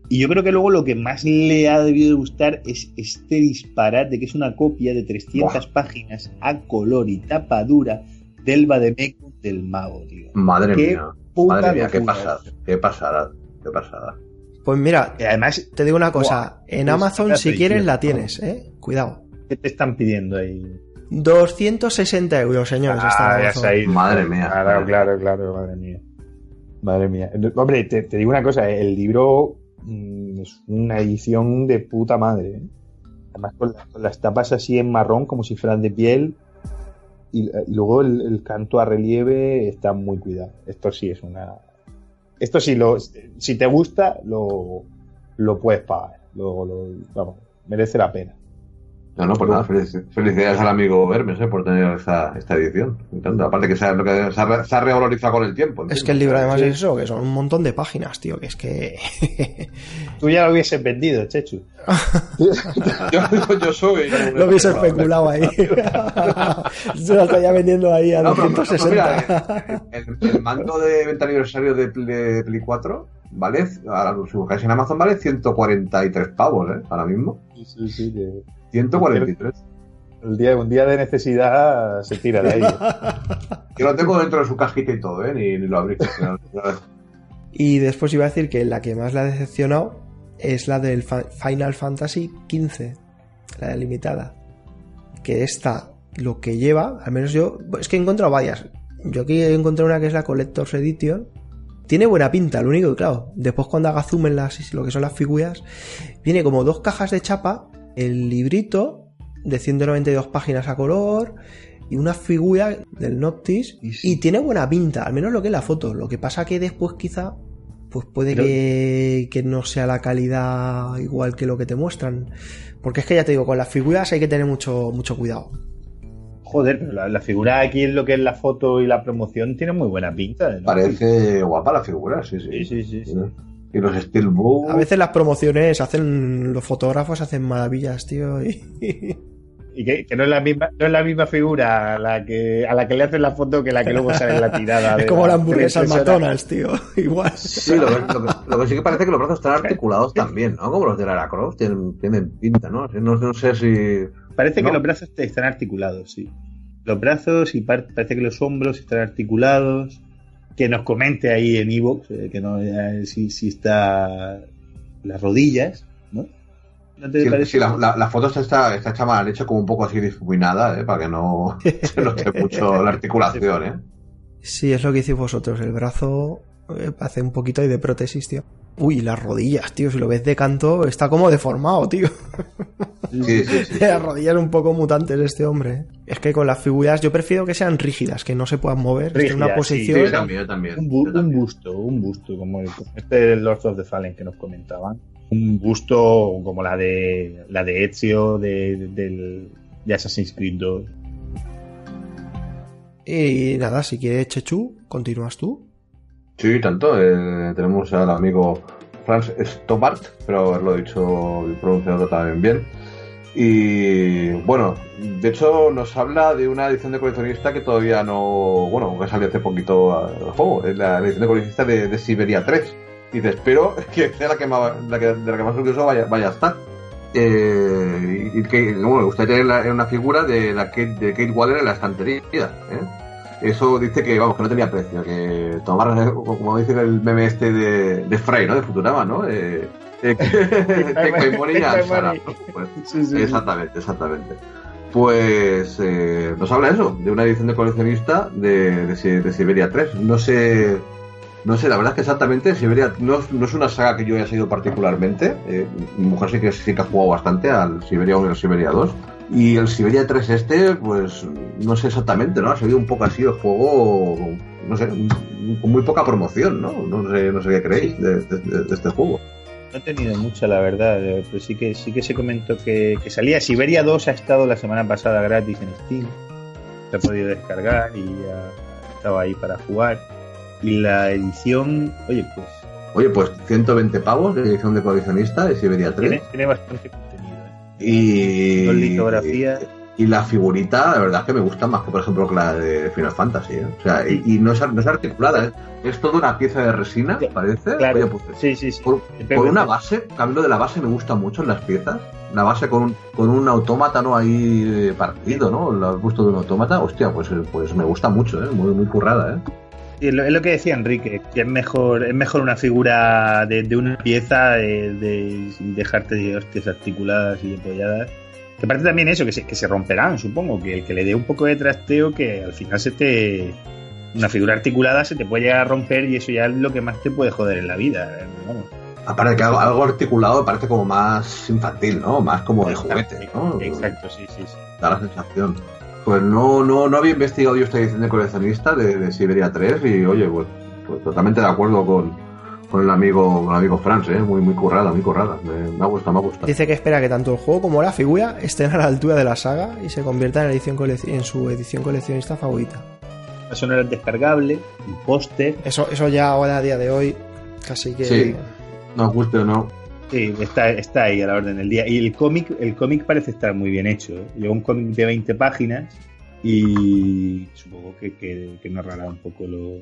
Y yo creo que luego lo que más le ha debido de gustar es este disparate, que es una copia de 300 páginas a color y tapa dura del Vademecum del mago, tío. Madre Qué mía. puta Madre mía, qué pasada. Qué pasada. Qué pasada. Pues mira, además, te digo una cosa, en Amazon si quieres la tienes, ¿eh? Cuidado. ¿qué te están pidiendo ahí? 260 euros, señores. está Ah, ido. Madre mía. Claro, claro, claro, madre mía. Madre mía. Hombre, te, te digo una cosa, el libro mm, es una edición de puta madre. ¿eh? Además con, la- con las tapas así en marrón, como si fueran de piel. Y, y luego el, el canto a relieve está muy cuidado. Esto sí es una... Esto sí, lo, si te gusta, lo, lo puedes pagar. Lo, lo- vamos, merece la pena. No, no, pues nada, felici- felicidades al amigo Hermes eh, por tener esta, esta edición. Me encanta. Aparte que se ha, lo que se ha, re- se ha revalorizado con el tiempo. Es que el libro además Sí. es eso, que son un montón de páginas, tío, que es que... Tú ya lo hubieses vendido, Chechu. yo, yo soy. lo hubiese especulado ahí. Se lo estaría vendiendo ahí a No, pero, pero 260. mira, el, el mando de venta aniversario de, Play- de Play 4 vale, ahora si buscáis en Amazon vale 143 pavos, ¿eh? Ahora mismo. Sí, sí, sí, que- 143. El día, un día de necesidad se tira de ahí. Yo lo tengo dentro de su cajita y todo, ¿eh? Ni, ni lo abrí. Y después iba a decir que la que más la ha decepcionado es la del Final Fantasy XV, la limitada. Que esta, lo que lleva, al menos yo, es que he encontrado varias. Yo aquí he encontrado una que es la Collector's Edition. Tiene buena pinta, lo único que, claro, después cuando haga zoom en las, lo que son las figuras, viene como dos cajas de chapa, el librito de 192 páginas a color y una figura del Noctis Y sí. y tiene buena pinta, al menos lo que es la foto. Lo que pasa que después quizá pues puede Pero- que, que no sea la calidad igual que lo que te muestran. Porque es que ya te digo, con las figuras hay que tener mucho, mucho cuidado. Joder, pero la, la figura aquí en lo que es la foto y la promoción tiene muy buena pinta. ¿no? Parece guapa la figura, sí, sí. Sí, sí, sí. sí. Los Steelbook. A veces las promociones hacen, los fotógrafos hacen maravillas, tío. y- Y que, que no, es la misma, no es la misma figura a la que, a la que le hacen la foto que la que luego sale en la tirada. es de como la hamburguesa al. McDonald's, tío. Igual. Sí, lo que, lo, que, lo que sí que parece que los brazos están articulados también, ¿no? Como los de Lara Croft, tienen, tienen pinta, ¿no? No, no sé si... Parece ¿No? que los brazos están articulados, sí. Los brazos y par- parece que los hombros están articulados. Que nos comente ahí en Evox, que no eh, si, si está las rodillas, ¿no? ¿No te Sí, parece? sí, la, la, la foto está, está, está hecha mal hecha como un poco así difuminada, ¿eh? Para que no se note mucho la articulación, ¿eh? Sí, es lo que hiciste vosotros. El brazo eh, hace un poquito ahí de prótesis, tío. Uy, las rodillas, tío. Si lo ves de canto, está como deformado, tío. Sí, sí, sí. Las rodillas un poco mutantes de este hombre. ¿eh? Es que con las figuras yo prefiero que sean rígidas, que no se puedan mover. estén en una Rígidas, sí, Sí, posición. yo también, yo también. Un, bu- yo también. un busto, un busto, como el, este Lords of the Fallen que nos comentaban. Un busto como la de la de Ezio de, de Assassin's Creed 2. Y nada, si quieres, Chechu, continúas tú. Sí, tanto. eh, tenemos al amigo Franz Stobart, pero haberlo dicho y pronunciado también bien. Y bueno, de hecho nos habla de una edición de coleccionista que todavía no, bueno, que salió hace poquito al juego, es la, edición de coleccionista de, de Siberia 3. Dice, espero que sea la que más, la que, de la que más orgulloso vaya, vaya a estar. Eh, y que, bueno, me gustaría tener una figura de la Kate, de Kate Waller en la estantería. ¿eh? Eso dice que, vamos, que no tenía precio, que tomar, como dice el meme este de, de Frey, ¿no? De Futurama, ¿no? Eh, eh. Exactamente, exactamente. Pues eh, nos habla eso, de una edición de coleccionista de, de Siberia 3. No sé, no sé, la verdad es que exactamente Siberia no, no es una saga que yo haya seguido particularmente. Eh, mi mujer sí que, sí que ha jugado bastante al Siberia 1 y al Siberia 2. Y el Siberia 3 este, pues no sé exactamente, ¿no? Ha seguido un poco así el juego, no sé, con muy poca promoción, ¿no? No sé, no sé qué creéis de, de- de- de este juego. No he tenido mucha, la verdad, eh, pero sí que sí que se comentó que, que salía. Siberia 2 ha estado la semana pasada gratis en Steam. Se ha podido descargar y ya estaba ahí para jugar. Y la edición, oye, pues Oye, pues 120 pavos de edición de coleccionista de Siberia 3. tiene, tiene bastante. Y, Con litografía. y la figurita, la verdad es que me gusta más que, por ejemplo, que la de Final Fantasy. ¿eh? O sea, y, y no, es, no es articulada, ¿eh? es toda una pieza de resina, parece. Claro, Oye, pues, sí, sí, sí. por, una base, cambio de la base me gusta mucho en las piezas. La base con, un- con un autómata ¿no? ahí eh, partido, ¿no? El busto de un autómata, hostia, pues, eh, pues me gusta mucho, ¿eh? muy, muy currada. ¿eh? Es lo, que decía Enrique, que es mejor, es mejor una figura de, de una pieza de, de- sin dejarte de hostias articuladas y apoyadas. Que aparte también eso, que se, que se romperán, supongo, que el que le dé un poco de trasteo, que al final se te. Una figura articulada se te puede llegar a romper y eso ya es lo que más te puede joder en la vida. Vamos. Aparte que algo, algo articulado parece como más infantil, ¿no? Más como de juguete, ¿no? Exacto, sí, sí, sí. da la sensación. Pues no, no, no había investigado yo esta edición de coleccionista de, de Siberia 3 y oye, pues, pues totalmente de acuerdo con, con el amigo, con el amigo Franz, ¿eh? muy, muy currada, muy currada. Me, me ha gustado, me ha gustado. Dice que espera que tanto el juego como la figura estén a la altura de la saga y se convierta en, edición colec- en su edición coleccionista favorita. La sonora es descargable, un póster. Eso, eso ya ahora a día de hoy casi que... Sí. Nos guste o no. Sí, está, está ahí a la orden del día. Y el cómic, el cómic parece estar muy bien hecho. ¿eh? Lleva un cómic de 20 páginas y supongo que, que, narrará un poco lo,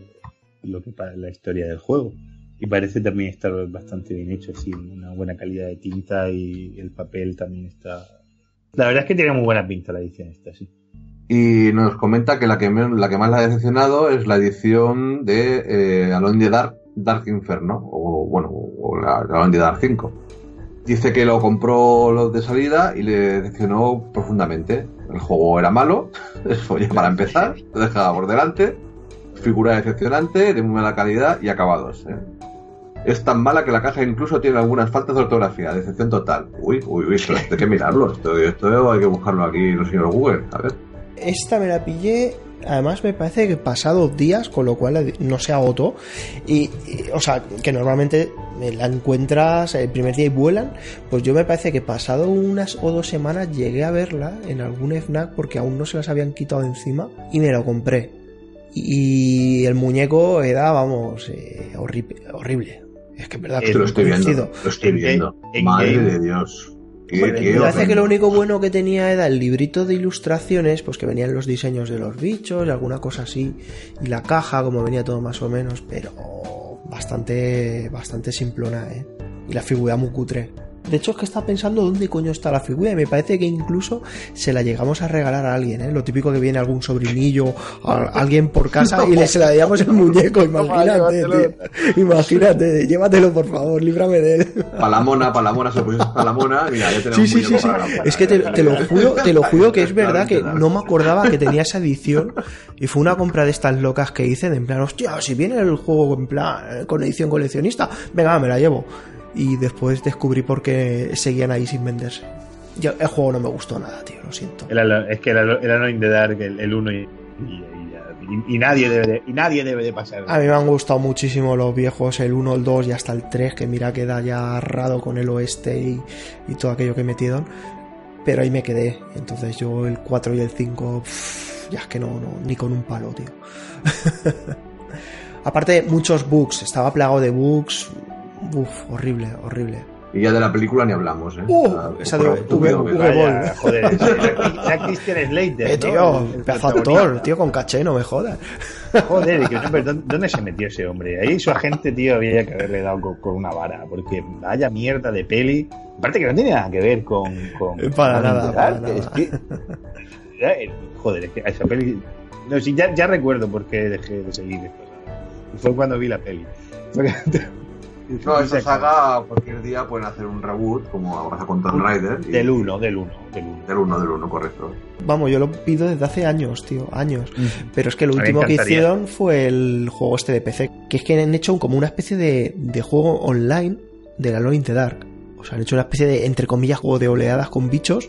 lo que la historia del juego. Y parece también estar bastante bien hecho, así, una buena calidad de tinta y el papel también está. La verdad es que tiene muy buena pinta la edición esta, sí. Y nos comenta que la que, la que más la ha decepcionado es la edición de eh, Alone in Dark, Dark Inferno, o bueno, o la, la Dark 5. Dice que lo compró lo de salida y le decepcionó profundamente. El juego era malo, eso ya para empezar, lo dejaba por delante, figura decepcionante, de muy mala calidad y acabados. ¿eh? Es tan mala que la caja incluso tiene algunas faltas de ortografía, decepción total. Uy, uy, uy, hay que mirarlo, esto, esto hay que buscarlo aquí en el señor Google, a ver. Esta me la pillé, además me parece que pasados días, con lo cual no se agotó. Y, y, o sea, que normalmente la encuentras el primer día y vuelan. Pues yo me parece que pasado unas o dos semanas llegué a verla en algún FNAC porque aún no se las habían quitado encima y me lo compré. Y el muñeco era, vamos, eh, horrible, horrible. Es que en verdad Eh, que lo estoy viendo, lo estoy En viendo. Madre de Dios. ¿Qué- Bueno, qué me parece que lo único bueno que tenía era el librito de ilustraciones, pues que venían los diseños de los bichos alguna cosa así, y la caja, como venía todo más o menos, pero bastante, bastante simplona, ¿eh? Y la figura muy cutre. De hecho, es que estaba pensando dónde coño está la figura y me parece que incluso se la llegamos a regalar a alguien, ¿eh? Lo típico que viene algún sobrinillo, a alguien por casa y le se la damos el muñeco, imagínate, tío. Imagínate, llévatelo por favor, líbrame de él. Palamona, Palamona, se puso Palamona, mira, ya tenemos Sí, sí, sí, sí. Es que te, te lo juro, te lo juro que es verdad que no me acordaba que tenía esa edición y fue una compra de estas locas que hice de en plan, hostia, si viene el juego en plan eh, con edición coleccionista, venga, me la llevo. Y después descubrí por qué seguían ahí sin venderse. Yo, el juego no me gustó nada, tío, lo siento. Es que no in the dark el 1 y, y- y- y- y nadie debe de, y nadie debe de pasar. A mí me han gustado muchísimo los viejos, el 1, el 2 y hasta el 3, que mira queda ya arrado con el oeste y, y todo aquello que metieron. Pero ahí me quedé. Entonces yo el 4 y el 5, pff, ya es que no, no, ni con un palo, tío. Aparte, muchos bugs, estaba plagado de bugs. Uf, horrible, horrible. Y ya de la película ni hablamos, ¿eh? Uh, esa de- tú, V- tío, V- que- Ball. Vaya, joder, era Christian Slater. Eh, tío, pedazo actor, tío, con caché, no me jodas. Joder, y que, ¿dónde, se metió ese hombre? Ahí su agente, tío, había que haberle dado con, con una vara, porque vaya mierda de peli. Aparte que no tiene nada que ver con. con Para con nada, es que- ya, eh, joder, es que esa peli. No, sí, ya, ya recuerdo por qué dejé de seguir esto. fue cuando vi la peli. No, esa saga cualquier día pueden hacer un reboot, como ahora con Tomb Raider. y- Del 1, del 1, del 1. Del 1, del 1, correcto. Vamos, yo lo pido desde hace años, tío, años. Pero es que lo me último que hicieron fue el juego este de PC, que es que han hecho como una especie de, de juego online de la Lone in the Dark. O sea, han hecho una especie de, entre comillas, juego de oleadas con bichos.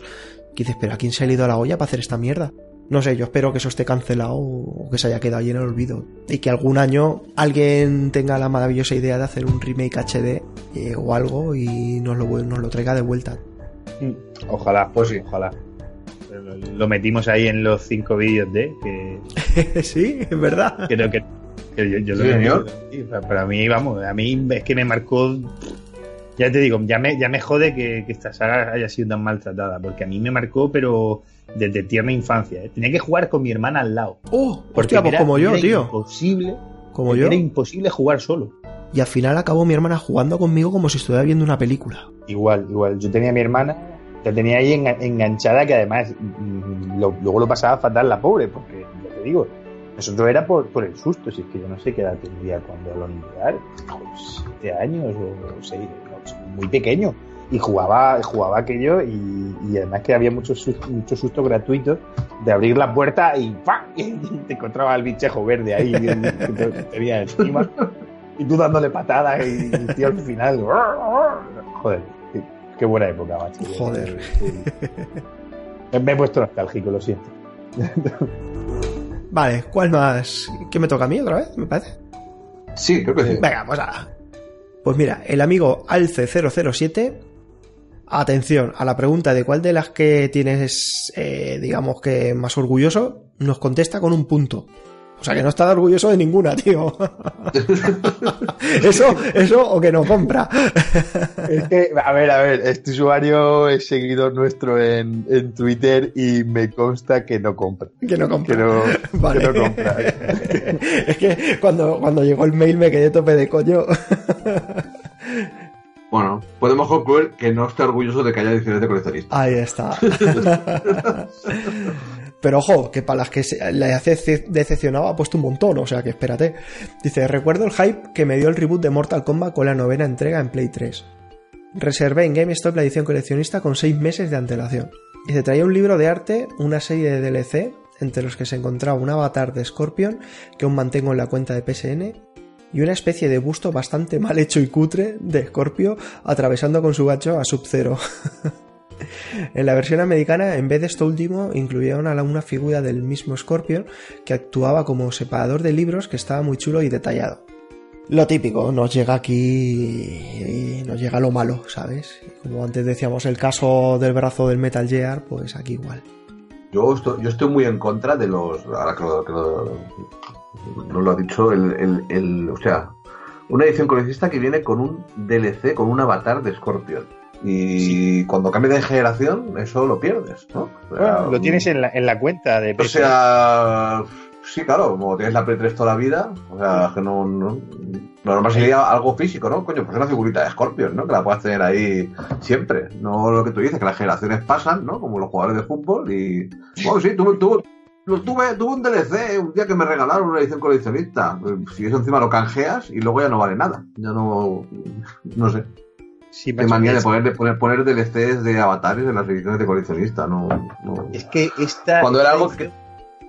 Que dices, pero ¿a quién se ha ido a la olla para hacer esta mierda? No sé, yo espero que eso esté cancelado o que se haya quedado ahí en el olvido. Y que algún año alguien tenga la maravillosa idea de hacer un remake HD eh, o algo y nos lo, nos lo traiga de vuelta. Ojalá, Pues sí. ojalá. Lo, lo metimos ahí en los cinco vídeos de que sí, es verdad. creo que, que yo, yo lo Sí, he señor. para mí, vamos, a mí es que me marcó. Ya te digo, ya me, ya me jode que, que esta saga haya sido tan maltratada, porque a mí me marcó, pero desde tierna infancia. ¿eh? Tenía que jugar con mi hermana al lado. Oh, Porque hostia, pues era- como yo, era tío. Imposible. Como yo. Era imposible jugar solo. Y al final acabó mi hermana jugando conmigo como si estuviera viendo una película. Igual, igual. Yo tenía a mi hermana, la tenía ahí enga- enganchada, que además mm, lo- luego lo pasaba fatal la pobre, porque ya te digo, nosotros era por, por el susto, si es que yo no sé qué edad tendría cuando lo enviar, siete años o seis, pues, muy pequeño. Y jugaba, jugaba aquello y, y además que había muchos sus- muchos sustos gratuitos de abrir la puerta y ¡pam! Y te encontraba el bichejo verde ahí que te tenía encima y tú dándole patadas y, y el tío al final. Joder, qué, qué buena época, macho. Joder. Me he puesto nostálgico, lo siento. Vale, ¿cuál más? ¿Qué me toca a mí otra vez? Me parece. Sí, creo que sí. Venga, pues nada. Pues mira, el amigo Alce007. Atención a la pregunta de cuál de las que tienes, eh, digamos que más orgulloso, nos contesta con un punto. O sea que no está orgulloso de ninguna, tío. eso, eso o que no compra. Es que, a ver, a ver, este usuario es seguidor nuestro en, en Twitter y me consta que no compra. que no compra. Que no, Vale. que no compra. es que cuando, cuando llegó el mail me quedé tope de coño. Bueno, podemos concluir que no está orgulloso de que haya ediciones de coleccionista. Ahí está. Pero ojo, que para las que se- ce- decepcionado ha puesto un montón, o sea que espérate. Dice, recuerdo el hype que me dio el reboot de Mortal Kombat con la novena entrega en Play 3. Reservé en GameStop la edición coleccionista con 6 meses de antelación. Dice, traía un libro de arte, una serie de DLC, entre los que se encontraba un avatar de Scorpion, que aún mantengo en la cuenta de PSN, y una especie de busto bastante mal hecho y cutre de Scorpio atravesando con su gacho a Sub-Zero. En la versión americana, en vez de esto último, incluyeron a la- una figura del mismo Scorpion que actuaba como separador de libros que estaba muy chulo y detallado. Lo típico, nos llega aquí y nos llega lo malo, ¿sabes? Como antes decíamos el caso del brazo del Metal Gear, pues aquí igual. Yo estoy, yo estoy muy en contra de los. Ahora que lo, que lo- no lo ha dicho, el, el, el- o sea, una edición coleccionista que viene con un DLC, con un avatar de Scorpion. Y cuando cambias de generación, eso lo pierdes, ¿no? O sea, Bueno, lo tienes en la, en la cuenta de O sea, sí, claro, como tienes la Play 3 toda la vida, o sea, que no, no, lo normal sería algo físico, ¿no? Coño, pues una figurita de Scorpion, ¿no? Que la puedas tener ahí siempre. No lo que tú dices, que las generaciones pasan, ¿no? Como los jugadores de fútbol y... Bueno, sí, tuve, tuve, lo tuve, tuve un DLC un día que me regalaron una edición coleccionista. Si eso encima lo canjeas y luego ya no vale nada. Ya no... No sé. Sí, Qué manía de poner, de poner, poner DLCs de avatares en las ediciones de coleccionista, no... no. Es que esta. Cuando era algo que,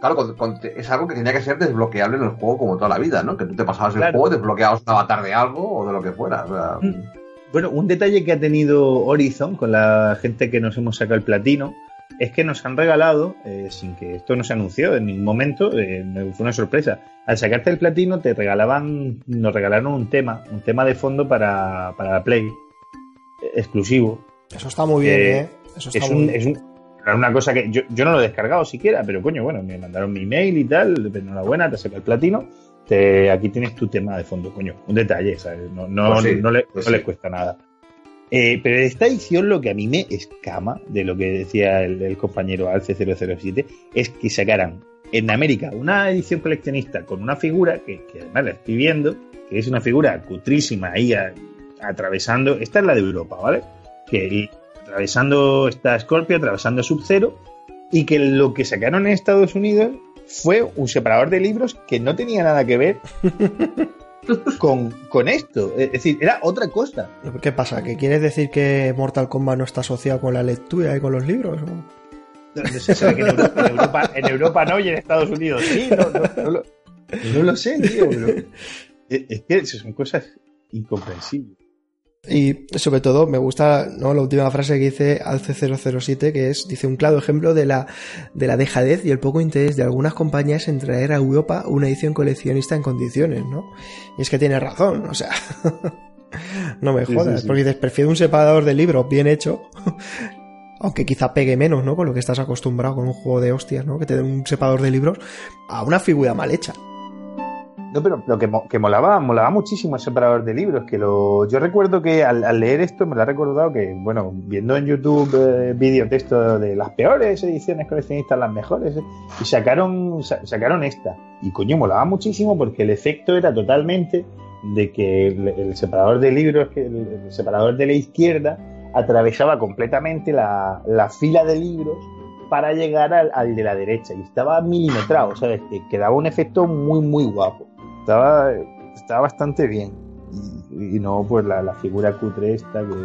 claro, cuando- cuando te- es algo que tenía que ser desbloqueable en el juego como toda la vida, ¿no? Que tú te pasabas el juego, desbloqueabas un avatar de algo o de lo que fuera. o sea, Mm. Bueno, un detalle que ha tenido Horizon con la gente que nos hemos sacado el platino es que nos han regalado, eh, sin que esto no se anunció en ningún momento, eh, fue una sorpresa. Al sacarte el platino te regalaban, nos regalaron un tema, un tema de fondo para, para la Play, exclusivo. Eso está muy bien, Eh, ¿eh? Eso está Es, muy un, bien. es un- una cosa que yo, yo no lo he descargado siquiera, pero coño, bueno, me mandaron mi email y tal, enhorabuena, te saca el platino. Te, aquí tienes tu tema de fondo, coño, un detalle, ¿sabes? No, no, Pues sí, no le, pues no le sí. cuesta nada. Eh, pero esta edición lo que a mí me escama de lo que decía el, el compañero Alce007 es que sacaran en América una edición coleccionista con una figura que, que además la estoy viendo, que es una figura cutrísima ahí a- atravesando, esta es la de Europa, ¿vale? Que atravesando esta Scorpio, atravesando Sub-Zero y que lo que sacaron en Estados Unidos fue un separador de libros que no tenía nada que ver con, con esto. Es decir, era otra cosa. ¿Qué pasa? ¿Que quieres decir que Mortal Kombat no está asociado con la lectura y con los libros? No, no se sabe que en Europa, en, Europa, en Europa no y en Estados Unidos sí. No, no, no lo, no lo sé, tío. pero es, es que son cosas incomprensibles. Y sobre todo me gusta ¿no? la última frase que dice Alce007, que es, dice, un claro ejemplo de la, de la dejadez y el poco interés de algunas compañías en traer a Europa una edición coleccionista en condiciones, ¿no? Y es que tiene razón, o sea, no me Sí, jodas, sí, sí. porque dices, prefiero un separador de libros bien hecho, aunque quizá pegue menos, ¿no? Con lo que estás acostumbrado con un juego de hostias, ¿no? Que te den un separador de libros a una figura mal hecha. No, pero lo que, que molaba, molaba muchísimo el separador de libros. Que lo, yo recuerdo que al, al leer esto me lo ha recordado que, bueno, viendo en YouTube eh, vídeos de esto de las peores ediciones coleccionistas, las mejores, eh, y sacaron, sa- sacaron esta. Y coño, molaba muchísimo porque el efecto era totalmente de que el, separador de libros, que el, separador de la izquierda, atravesaba completamente la, la fila de libros para llegar al, al de la derecha y estaba milimetrado, ¿sabes? Que, que daba un efecto muy, muy guapo. Estaba, estaba bastante bien. Y, y no, pues la, la figura cutre esta que,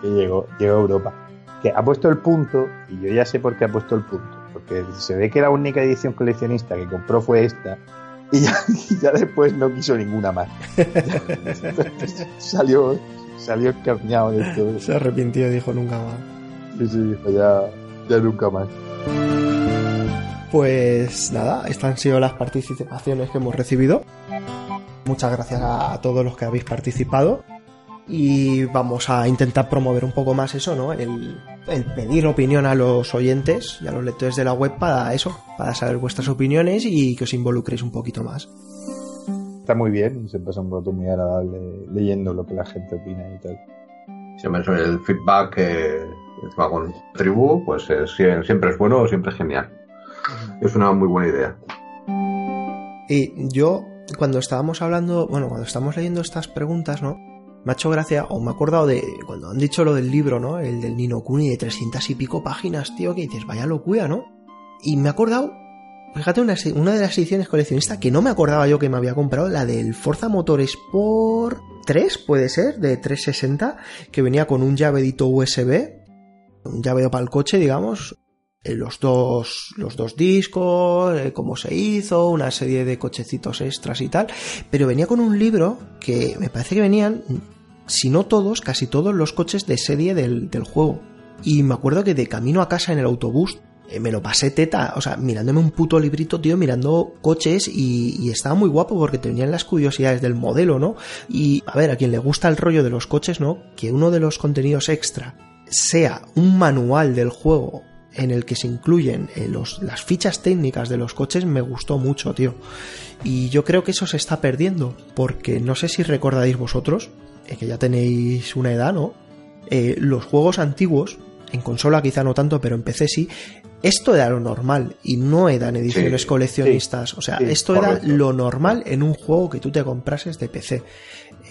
que llegó, llegó a Europa. Que ha puesto el punto, y yo ya sé por qué ha puesto el punto. Porque se ve que la única edición coleccionista que compró fue esta, y ya, y ya después no quiso ninguna más. salió, salió escarñado de todo. Se arrepintió y dijo nunca más. Sí, sí, dijo ya, ya nunca más. Pues nada, estas han sido las participaciones que hemos recibido. Muchas gracias a todos los que habéis participado. Y vamos a intentar promover un poco más eso, ¿no? El, el pedir opinión a los oyentes y a los lectores de la web para eso, para saber vuestras opiniones y que os involucréis un poquito más. Está muy bien, se pasa un rato muy agradable leyendo lo que la gente opina y tal. siempre el feedback que encima con tribu, pues es- siempre es bueno, siempre es genial. Es una muy buena idea. Y yo, cuando estábamos hablando, bueno, cuando estábamos leyendo estas preguntas, ¿no? Me ha hecho gracia, o me he acordado de cuando han dicho lo del libro, ¿no? El del Nino Kuni de 300 y pico páginas, tío, que dices, vaya locura, ¿no? Y me he acordado, fíjate, una, una de las ediciones coleccionistas que no me acordaba yo que me había comprado, la del Forza Motorsport 3, puede ser, de 360, que venía con un llavedito USB, un llaveo para el coche, digamos, los dos los dos discos, eh, cómo se hizo, una serie de cochecitos extras y tal, pero venía con un libro que me parece que venían, si no todos, casi todos los coches de serie del, del juego. Y me acuerdo que de camino a casa en el autobús eh, me lo pasé teta, o sea, mirándome un puto librito, tío, mirando coches y, y estaba muy guapo porque te venían las curiosidades del modelo, ¿no? Y a ver, a quien le gusta el rollo de los coches, ¿no? Que uno de los contenidos extra sea un manual del juego en el que se incluyen eh, los, las fichas técnicas de los coches me gustó mucho, tío. Y yo creo que eso se está perdiendo, porque no sé si recordáis vosotros, eh, que ya tenéis una edad, ¿no? eh, los juegos antiguos, en consola quizá no tanto, pero en PC sí, esto era lo normal y no eran ediciones Sí, coleccionistas. o sea, sí, esto correcto. era lo normal en un juego que tú te comprases de PC.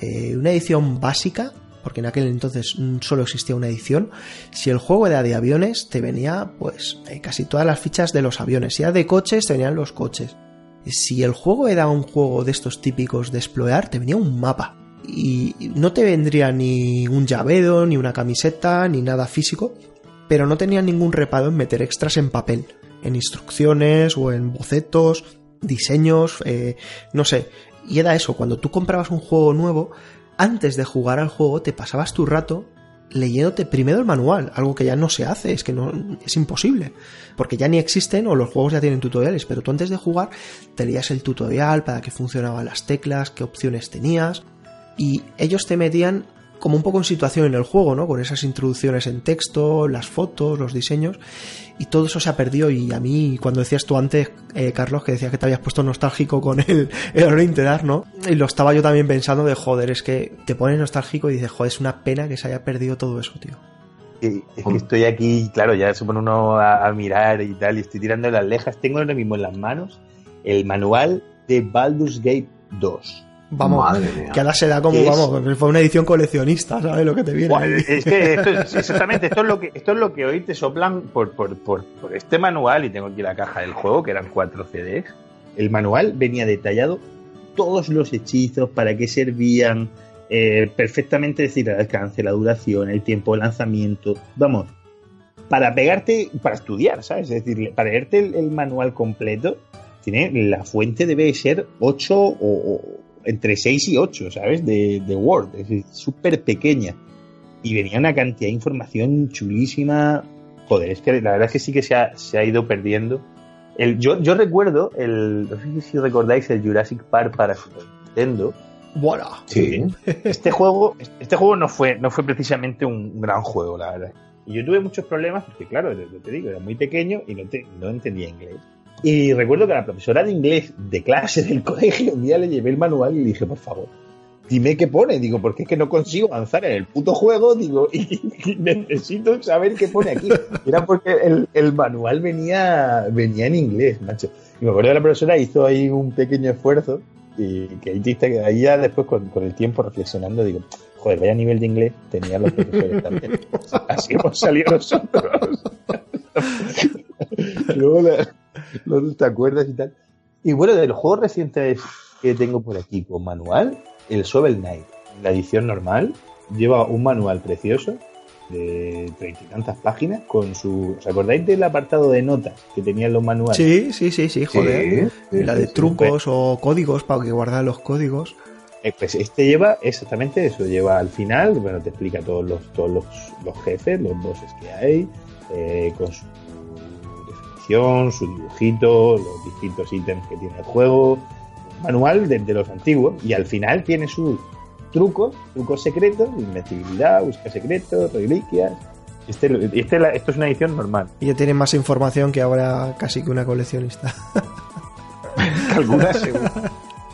Eh, una edición básica, porque en aquel entonces solo existía una edición. Si el juego era de aviones, te venía pues eh, casi todas las fichas de los aviones. Si era de coches, te venían los coches. Si el juego era un juego de estos típicos de explorar, te venía un mapa. Y no te vendría ni un llavero, ni una camiseta, ni nada físico, pero no tenía ningún reparo en meter extras en papel, en instrucciones o en bocetos, diseños, eh, no sé. Y era eso, cuando tú comprabas un juego nuevo, antes de jugar al juego te pasabas tu rato leyéndote primero el manual, algo que ya no se hace, es que no es imposible, porque ya ni existen o los juegos ya tienen tutoriales, pero tú antes de jugar te el tutorial para qué funcionaban las teclas, qué opciones tenías y ellos te metían como un poco en situación en el juego, ¿no? Con esas introducciones en texto, las fotos, los diseños, y todo eso se ha perdido. Y a mí, cuando decías tú antes, eh, Carlos, que decías que te habías puesto nostálgico con el, el Orientar, ¿no? Y lo estaba yo también pensando de, joder, es que te pones nostálgico y dices, joder, es una pena que se haya perdido todo eso, tío. Eh, Es que estoy aquí, claro, ya se pone uno a, a mirar y tal, y estoy tirando las lejas. Tengo ahora mismo en las manos el manual de Baldur's Gate 2. Vamos, Madre mía. que ahora se da como, vamos, fue una edición coleccionista, ¿sabes lo que te viene? Es que esto es, exactamente, esto es lo que esto es lo que hoy te soplan por, por, por, por este manual, y tengo aquí la caja del juego, que eran cuatro CDs. El manual venía detallado todos los hechizos, para qué servían, eh, perfectamente decir el alcance, la duración, el tiempo de lanzamiento. Vamos, para pegarte, para estudiar, ¿sabes? Es decir, para leerte el, el manual completo, tiene la fuente debe ser 8 o, o entre 6 y 8, ¿sabes? De, de Word, es súper pequeña. Y venía una cantidad de información chulísima. Joder, es que la verdad es que sí que se ha, se ha ido perdiendo. El, yo, yo recuerdo, el, no sé si recordáis el Jurassic Park para Super Nintendo. Voilà. Sí. Este juego, este juego no fue, no fue precisamente un gran juego, la verdad. Y yo tuve muchos problemas porque, claro, te digo, era muy pequeño y no, te- no entendía inglés. Y recuerdo que a la profesora de inglés de clase del colegio un día le llevé el manual y le dije, por favor, dime qué pone. Digo, porque es que no consigo avanzar en el puto juego. Digo, y, y necesito saber qué pone aquí. Era porque el, el manual venía, venía en inglés, macho. Y me acuerdo que la profesora hizo ahí un pequeño esfuerzo y que ahí, ya después con, con el tiempo reflexionando digo, joder, vaya nivel de inglés tenían los profesores también. Así hemos salido nosotros. Luego la- luego te acuerdas y tal. Y bueno, de los juegos recientes que tengo por aquí con manual, el Shovel Knight, la edición normal, lleva un manual precioso de treinta y tantas páginas con su... ¿Os acordáis del apartado de notas que tenían los manuales? Sí, sí, sí, sí, joder. Sí, la de sí. trucos o códigos para que guardar los códigos. Eh, Pues este lleva exactamente eso, lleva al final, bueno, te explica todos los, todos los, los jefes, los bosses que hay, eh, con su su dibujito, los distintos ítems que tiene el juego, manual de, de los antiguos, y al final tiene sus trucos, trucos secretos, invencibilidad, busca secretos, reliquias. Este, este, esto es una edición normal. Y ya tiene más información que ahora casi que una coleccionista. Algunas seguro.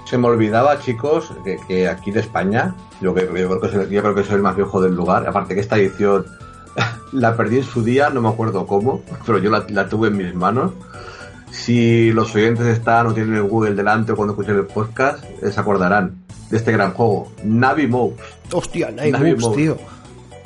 Se me olvidaba, chicos, que, que aquí de España, yo, que, yo creo que soy, yo creo que soy el más viejo del lugar, aparte que esta edición la perdí en su día, no me acuerdo cómo, pero yo la, la tuve en mis manos. Si los oyentes están o tienen el Google delante o cuando escuchen el podcast, se acordarán de este gran juego, Navi Moves. Hostia, Navi Moves. tío.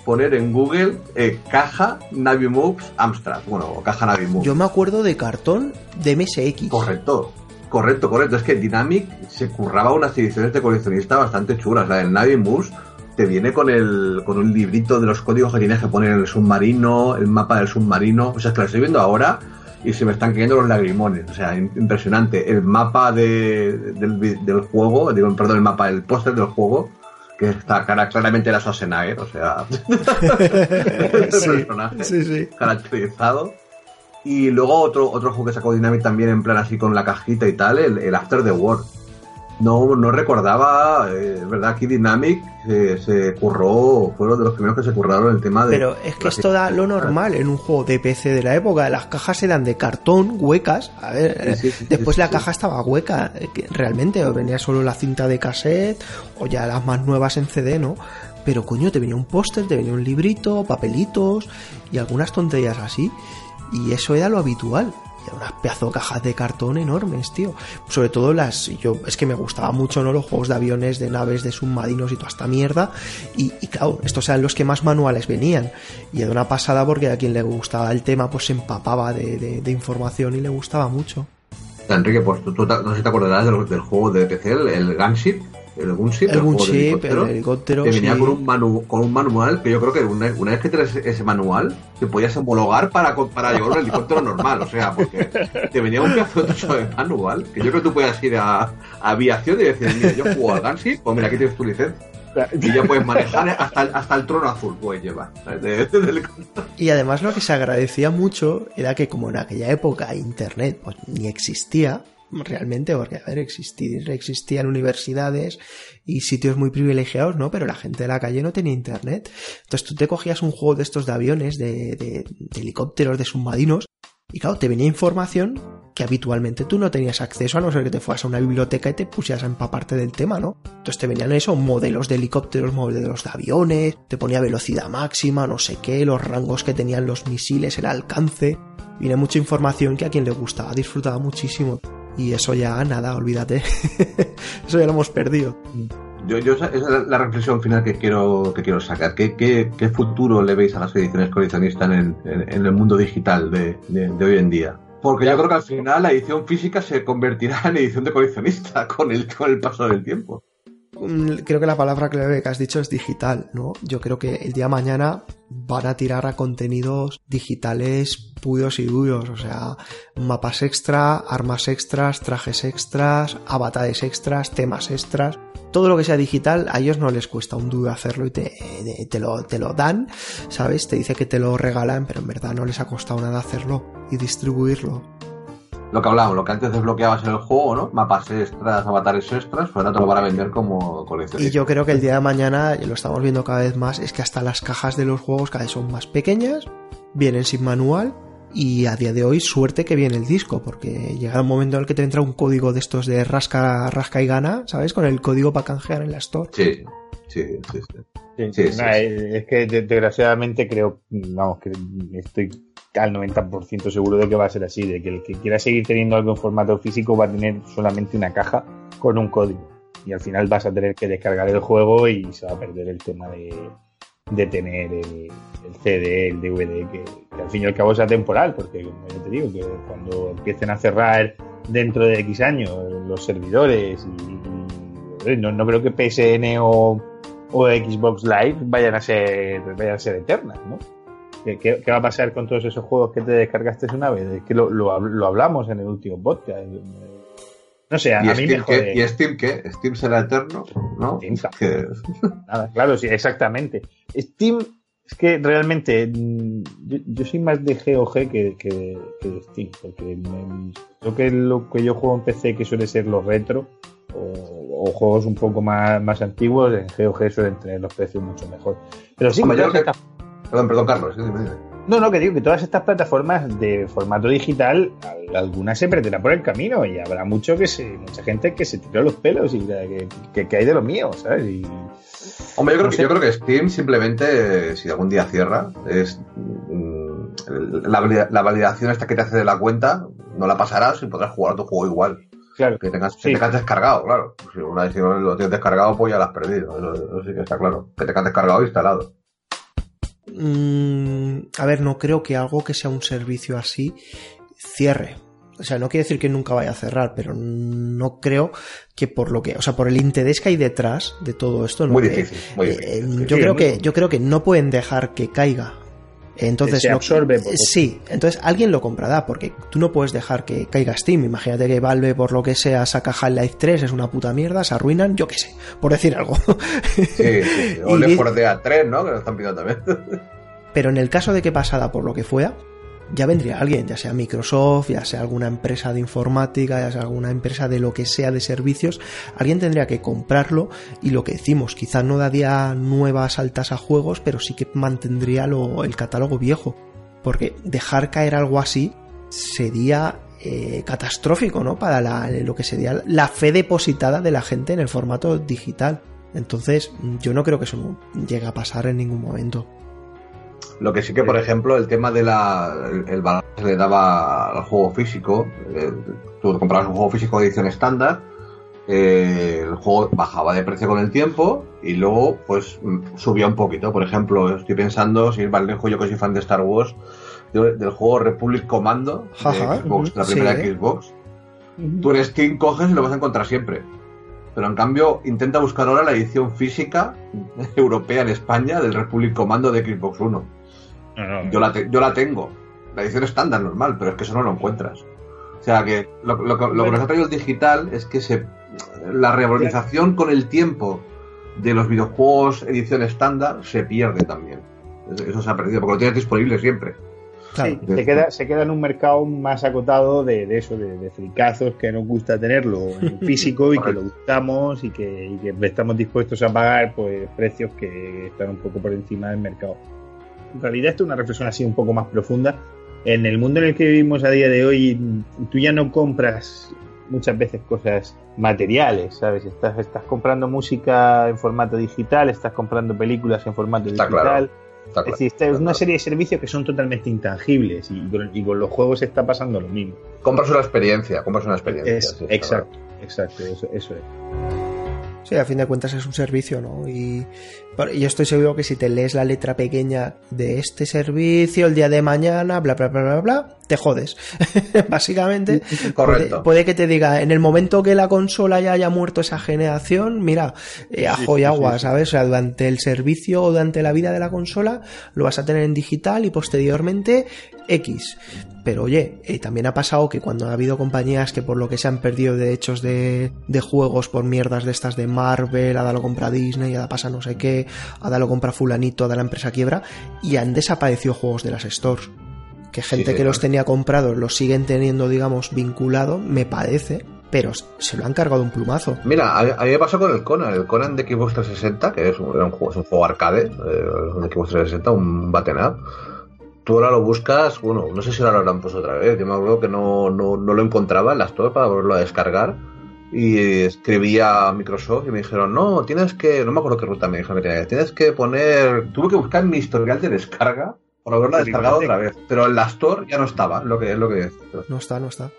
Poner en Google eh, caja Navi Amstrad, bueno, caja Navi. Yo me acuerdo de cartón de MSX. Correcto, correcto, correcto. Es que Dynamic se curraba unas ediciones de coleccionista bastante chulas. La del Navi Moose te viene con el con un librito de los códigos que tienes que poner en el submarino, el mapa del submarino. O sea, es que lo estoy viendo ahora y se me están cayendo los lagrimones. O sea, im- impresionante. El mapa de, del, del juego, digo, perdón, el mapa, el póster del juego, que está cara, claramente era Schwarzenegger, o sea, Sí, personaje sí, sí. caracterizado. Y luego otro, otro juego que sacó Dynamic también en plan así con la cajita y tal, el, el After the War. No, no recordaba, eh, verdad, aquí Dynamic eh, se curró, fueron de los primeros que se curraron el tema de... Pero es que esto da lo normal en un juego de PC de la época, las cajas eran de cartón, huecas, a ver, Sí, sí, sí, después la caja estaba hueca, eh, realmente, o venía solo la cinta de cassette, o ya las más nuevas en CD, ¿no? Pero coño, te venía un póster, te venía un librito, papelitos y algunas tonterías así, y eso era lo habitual. Eran unas pedazo cajas de cartón enormes, tío. Sobre todo las. Yo, es que me gustaba mucho, ¿no? Los juegos de aviones, de naves, de submarinos y toda esta mierda. Y, y claro, estos eran los que más manuales venían. Y era una pasada porque a quien le gustaba el tema, pues se empapaba de, información y le gustaba mucho. Enrique, pues tú, no sé si te acordarás del, del juego de PC, el, el Gunship, el Gunship, El Gunship, el helicóptero, helicóptero. que venía sí. con un, manu- con un manual que yo creo que una, una vez que tienes ese manual te podías homologar para, para llevar un helicóptero normal, o sea, porque te venía un pedazo de manual que yo creo que tú podías ir a, a aviación y decir, mira, yo juego al Gunship, pues mira, aquí tienes tu licencia y ya puedes manejar hasta el, hasta el trono azul, puedes llevar. Y además lo que se agradecía mucho era que como en aquella época internet pues ni existía realmente, porque a ver, existían universidades y sitios muy privilegiados, ¿no? Pero la gente de la calle no tenía internet. Entonces tú te cogías un juego de estos de aviones, de, de- de helicópteros, de submarinos, y claro, te venía información que habitualmente tú no tenías acceso a no ser que te fueras a una biblioteca y te pusieras a empaparte del tema, ¿no? Entonces te venían eso, modelos de helicópteros, modelos de aviones, te ponía velocidad máxima, no sé qué, los rangos que tenían los misiles, el alcance. Viene mucha información que a quien le gustaba disfrutaba muchísimo. Y eso ya, nada, olvídate. eso ya lo hemos perdido. Yo, yo, esa es la, reflexión final que quiero, que quiero sacar. ¿Qué, qué, qué futuro le veis a las ediciones coleccionistas en, en- el mundo digital de, de- de hoy en día? Porque yo creo que al final la edición física se convertirá en edición de coleccionista con el, con el paso del tiempo. Mm, Creo que la palabra clave que has dicho es digital, ¿no? Yo creo que el día de mañana van a tirar a contenidos digitales puros y duros, o sea, mapas extra, armas extras, trajes extras, avatares extras, temas extras. Todo lo que sea digital a ellos no les cuesta un duro hacerlo y te, te- te lo, te lo dan, ¿sabes? Te dice que te lo regalan, pero en verdad no les ha costado nada hacerlo y distribuirlo. Lo que hablábamos, lo que antes desbloqueabas en el juego, ¿no? Mapas extras, avatares extras, pues ahora te lo van a vender como Y coleccionista. yo creo que el día de mañana, y lo estamos viendo cada vez más, es que hasta las cajas de los juegos cada vez son más pequeñas, vienen sin manual y a día de hoy suerte que viene el disco, porque llega un momento en el que te entra un código de estos de rasca, rasca y gana, ¿sabes? Con el código para canjear en la store. Sí, sí, sí. sí. Sí, Sí, sí, sí, nada, sí. Es que de- desgraciadamente creo, vamos, que estoy al 90% seguro de que va a ser así, de que el que quiera seguir teniendo algo en formato físico va a tener solamente una caja con un código. Y al final vas a tener que descargar el juego y se va a perder el tema de, de tener el, el CD, el DVD, que, al fin y al cabo sea temporal, porque como yo te digo, que cuando empiecen a cerrar dentro de X años los servidores y no, no creo que PSN o, o Xbox Live vayan a ser vayan a ser eternas, ¿no? ¿Qué, va a pasar con todos esos juegos que te descargaste una vez? Es que lo, lo, hab- lo hablamos en el último podcast. No sé, a, ¿Y, a mí me Steam, qué? jode. ¿Y Steam qué? ¿Steam será eterno? ¿No? Steam Nada, claro, sí, exactamente. Steam, es que realmente mm, yo, yo soy más de GOG que, que, que de Steam, porque me- creo que lo que yo juego en PC, que suele ser los retro, o, o juegos un poco más, más antiguos, en GOG suelen tener los precios mucho mejor. Pero sí, Hombre, que que- Perdón, perdón, Carlos. sí, dime, dime. no, no, que digo que todas estas plataformas de formato digital, al- algunas se perderán por el camino y habrá mucho que se, mucha gente que se tiró los pelos y que, que, que hay de lo mío, ¿sabes? Y, Hombre, yo creo, No que, yo creo que Steam simplemente, si algún día cierra, es mm, la, valida- la validación esta que te hace de la cuenta, no la pasarás y podrás jugar tu juego igual. claro, Que tengas, que Sí. tengas descargado, claro. Si una vez que lo tienes descargado, pues ya lo has perdido. Eso, eso sí que está claro. Que tengas descargado e instalado. Mm, a ver, no creo que algo que sea un servicio así cierre. O sea, no quiere decir que nunca vaya a cerrar, pero no creo que por lo que, o sea, por el interés que hay detrás de todo esto, ¿no? Muy Eh, difícil, muy eh, difícil. yo Sí, creo que, yo creo que no pueden dejar que caiga. Entonces, se absorbe eh, sí, entonces alguien lo comprará, porque tú no puedes dejar que caiga Steam. Imagínate que Valve, por lo que sea, saca Half-Life 3, es una puta mierda, se arruinan, yo qué sé, por decir algo. Sí, sí, sí. O Left di- 4 Dead 3, ¿no? Que lo están pidiendo también. Pero en el caso de que pasara por lo que fuera, ya vendría alguien, ya sea Microsoft, ya sea alguna empresa de informática, ya sea alguna empresa de lo que sea de servicios, alguien tendría que comprarlo y lo que decimos, quizás no daría nuevas altas a juegos, pero sí que mantendría el catálogo viejo. Porque dejar caer algo así sería eh, catastrófico, ¿no? Para lo que sería la fe depositada de la gente en el formato digital. Entonces, yo no creo que eso llegue a pasar en ningún momento. Lo que sí que, por ejemplo, el tema de la. El, valor que le daba al juego físico. Eh, tú comprabas un juego físico de edición estándar. Eh, el juego bajaba de precio con el tiempo y luego, pues, subía un poquito. Por ejemplo, estoy pensando, si ir más lejos, yo que soy fan de Star Wars, del juego Republic Commando, de la primera Xbox. Tú en Steam coges y lo vas a encontrar siempre. Pero en cambio, intenta buscar ahora la edición física europea en España del Republic Commando de Xbox One. Yo, la yo la tengo. La edición estándar normal, pero es que eso no lo encuentras. O sea que lo, que nos ha traído el digital es que se la revalorización con el tiempo de los videojuegos edición estándar se pierde también. Eso se ha perdido, porque lo tienes disponible siempre. Sí, se queda, se queda en un mercado más acotado de, eso, de, de, fricazos que nos gusta tenerlo en físico y que lo gustamos y que, y que estamos dispuestos a pagar pues precios que están un poco por encima del mercado en realidad esto es una reflexión así un poco más profunda. En el mundo en el que vivimos a día de hoy, tú ya no compras muchas veces cosas materiales, ¿sabes? Estás, estás comprando música en formato digital, estás comprando películas en formato digital. es decir, es una serie de servicios que son totalmente intangibles y, con los juegos está pasando lo mismo. Compras una experiencia, compras una experiencia. exacto, exacto, eso, eso es. Sí, a fin de cuentas es un servicio, ¿no? Y, yo estoy seguro que si te lees la letra pequeña de este servicio el día de mañana, bla, bla, bla, bla, bla, te jodes. Básicamente, Correcto. Puede, que te diga, en el momento que la consola ya haya muerto esa generación, mira, eh, ajo y agua, ¿sabes? O sea, durante el servicio o durante la vida de la consola lo vas a tener en digital y posteriormente X. Pero oye, eh, también ha pasado que cuando ha habido compañías que por lo que se han perdido derechos de, de juegos por mierdas de estas de Marvel, Ada lo compra Disney, Ada pasa no sé qué, Ada lo compra fulanito, Ada la empresa quiebra, y han desaparecido juegos de las stores. Que gente que los tenía comprados los siguen teniendo, digamos, vinculado, me parece, pero se lo han cargado un plumazo. Mira, a, mí me pasó con el Conan, el Conan de Xbox 360, que es un, juego, es un juego arcade, eh, de Xbox 360, un baten up tú ahora lo buscas, bueno, no sé si ahora lo habrán puesto otra vez, yo me acuerdo que no, no, no lo encontraba en la store para volverlo a descargar. Y escribía a Microsoft y me dijeron, no, tienes que, no me acuerdo qué ruta me dijeron que tienes que poner, tuve que buscar mi historial de descarga para haberla descargado otra vez, pero en la store ya no estaba, lo que es lo que No está, no está.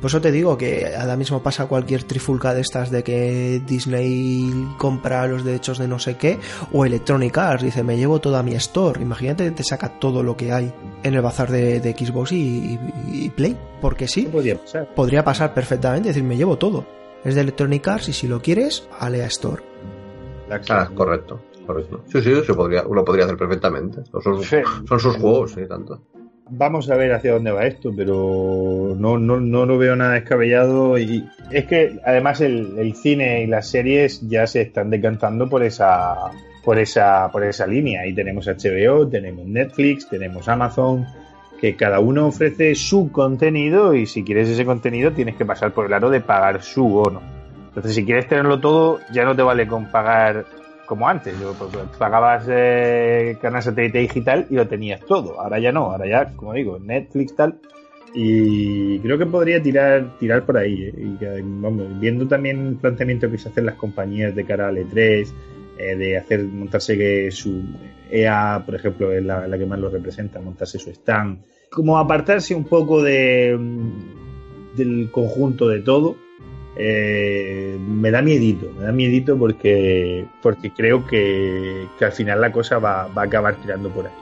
Por eso te digo que ahora mismo pasa cualquier trifulca de estas de que Disney compra los derechos de no sé qué, o Electronic Arts dice me llevo toda mi store. Imagínate que te saca todo lo que hay en el bazar de, Xbox y, Play, porque sí, podría pasar. podría pasar perfectamente, decir, me llevo todo. Es de Electronic Arts y si lo quieres, Alea Store. Ah, correcto. Sí, sí, se podría, lo podría hacer perfectamente. Son, son sus juegos, sí, tanto. Vamos a ver hacia dónde va esto, pero no, no, no lo veo nada descabellado. Y es que además el, cine y las series ya se están decantando por esa, por esa, por esa línea. Y tenemos HBO, tenemos Netflix, tenemos Amazon, que cada uno ofrece su contenido y si quieres ese contenido tienes que pasar por el aro de pagar su bono. Entonces, si quieres tenerlo todo, ya no te vale con pagar como antes. Yo, pues, pagabas eh, canal satélite digital y lo tenías todo. Ahora ya no, ahora ya, como digo, Netflix tal. Y creo que podría tirar tirar por ahí. Eh, y vamos, viendo también el planteamiento que se hacen las compañías de cara al E3, eh, de hacer montarse que su EA, por ejemplo, es la, que más lo representa, montarse su stand. Como apartarse un poco de del conjunto de todo eh, me da miedito, me da miedito porque, porque creo que, al final la cosa va, a acabar tirando por ahí.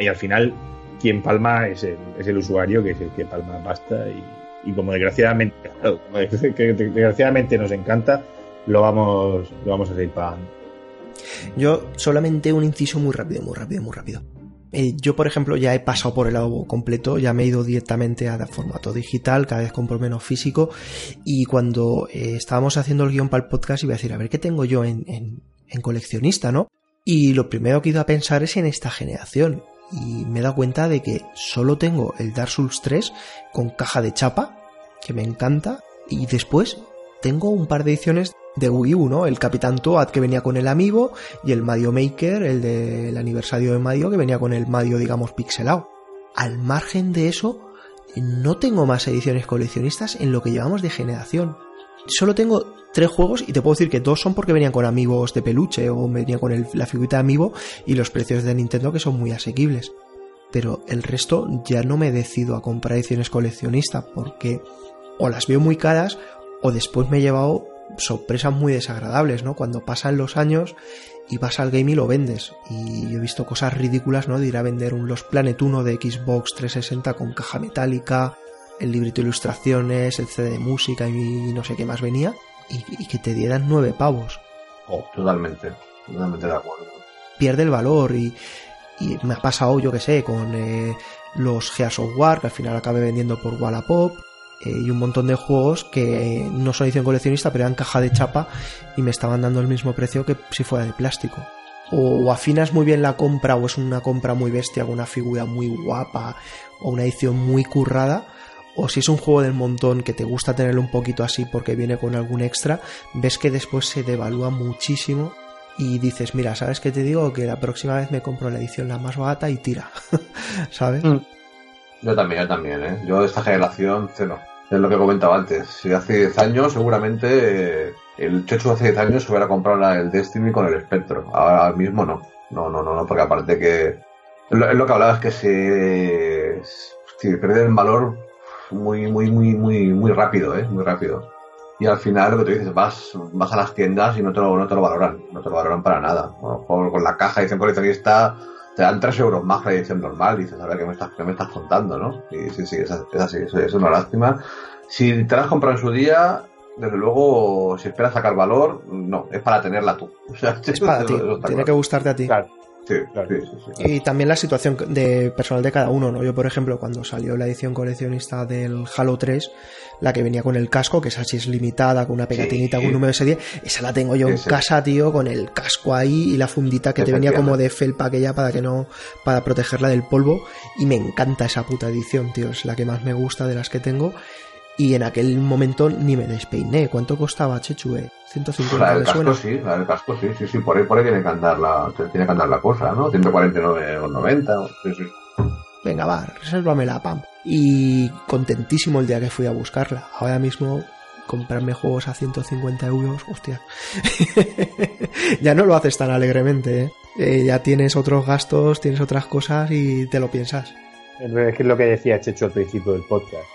Y, al final, quien palma es el, es el usuario, que es el que palma pasta y, como desgraciadamente, desgraciadamente nos encanta, lo vamos, lo vamos a seguir pagando. Yo solamente un inciso muy rápido, muy rápido, muy rápido. Eh, yo, por ejemplo, ya he pasado por el lado completo, ya me he ido directamente a formato digital, cada vez compro menos físico. Y cuando eh, estábamos haciendo el guion para el podcast, iba a decir, a ver qué tengo yo en, en, coleccionista, ¿no? Y lo primero que he ido a pensar es en esta generación. y me he dado cuenta de que solo tengo el Dark Souls 3 con caja de chapa, que me encanta, y después tengo un par de ediciones de Wii U, ¿no? El Capitán Toad que venía con el Amiibo y el Mario Maker, el del aniversario de Mario que venía con el Mario, digamos, pixelado. Al margen de eso, no tengo más ediciones coleccionistas en lo que llevamos de generación. Solo tengo tres juegos y te puedo decir que dos son porque venían con amigos de peluche o venían con la figurita de amigo y los precios de Nintendo que son muy asequibles. Pero el resto ya no me decido a comprar ediciones coleccionistas porque o las veo muy caras o después me he llevado sorpresas muy desagradables, ¿no? Cuando pasan los años y vas al game y lo vendes. Y yo he visto cosas ridículas, ¿no? De ir a vender un Los Planet 1 de Xbox 360 con caja metálica, el librito de ilustraciones, el CD de música y no sé qué más venía, y, que te dieran nueve pavos. Oh, totalmente, totalmente de acuerdo. Pierde el valor y, y me ha pasado, yo que sé, con eh, los Gears of War, que al final acabé vendiendo por Wallapop, y un montón de juegos que no son edición coleccionista, pero eran caja de chapa y me estaban dando el mismo precio que si fuera de plástico. O, afinas muy bien la compra, o es una compra muy bestia, una figura muy guapa, o una edición muy currada, o si es un juego del montón que te gusta tenerlo un poquito así porque viene con algún extra, ves que después se devalúa muchísimo y dices, mira, ¿sabes qué te digo? Que la próxima vez me compro la edición la más barata y tira, ¿sabes? Mm. Yo también, yo también, ¿eh? Yo de esta generación, cero. Es lo que comentaba antes. Si hace 10 años, seguramente eh, el Chechu hace 10 años se hubiera comprado el Destiny con el Spectro. Ahora mismo no. No, no, no, no porque aparte que. Es lo, que hablaba, es que se. se pierde el valor muy, muy, muy, muy, muy rápido, ¿eh? Muy rápido. Y al final, lo que tú dices, vas, vas a las tiendas y no te lo, no te lo valoran. No te lo valoran para nada. Con, la caja dicen coleccionista te dan 3 euros más que la edición normal. Y dices, a ver, ¿qué me estás, qué me estás contando, no? Y sí, sí, es, así, es, una lástima. Si te la has comprado en su día, desde luego, si esperas sacar valor, no, es para tenerla tú. O sea, es para ti, tiene que gustarte a ti. Claro. Sí, claro. sí, sí, y también la situación de personal de cada uno, ¿no? Yo, por ejemplo, cuando salió la edición coleccionista del Halo 3, la que venía con el casco, que esa sí es limitada, con una pegatinita, con un número de serie, esa la tengo yo en casa, tío, con el casco ahí y la fundita que te venía como de felpa aquella para que no, para protegerla del polvo, y me encanta esa puta edición, tío, es la que más me gusta de las que tengo, y en aquel momento ni me despeiné. ¿Cuánto costaba, Chechue? 150 La del casco sí, la del casco sí, sí, sí, por ahí, por ahí tiene que andar la, tiene que andar la cosa, ¿no? 149 o 90, sí, sí. Venga, va, resérvame la PAM. Y contentísimo el día que fui a buscarla. Ahora mismo comprarme juegos a 150 euros, hostia. ya no lo haces tan alegremente, ¿eh? ¿eh? Ya tienes otros gastos, tienes otras cosas y te lo piensas. Es que lo que decía Checho al principio del podcast.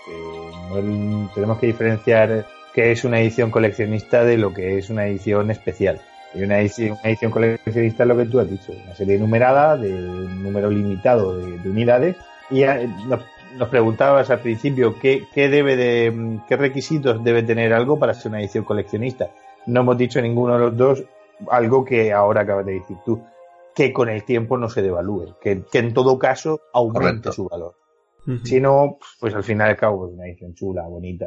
tenemos que diferenciar qué es una edición coleccionista de lo que es una edición especial. Y una edición, coleccionista es lo que tú has dicho, una serie numerada de un número limitado de, unidades. Y eh, nos, preguntabas al principio qué, debe de, qué requisitos debe tener algo para ser una edición coleccionista. No hemos dicho ninguno de los dos algo que ahora acabas de decir tú que con el tiempo no se devalúe, que, en todo caso aumente su valor. Si no, pues al final y al cabo es una edición chula, bonita,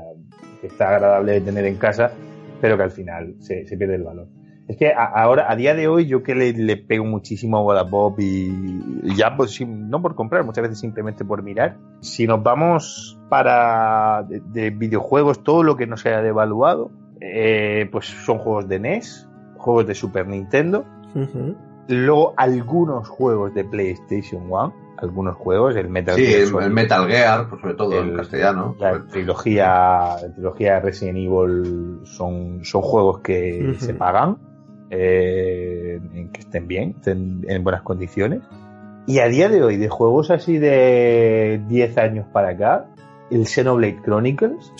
que está agradable de tener en casa, pero que al final se, pierde el valor. Es que ahora, a día de hoy, yo que le, pego muchísimo a Wallapop y, ya, pues no por comprar, muchas veces simplemente por mirar. Si nos vamos para de, videojuegos, todo lo que no se haya devaluado, eh, pues son juegos de NES, juegos de Super Nintendo, Luego algunos juegos de PlayStation 1, algunos juegos, el Metal Gear. Sí, el, Metal Gear, pues sobre todo en castellano. La trilogía, la trilogía Resident Evil son, son juegos que se pagan, eh, que estén bien, estén en buenas condiciones. Y a día de hoy, de juegos así de 10 años para acá, el Xenoblade Chronicles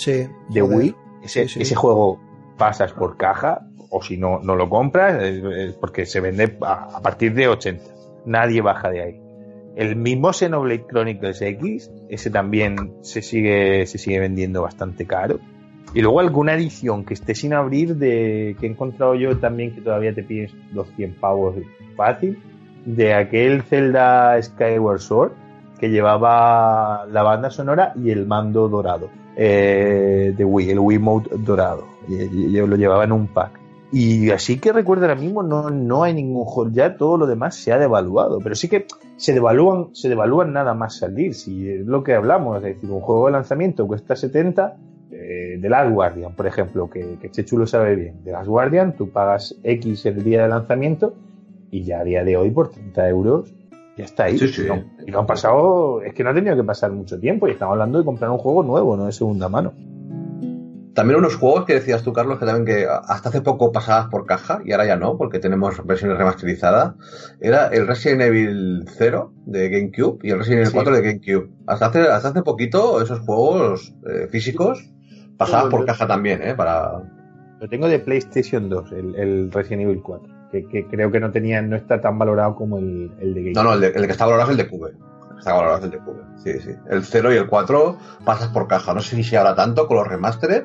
de Wii, ese, ese juego pasas por caja, o si no, no lo compras, porque se vende a, partir de 80. Nadie baja de ahí. El mismo Xenoblade Chronicles X, ese también se sigue, se sigue vendiendo bastante caro. Y luego alguna edición que esté sin abrir, de que he encontrado yo también que todavía te pides 200 pavos fácil, de aquel Zelda Skyward Sword que llevaba la banda sonora y el mando dorado eh, de Wii, el Wiimote dorado. Y, yo lo llevaba en un pack Y así que recuerdo ahora mismo no, no hay ningún juego, ya todo lo demás se ha devaluado, pero sí que se devalúan, se devalúan nada más salir, si es lo que hablamos, es decir, un juego de lanzamiento cuesta 70, eh, de Last Guardian, por ejemplo, que, que Chechu lo sabe bien, de Last Guardian tú pagas X el día de lanzamiento y ya a día de hoy por 30 euros ya está ahí. Sí, sí. Y, no, y no han pasado, es que no ha tenido que pasar mucho tiempo y estamos hablando de comprar un juego nuevo, no de segunda mano. También unos juegos que decías tú, Carlos, que también que hasta hace poco pasabas por caja y ahora ya no, porque tenemos versiones remasterizadas. Era el Resident Evil 0 de GameCube y el Resident Evil Sí. 4 de GameCube. Hasta hace, hasta hace poquito esos juegos eh, físicos pasaban por caja también, ¿eh? Para... Lo tengo de PlayStation 2, el, el Resident Evil 4, que, que creo que no tenía, no está tan valorado como el, el de GameCube. No, no, el, de- el que está valorado es el de Cube. Está valorado es el de Cube. Sí, sí. El 0 y el 4 pasas por caja. No sé si ahora tanto con los remastered,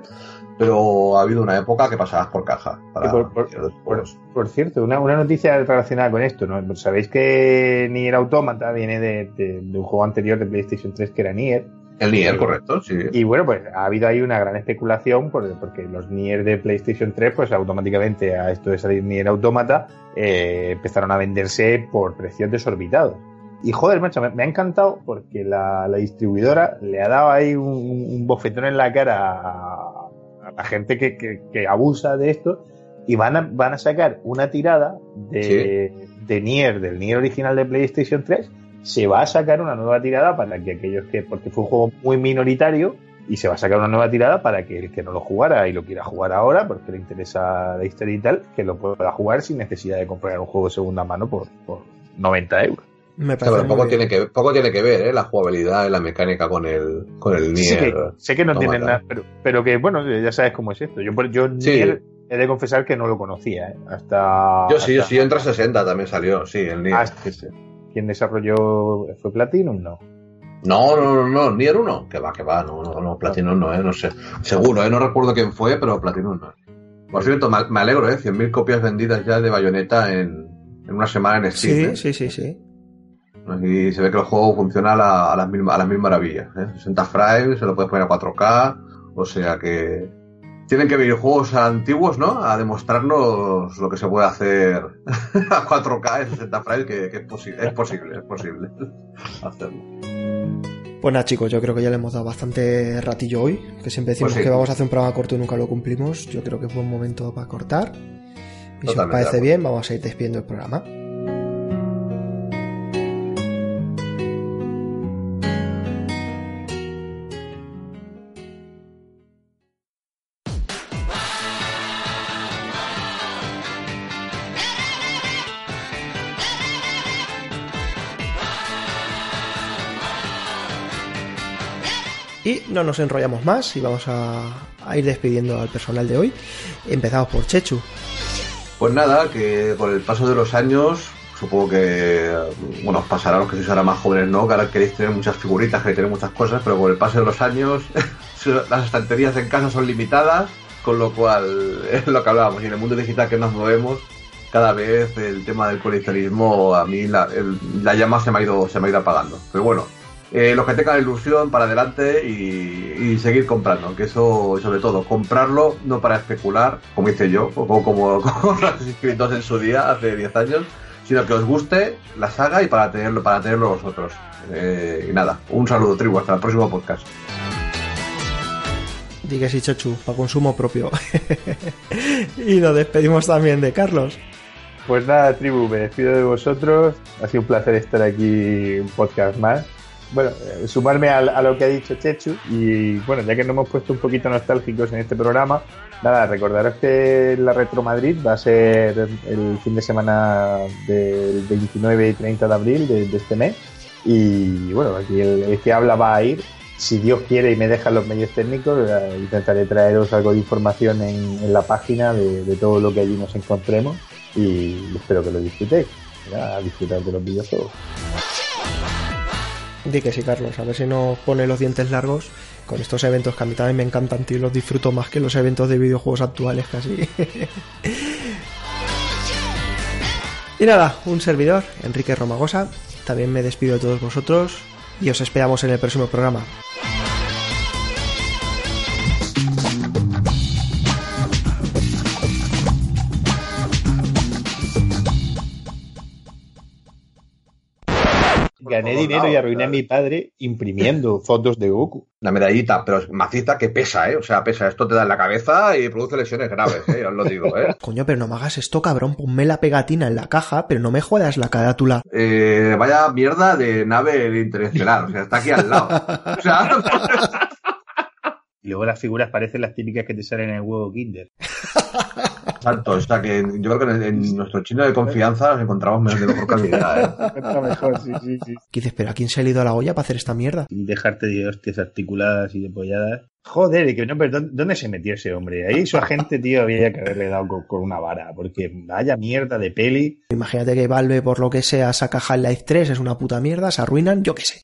pero ha habido una época que pasabas por caja. Para por- por- ciertos Por, juegos. por cierto, una, una noticia relacionada con esto, ¿no? Sabéis que Nier Automata viene de, de- de un juego anterior de PlayStation 3 que era Nier. El Nier, correcto, sí. Y bueno, pues ha habido ahí una gran especulación por- porque los Nier de PlayStation 3, pues automáticamente a esto de salir Nier Automata, eh, empezaron a venderse por precios desorbitados. Y joder, macho, me, me ha encantado porque la, la distribuidora le ha dado ahí un, un bofetón en la cara a, a la gente que, que- que abusa de esto y van a, van a sacar una tirada de, de Nier, del Nier original de PlayStation 3. Se va a sacar una nueva tirada para que aquellos que, porque fue un juego muy minoritario, y se va a sacar una nueva tirada para que el que no lo jugara y lo quiera jugar ahora, porque le interesa la historia y tal, que lo pueda jugar sin necesidad de comprar un juego de segunda mano por, por 90 euros. Me O sea, parece pero poco tiene, que, poco tiene que ver, ¿eh? La jugabilidad y la mecánica con el, con el sé, Nier. que, sé que no tienen nada, pero, pero que bueno, ya sabes cómo es esto. Yo, por- yo Sí. Nier he de confesar que no lo conocía, ¿eh? hasta. Yo sí, yo hasta- sí, en 360 también salió, sí, el Nier. Ah, sí, sí. ¿Quién desarrolló? ¿Fue Platinum? No. No, no, no, no, Nier 1, que va, que va, no, no, no, Platinum no, eh, no sé. Seguro, eh, no recuerdo quién fue, pero Platinum no. Por cierto, me, me alegro, eh, 100.000 copias vendidas ya de Bayonetta en, en una semana en Steam. Sí, eh. sí, sí, sí. Y se ve que el juego funciona a, la- a las, mil, a las mil maravillas. ¿eh? 60 frames, se lo puedes poner a 4K, o sea que tienen que venir juegos antiguos, ¿no? A demostrarnos lo que se puede hacer a 4K en 60 frames, que, que es, posi- es posible, es posible hacerlo. Pues nada, chicos, yo creo que ya le hemos dado bastante ratillo hoy. Que siempre decimos Pues sí. que vamos a hacer un programa corto y nunca lo cumplimos. Yo creo que es buen momento para cortar. Y si os parece bien, vamos a ir despidiendo el programa. No nos enrollamos más y vamos a, ir despidiendo al personal de hoy. Empezamos por Chechu. Pues nada, que con el paso de los años, supongo que, bueno, os pasará a los que sois ahora más jóvenes, ¿no? Que ahora queréis tener muchas figuritas, queréis tener muchas cosas, pero con el paso de los años, las estanterías en casa son limitadas, con lo cual, es lo que hablábamos, y en el mundo digital que nos movemos, cada vez el tema del coleccionismo, a mí la, el- la llama se me, ha ido, se me ha ido apagando. Pero bueno, eh, los que tengan ilusión para adelante y, y seguir comprando, que eso, sobre todo, comprarlo no para especular, como hice yo, o como, como, como los inscritos en su día, hace 10 años, sino que os guste la saga y para tenerlo, para tenerlo vosotros. Eh, y nada, un saludo, tribu, hasta el próximo podcast. Di que sí, Chechu, para consumo propio. y nos despedimos también de Carlos. Pues nada, tribu, me despido de vosotros. Ha sido un placer estar aquí un podcast más. Bueno, eh, sumarme a, a lo que ha dicho Chechu y bueno, ya que nos hemos puesto un poquito nostálgicos en este programa, nada, recordaros que la Retro Madrid va a ser el fin de semana del 29 y 30 de abril de, de este mes y bueno, aquí el, el que habla va a ir. Si Dios quiere y me dejan los medios técnicos, eh, intentaré traeros algo de información en, en la página de, de todo lo que allí nos encontremos y espero que lo disfrutéis. Ya, a disfrutar de los videojuegos. Di que sí, Carlos, a ver si nos pone los dientes largos con estos eventos que a mí también me encantan, tío, los disfruto más que los eventos de videojuegos actuales casi. y nada, un servidor, Enrique Romagosa, también me despido de todos vosotros y os esperamos en el próximo programa. Gané dinero y arruiné a mi padre imprimiendo fotos de Goku. Una medallita, pero maciza que pesa, ¿eh? O sea, pesa. Esto te da en la cabeza y produce lesiones graves, ¿eh? Ya os lo digo, ¿eh? Coño, pero no me hagas esto, cabrón. Ponme la pegatina en la caja, pero no me jodas la carátula. Eh, vaya mierda de nave interestelar. O sea, está aquí al lado. O sea, Y luego las figuras parecen las típicas que te salen en el huevo Kinder. exacto. O sea, que yo creo que en, en nuestro chino de confianza nos encontramos menos de mejor calidad, ¿eh? Está mejor, sí, sí, sí. ¿Qué dices? ¿Pero a quién se ha ido la olla para hacer esta mierda? Sin dejarte de hostias articuladas y depolladas. Joder, y que no, pero ¿dónde- ¿dónde se metió ese hombre? Ahí su agente, tío, había que haberle dado con, con una vara, porque vaya mierda de peli. Imagínate que Valve, por lo que sea, saca Half-Life 3, es una puta mierda, se arruinan, yo qué sé.